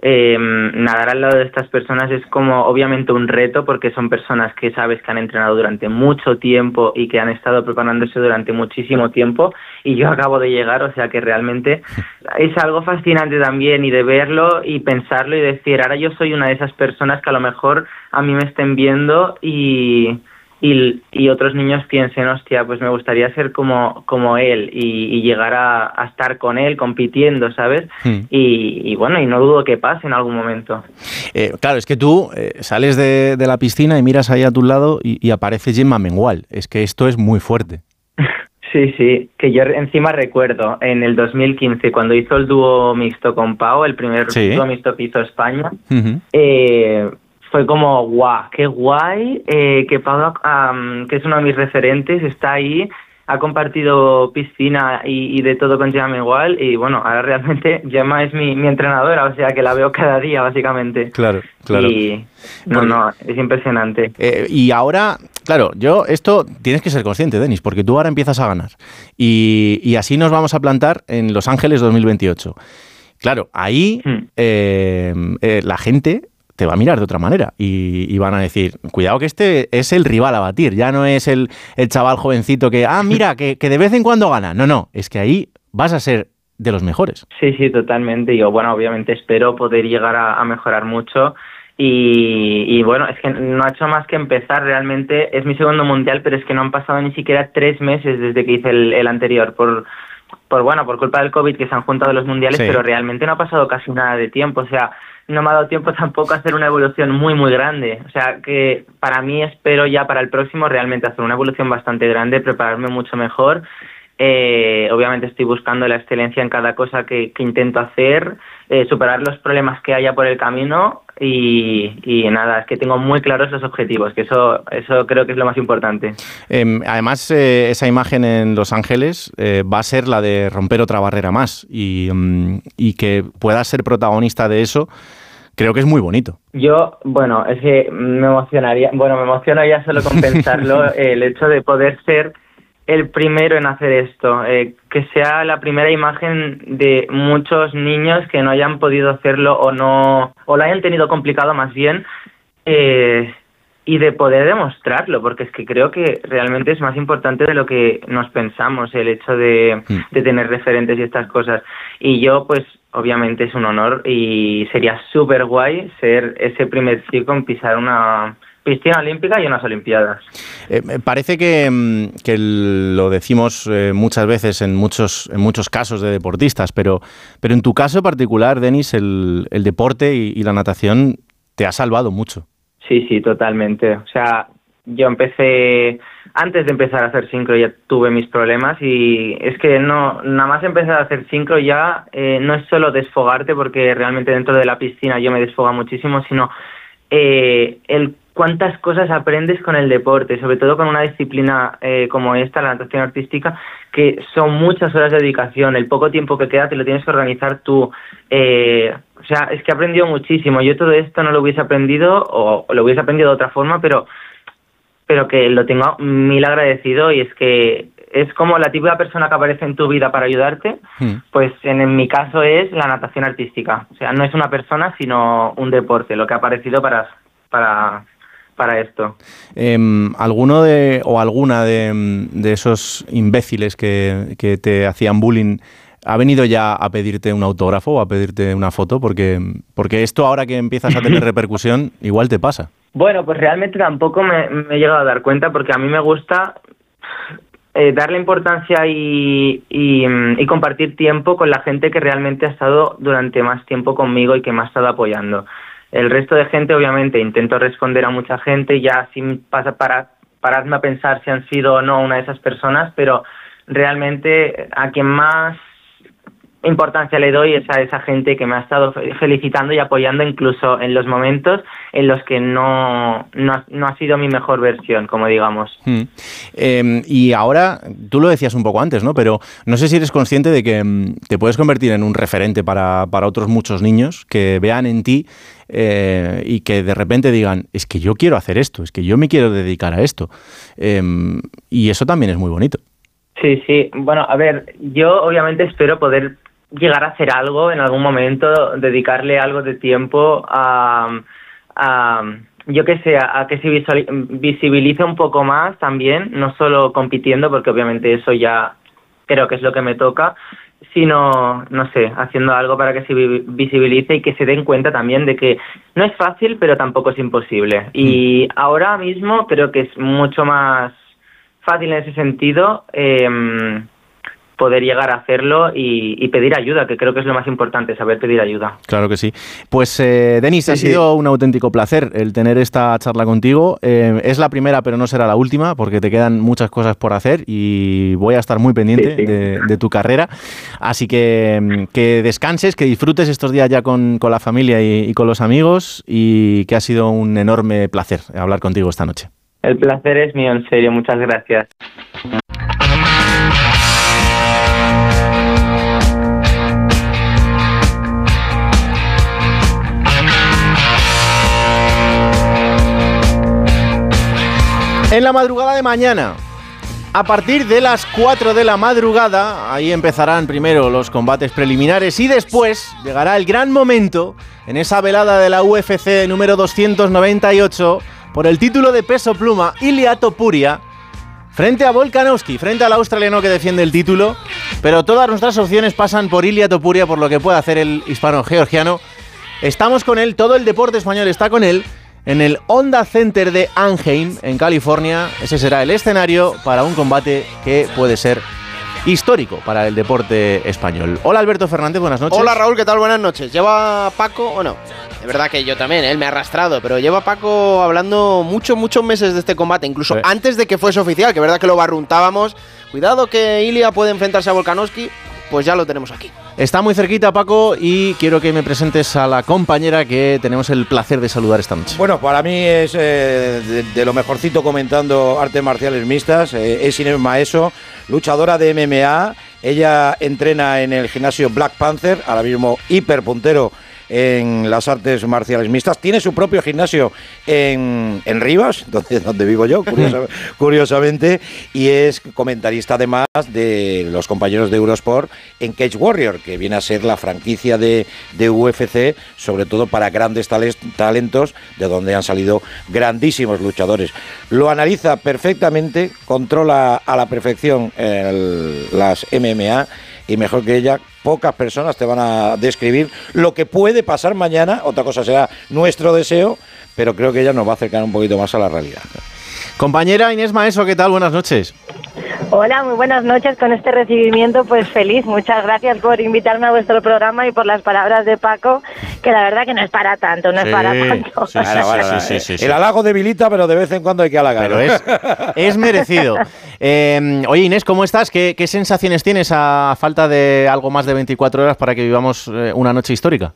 [SPEAKER 27] eh, nadar al lado de estas personas es como obviamente un reto porque son personas que sabes que han entrenado durante mucho tiempo y que han estado preparándose durante muchísimo tiempo y yo acabo de llegar, o sea que realmente es algo fascinante también y de verlo y pensarlo y decir, ahora yo soy una de esas personas que a lo mejor a mí me estén viendo y y, y, otros niños piensen, hostia, pues me gustaría ser como, como él y, y llegar a, a, estar con él compitiendo, ¿sabes? Hmm. Y, y, bueno, y no dudo que pase en algún momento.
[SPEAKER 2] Eh, claro, es que tú eh, sales de, de, la piscina y miras ahí a tu lado y, aparece Gemma Mengual. Es que esto es muy fuerte.
[SPEAKER 27] Sí, sí, que yo encima recuerdo en el 2015 cuando hizo el dúo mixto con Pau, el primer sí. dúo mixto que hizo España, eh, fue como, guau, qué guay, eh, que Pablo, um, que es uno de mis referentes, está ahí, ha compartido piscina y, y de todo con Gemma igual, y bueno, ahora realmente Gemma es mi, mi, entrenadora, o sea que la veo cada día, básicamente.
[SPEAKER 2] Claro, claro.
[SPEAKER 27] Y no, no, es impresionante.
[SPEAKER 2] Eh, y ahora, claro, yo, esto tienes que ser consciente, Denis, porque tú ahora empiezas a ganar. Y, y así nos vamos a plantar en Los Ángeles 2028. Claro, ahí hmm. eh, eh, la gente te va a mirar de otra manera y, y, van a decir, cuidado que este es el rival a batir, ya no es el, el chaval jovencito que, ah, mira, que, que, de vez en cuando gana. No, no, es que ahí vas a ser de los mejores.
[SPEAKER 27] Sí, sí, totalmente. Yo, bueno, obviamente espero poder llegar a, a mejorar mucho. Y, y, bueno, es que no ha hecho más que empezar realmente. Es mi segundo mundial, pero es que no han pasado ni siquiera tres meses desde que hice el, el anterior por, por bueno, por culpa del COVID que se han juntado los mundiales, sí. pero realmente no ha pasado casi nada de tiempo. O sea, no me ha dado tiempo tampoco a hacer una evolución muy, muy grande. O sea, que para mí espero ya para el próximo realmente hacer una evolución bastante grande, prepararme mucho mejor. Eh, obviamente estoy buscando la excelencia en cada cosa que, intento hacer, eh, superar los problemas que haya por el camino y, nada, es que tengo muy claros los objetivos, que eso, eso creo que es lo más importante.
[SPEAKER 2] Eh, además, eh, esa imagen en Los Ángeles va a ser la de romper otra barrera más y, um, y que puedas ser protagonista de eso. Creo que es muy bonito.
[SPEAKER 27] Yo, bueno, es que me emocionaría, bueno, me emociona ya solo con pensarlo, el hecho de poder ser el primero en hacer esto, eh, que sea la primera imagen de muchos niños que no hayan podido hacerlo o no, o lo hayan tenido complicado más bien, eh, y de poder demostrarlo, porque es que creo que realmente es más importante de lo que nos pensamos el hecho de, de tener referentes y estas cosas. Y yo, pues, obviamente es un honor y sería súper guay ser ese primer chico en pisar una piscina olímpica y unas olimpiadas.
[SPEAKER 2] Eh, parece que, mm, que, lo decimos eh, muchas veces en muchos, en muchos casos de deportistas, pero, pero en tu caso particular, Denis, el, el deporte y, y, la natación te ha salvado mucho.
[SPEAKER 27] Sí, sí, totalmente. O sea, yo empecé, antes de empezar a hacer sincro ya tuve mis problemas y es que no, nada más empezar a hacer sincro ya eh, no es solo desfogarte porque realmente dentro de la piscina yo me desfoga muchísimo, sino eh, el cuántas cosas aprendes con el deporte, sobre todo con una disciplina eh, como esta, la natación artística, que son muchas horas de dedicación, el poco tiempo que queda te lo tienes que organizar tú. Eh, o sea, es que he aprendido muchísimo. Yo todo esto no lo hubiese aprendido o, o lo hubiese aprendido de otra forma, pero, pero que lo tengo mil agradecido y es que es como la típica persona que aparece en tu vida para ayudarte, hmm. pues en, en, mi caso es la natación artística. O sea, no es una persona, sino un deporte, lo que ha aparecido para, para, para esto.
[SPEAKER 2] Eh, ¿Alguno de, o alguna de, de esos imbéciles que, que, te hacían bullying ha venido ya a pedirte un autógrafo o a pedirte una foto? Porque, porque esto ahora que empiezas a tener repercusión, igual te pasa.
[SPEAKER 27] Bueno, pues realmente tampoco me, he llegado a dar cuenta porque a mí me gusta eh, darle importancia y, y compartir tiempo con la gente que realmente ha estado durante más tiempo conmigo y que me ha estado apoyando. El resto de gente, obviamente, intento responder a mucha gente y ya sin pasa para paradme a pensar si han sido o no una de esas personas, pero realmente a quien más importancia le doy es a esa gente que me ha estado fe- felicitando y apoyando incluso en los momentos en los que no, no, ha- no ha sido mi mejor versión, como digamos.
[SPEAKER 2] Mm. Eh, y ahora, tú lo decías un poco antes, ¿no? Pero no sé si eres consciente de que mm, te puedes convertir en un referente para, para otros muchos niños que vean en ti eh, y que de repente digan, es que yo quiero hacer esto, es que yo me quiero dedicar a esto. Eh, y eso también es muy bonito.
[SPEAKER 27] Sí, sí. Bueno, a ver, yo obviamente espero poder llegar a hacer algo en algún momento, dedicarle algo de tiempo a, a yo que sé, a que se visibilice un poco más también, no solo compitiendo, porque obviamente eso ya creo que es lo que me toca, sino, no sé, haciendo algo para que se vi- visibilice y que se den cuenta también de que no es fácil, pero tampoco es imposible. Y ahora mismo creo que es mucho más fácil en ese sentido eh, poder llegar a hacerlo y, y pedir ayuda, que creo que es lo más importante, saber pedir ayuda.
[SPEAKER 2] Claro que sí. Pues, eh, Denis, ha
[SPEAKER 27] Sí,
[SPEAKER 2] sido un auténtico placer el tener esta charla contigo. Eh, es la primera, pero no será la última, porque te quedan muchas cosas por hacer y voy a estar muy pendiente De, de tu carrera. Así que mm, que descanses, que disfrutes estos días ya con, con la familia y, y con los amigos y que ha sido un enorme placer hablar contigo esta noche.
[SPEAKER 27] El placer es mío, en serio, muchas gracias.
[SPEAKER 2] En la madrugada de mañana, a partir de las 4 de la madrugada, ahí empezarán primero los combates preliminares y después llegará el gran momento en esa velada de la UFC número 298 por el título de peso pluma Ilia Topuria frente a Volkanovski, frente al australiano que defiende el título, pero todas nuestras opciones pasan por Ilia Topuria por lo que puede hacer el hispano-georgiano. Estamos con él, todo el deporte español está con él en el Honda Center de Anaheim, en California. Ese será el escenario para un combate que puede ser histórico para el deporte español. Hola Alberto Fernández, buenas noches.
[SPEAKER 28] Hola Raúl, ¿qué tal? Buenas noches. ¿Lleva Paco o no? Es verdad que yo también, él me ha arrastrado, pero lleva Paco hablando muchos, muchos meses de este combate, incluso
[SPEAKER 2] Sí.
[SPEAKER 28] antes de que fuese oficial, que es verdad que lo barruntábamos. Cuidado que Ilia puede enfrentarse a Volkanovski, pues ya lo tenemos aquí.
[SPEAKER 2] Está muy cerquita Paco y quiero que me presentes a la compañera que tenemos el placer de saludar esta noche.
[SPEAKER 29] Bueno, para mí es eh, de, lo mejorcito comentando artes marciales mixtas. eh, es Inés Maeso, luchadora de MMA. Ella entrena en el gimnasio Black Panther, ahora mismo hiperpuntero en las artes marciales mixtas. Tiene su propio gimnasio en, en Rivas, donde, donde vivo yo, curiosa- curiosamente, y es comentarista además de los compañeros de Eurosport en Cage Warrior, que viene a ser la franquicia de, de UFC, sobre todo para grandes talentos, de donde han salido grandísimos luchadores. Lo analiza perfectamente, controla a la perfección el- las MMA y mejor que ella, pocas personas te van a describir lo que puede pasar mañana. Otra cosa será nuestro deseo, pero creo que ella nos va a acercar un poquito más a la realidad.
[SPEAKER 2] Compañera Inés Maeso, ¿qué tal? Buenas noches.
[SPEAKER 30] Hola, muy buenas noches con este recibimiento, pues feliz. Muchas gracias por invitarme a vuestro programa y por las palabras de Paco, que la verdad que no es para tanto, no es para tanto.
[SPEAKER 29] El halago debilita, pero de vez en cuando hay que halagar.
[SPEAKER 2] Pero es, es merecido. Eh, oye Inés, ¿cómo estás? ¿Qué, qué sensaciones tienes a falta de algo más de 24 horas para que vivamos eh, una noche histórica?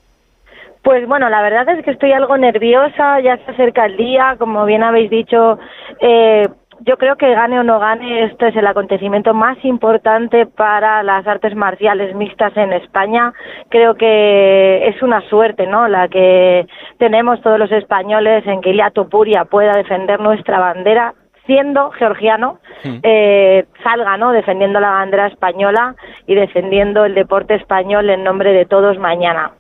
[SPEAKER 30] Pues bueno, la verdad es que estoy algo nerviosa, ya se acerca el día, como bien habéis dicho, eh, yo creo que gane o no gane, esto es el acontecimiento más importante para las artes marciales mixtas en España. Creo que es una suerte, ¿no? La que tenemos todos los españoles en que Ilia Topuria pueda defender nuestra bandera siendo georgiano, eh, salga, ¿no? Defendiendo la bandera española y defendiendo el deporte español en nombre de todos mañana.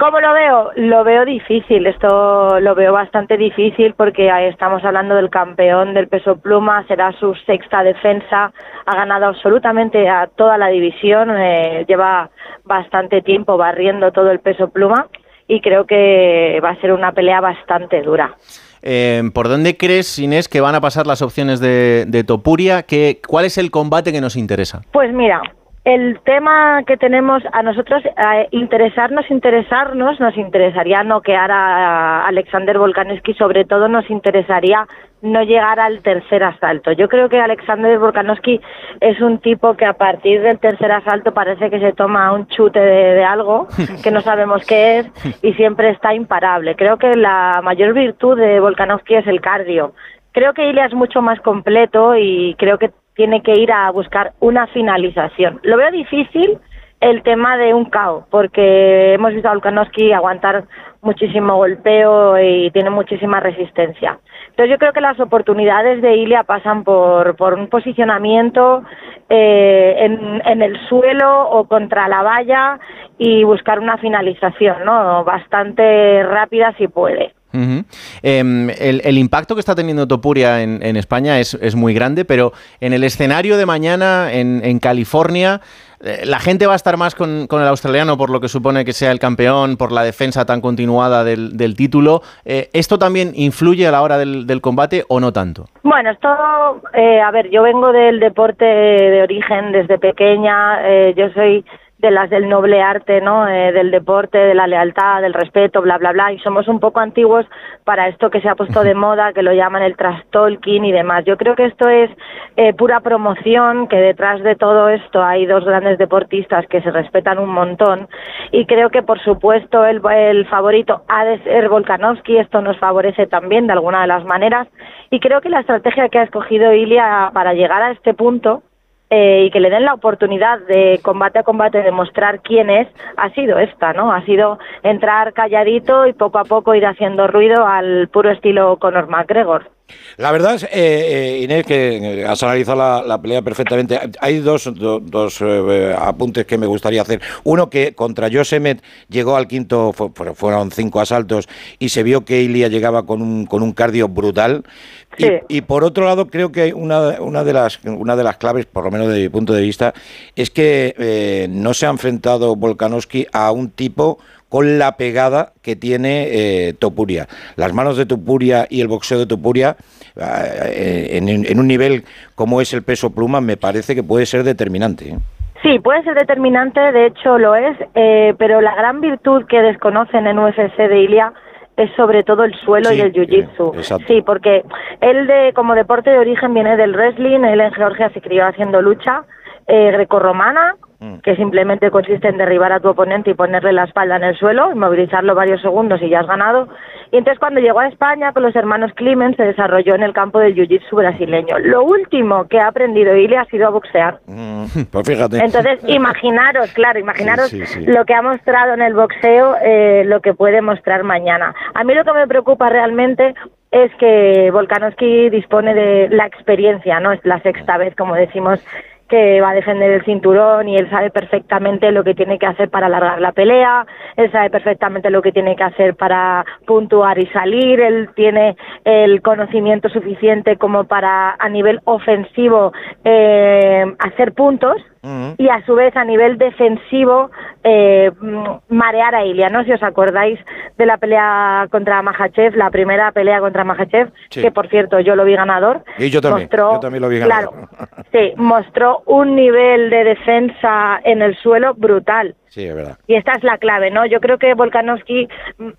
[SPEAKER 30] ¿Cómo lo veo? Lo veo difícil, esto lo veo bastante difícil porque estamos hablando del campeón del peso pluma, será su sexta defensa, ha ganado absolutamente a toda la división, eh, lleva bastante tiempo barriendo todo el peso pluma y creo que va a ser una pelea bastante dura.
[SPEAKER 2] Eh, ¿Por dónde crees, Inés, que van a pasar las opciones de, de Topuria? ¿Qué, ¿Cuál es el combate que nos interesa?
[SPEAKER 30] Pues mira, el tema que tenemos a nosotros, eh, interesarnos, interesarnos, nos interesaría noquear a Alexander Volkanovski, sobre todo nos interesaría no llegar al tercer asalto. Yo creo que Alexander Volkanovski es un tipo que a partir del tercer asalto parece que se toma un chute de, de algo que no sabemos qué es y siempre está imparable. Creo que la mayor virtud de Volkanovski es el cardio. Creo que Ilya es mucho más completo y creo que tiene que ir a buscar una finalización. Lo veo difícil el tema de un KO, porque hemos visto a Volkanovski aguantar muchísimo golpeo y tiene muchísima resistencia. Entonces yo creo que las oportunidades de Ilia pasan por, por un posicionamiento eh, en, en el suelo o contra la valla y buscar una finalización, ¿no? Bastante rápida si puede.
[SPEAKER 2] Em, el, impacto que está teniendo Topuria en, en España es, muy grande, pero en el escenario de mañana en, en California, eh, la gente va a estar más con, el australiano por lo que supone que sea el campeón, por la defensa tan continuada del, título. Eh, ¿Esto también influye a la hora del, del combate o no tanto?
[SPEAKER 30] Bueno, esto, eh, a ver, yo vengo del deporte de origen desde pequeña, yo soy de las del noble arte, ¿no? Eh, del deporte, de la lealtad, del respeto, bla, bla, bla, y somos un poco antiguos para esto que se ha puesto de moda, que lo llaman el trash talking y demás. Yo creo que esto es eh, pura promoción, que detrás de todo esto hay dos grandes deportistas que se respetan un montón, y creo que, por supuesto, el, el favorito ha de ser Volkanovski, esto nos favorece también de alguna de las maneras, y creo que la estrategia que ha escogido Ilia para llegar a este punto eh, y que le den la oportunidad de combate a combate demostrar quién es, ha sido esta, ¿no? Ha sido entrar calladito y poco a poco ir haciendo ruido al puro estilo Conor McGregor.
[SPEAKER 29] La verdad es, eh, eh, Inés, que has analizado la, la pelea perfectamente. Hay dos, do- dos eh, apuntes que me gustaría hacer. Uno, que contra Josemet llegó al quinto, fu- fu- fueron cinco asaltos, y se vio que Ilia llegaba con un, con un cardio brutal. Y, y por otro lado, creo que una, una, de las, una de las claves, por lo menos desde mi punto de vista, es que eh, no se ha enfrentado Volkanovski a un tipo con la pegada que tiene eh, Topuria. Las manos de Topuria y el boxeo de Topuria, eh, en, en un nivel como es el peso pluma, me parece que puede ser determinante. ¿eh?
[SPEAKER 30] Sí, puede ser determinante, de hecho lo es, eh, pero la gran virtud que desconocen en UFC de Ilia es sobre todo el suelo y el jiu-jitsu. sí, porque él de como deporte de origen viene del wrestling, él en Georgia se crió haciendo lucha eh, grecorromana, que simplemente consiste en derribar a tu oponente y ponerle la espalda en el suelo, inmovilizarlo varios segundos y ya has ganado. Y entonces cuando llegó a España con los hermanos Climen se desarrolló en el campo del jiu-jitsu brasileño. Lo último que ha aprendido Ilia ha sido a boxear.
[SPEAKER 29] Mm, Pues fíjate.
[SPEAKER 30] Entonces, imaginaros, claro, imaginaros
[SPEAKER 29] Sí, sí, sí.
[SPEAKER 30] lo que ha mostrado en el boxeo, eh, lo que puede mostrar mañana. A mí lo que me preocupa realmente es que Volkanovski dispone de la experiencia, ¿no? Es la sexta vez, como decimos, que va a defender el cinturón y él sabe perfectamente lo que tiene que hacer para alargar la pelea, él sabe perfectamente lo que tiene que hacer para puntuar y salir, él tiene el conocimiento suficiente como para a nivel ofensivo eh, hacer puntos y a su vez a nivel defensivo eh, marear a Ilia, ¿no? Si os acordáis de la pelea contra Mahachev, la primera pelea contra Mahachev,
[SPEAKER 29] Sí.
[SPEAKER 30] que por cierto yo lo vi ganador.
[SPEAKER 29] Y yo también,
[SPEAKER 30] mostró-
[SPEAKER 29] yo también lo vi
[SPEAKER 30] claro,
[SPEAKER 29] ganador.
[SPEAKER 30] sí, mostró un nivel de defensa en el suelo brutal.
[SPEAKER 29] Sí, es verdad.
[SPEAKER 30] Y esta es la clave, ¿no? Yo creo que Volkanovski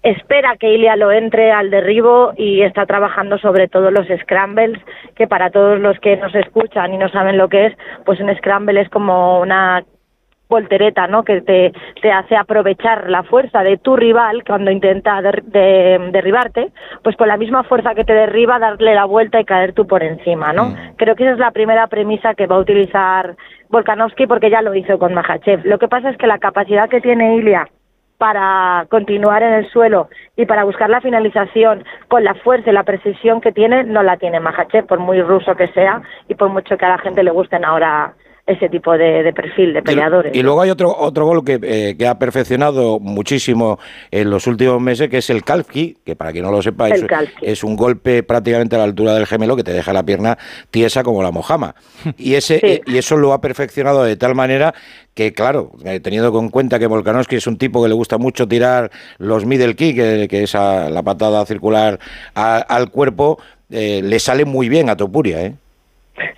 [SPEAKER 30] espera que Ilia lo entre al derribo y está trabajando sobre todo los scrambles, que para todos los que nos escuchan y no saben lo que es, pues un scramble es como una voltereta, ¿no? Que te, te hace aprovechar la fuerza de tu rival cuando intenta der- de- derribarte, pues con la misma fuerza que te derriba, darle la vuelta y caer tú por encima, ¿no? Creo que esa es la primera premisa que va a utilizar Volkanovski porque ya lo hizo con Mahachev. Lo que pasa es que la capacidad que tiene Ilia para continuar en el suelo y para buscar la finalización con la fuerza y la precisión que tiene, no la tiene Mahachev, por muy ruso que sea y por mucho que a la gente le gusten ahora ese tipo de, de perfil de peleadores.
[SPEAKER 29] Y luego hay otro otro gol que, eh, que ha perfeccionado muchísimo en los últimos meses, que es el Kalfki, que para quien no lo sepa, es, un golpe prácticamente a la altura del gemelo que te deja la pierna tiesa como la mojama. Y, ese,
[SPEAKER 30] Sí.
[SPEAKER 29] eh, y eso lo ha perfeccionado de tal manera que, claro, eh, teniendo en cuenta que Volkanovski es un tipo que le gusta mucho tirar los middle kick, que, que es a- la patada circular a- al cuerpo, eh, le sale muy bien a Topuria, ¿eh?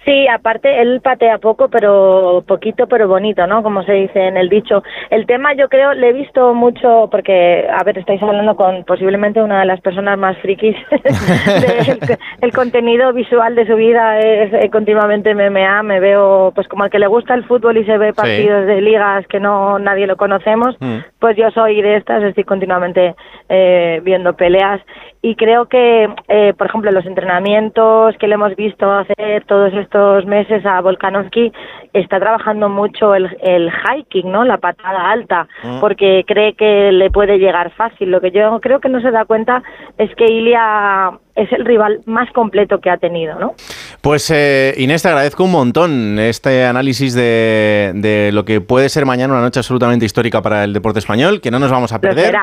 [SPEAKER 30] Sí, aparte él patea poco, pero poquito, pero bonito, ¿no? Como se dice en el dicho. El tema yo creo, le he visto mucho, porque, a ver, estáis hablando con posiblemente una de las personas más frikis el contenido visual de su vida es eh, continuamente MMA. Me veo, pues como al que le gusta el fútbol y se ve partidos de ligas que no nadie lo conocemos, pues yo soy de estas, estoy continuamente eh, viendo peleas y creo que, eh, por ejemplo, los entrenamientos que le hemos visto hacer todos estos meses a Volkanovski, está trabajando mucho el, el hiking, ¿no? La patada alta,
[SPEAKER 2] Mm.
[SPEAKER 30] porque cree que le puede llegar fácil. Lo que yo creo que no se da cuenta es que Ilia es el rival más completo que ha tenido, ¿no?
[SPEAKER 2] Pues eh, Inés, te agradezco un montón este análisis de, de lo que puede ser mañana una noche absolutamente histórica para el deporte español, que no nos vamos a perder,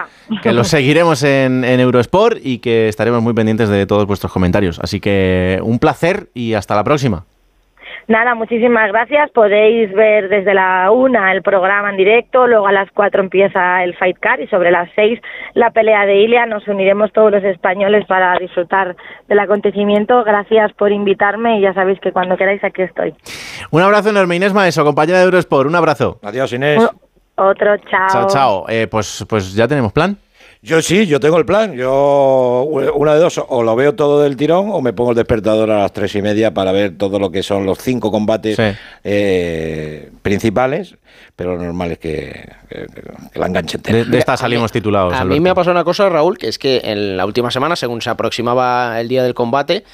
[SPEAKER 2] que lo seguiremos en, en Eurosport y que estaremos muy pendientes de todos vuestros comentarios. Así que un placer y hasta la próxima.
[SPEAKER 30] Nada, muchísimas gracias. Podéis ver desde la una el programa en directo, luego a las cuatro empieza el Fight Card y sobre las seis la pelea de Ilia. Nos uniremos todos los españoles para disfrutar del acontecimiento. Gracias por invitarme y ya sabéis que cuando queráis aquí estoy.
[SPEAKER 2] Un abrazo enorme, Inés Maeso, compañera de Eurosport. Un abrazo.
[SPEAKER 29] Adiós, Inés.
[SPEAKER 30] Otro chao.
[SPEAKER 2] Chao, chao. Eh, pues, pues ya tenemos plan.
[SPEAKER 29] Yo sí, yo tengo el plan. Yo, una de dos, o lo veo todo del tirón o me pongo el despertador a las tres y media para ver todo lo que son los cinco combates eh, principales, pero lo normal es que, que- que la enganche entera.
[SPEAKER 2] De, de esta salimos titulados.
[SPEAKER 28] A mí
[SPEAKER 2] Alberto.
[SPEAKER 28] me ha pasado una cosa, Raúl, que es que en la última semana, según se aproximaba el día del combate,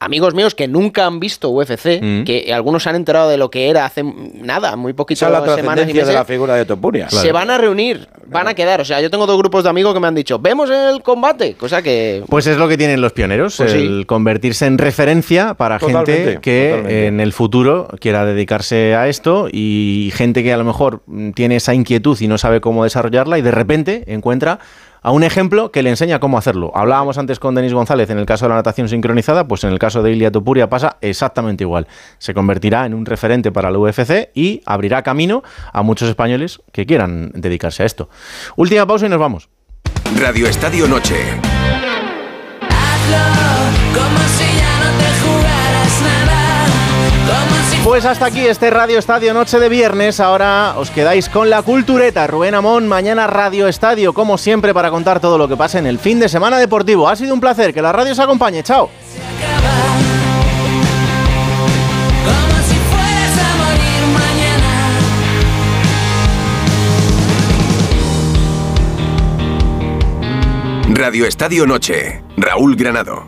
[SPEAKER 28] amigos míos que nunca han visto UFC,
[SPEAKER 29] Mm.
[SPEAKER 28] que algunos se han enterado de lo que era hace nada, muy poquito
[SPEAKER 29] la
[SPEAKER 28] semanas y meses,
[SPEAKER 29] de la figura de Topuria.
[SPEAKER 28] se van a reunir, van a quedar. O sea, yo tengo dos grupos de amigos que me han dicho, vemos el combate, cosa que...
[SPEAKER 2] Pues es lo que tienen los pioneros,
[SPEAKER 28] Pues sí.
[SPEAKER 2] el convertirse en referencia para gente que
[SPEAKER 28] totalmente.
[SPEAKER 2] en el futuro quiera dedicarse a esto y gente que a lo mejor tiene esa inquietud y no sabe cómo desarrollarla y de repente encuentra a un ejemplo que le enseña cómo hacerlo. Hablábamos antes con Denis González en el caso de la natación sincronizada, pues en el caso de Ilia Topuria pasa exactamente igual. Se convertirá en un referente para la UFC y abrirá camino a muchos españoles que quieran dedicarse a esto. Última pausa y nos vamos.
[SPEAKER 21] Radio Estadio Noche.
[SPEAKER 23] Como si
[SPEAKER 2] Pues hasta aquí este Radio Estadio Noche de viernes. Ahora os quedáis con la cultureta. Rubén Amón, mañana Radio Estadio, como siempre, para contar todo lo que pasa en el fin de semana deportivo. Ha sido un placer. Que la radio os acompañe. Chao.
[SPEAKER 21] Radio Estadio Noche. Raúl Granado.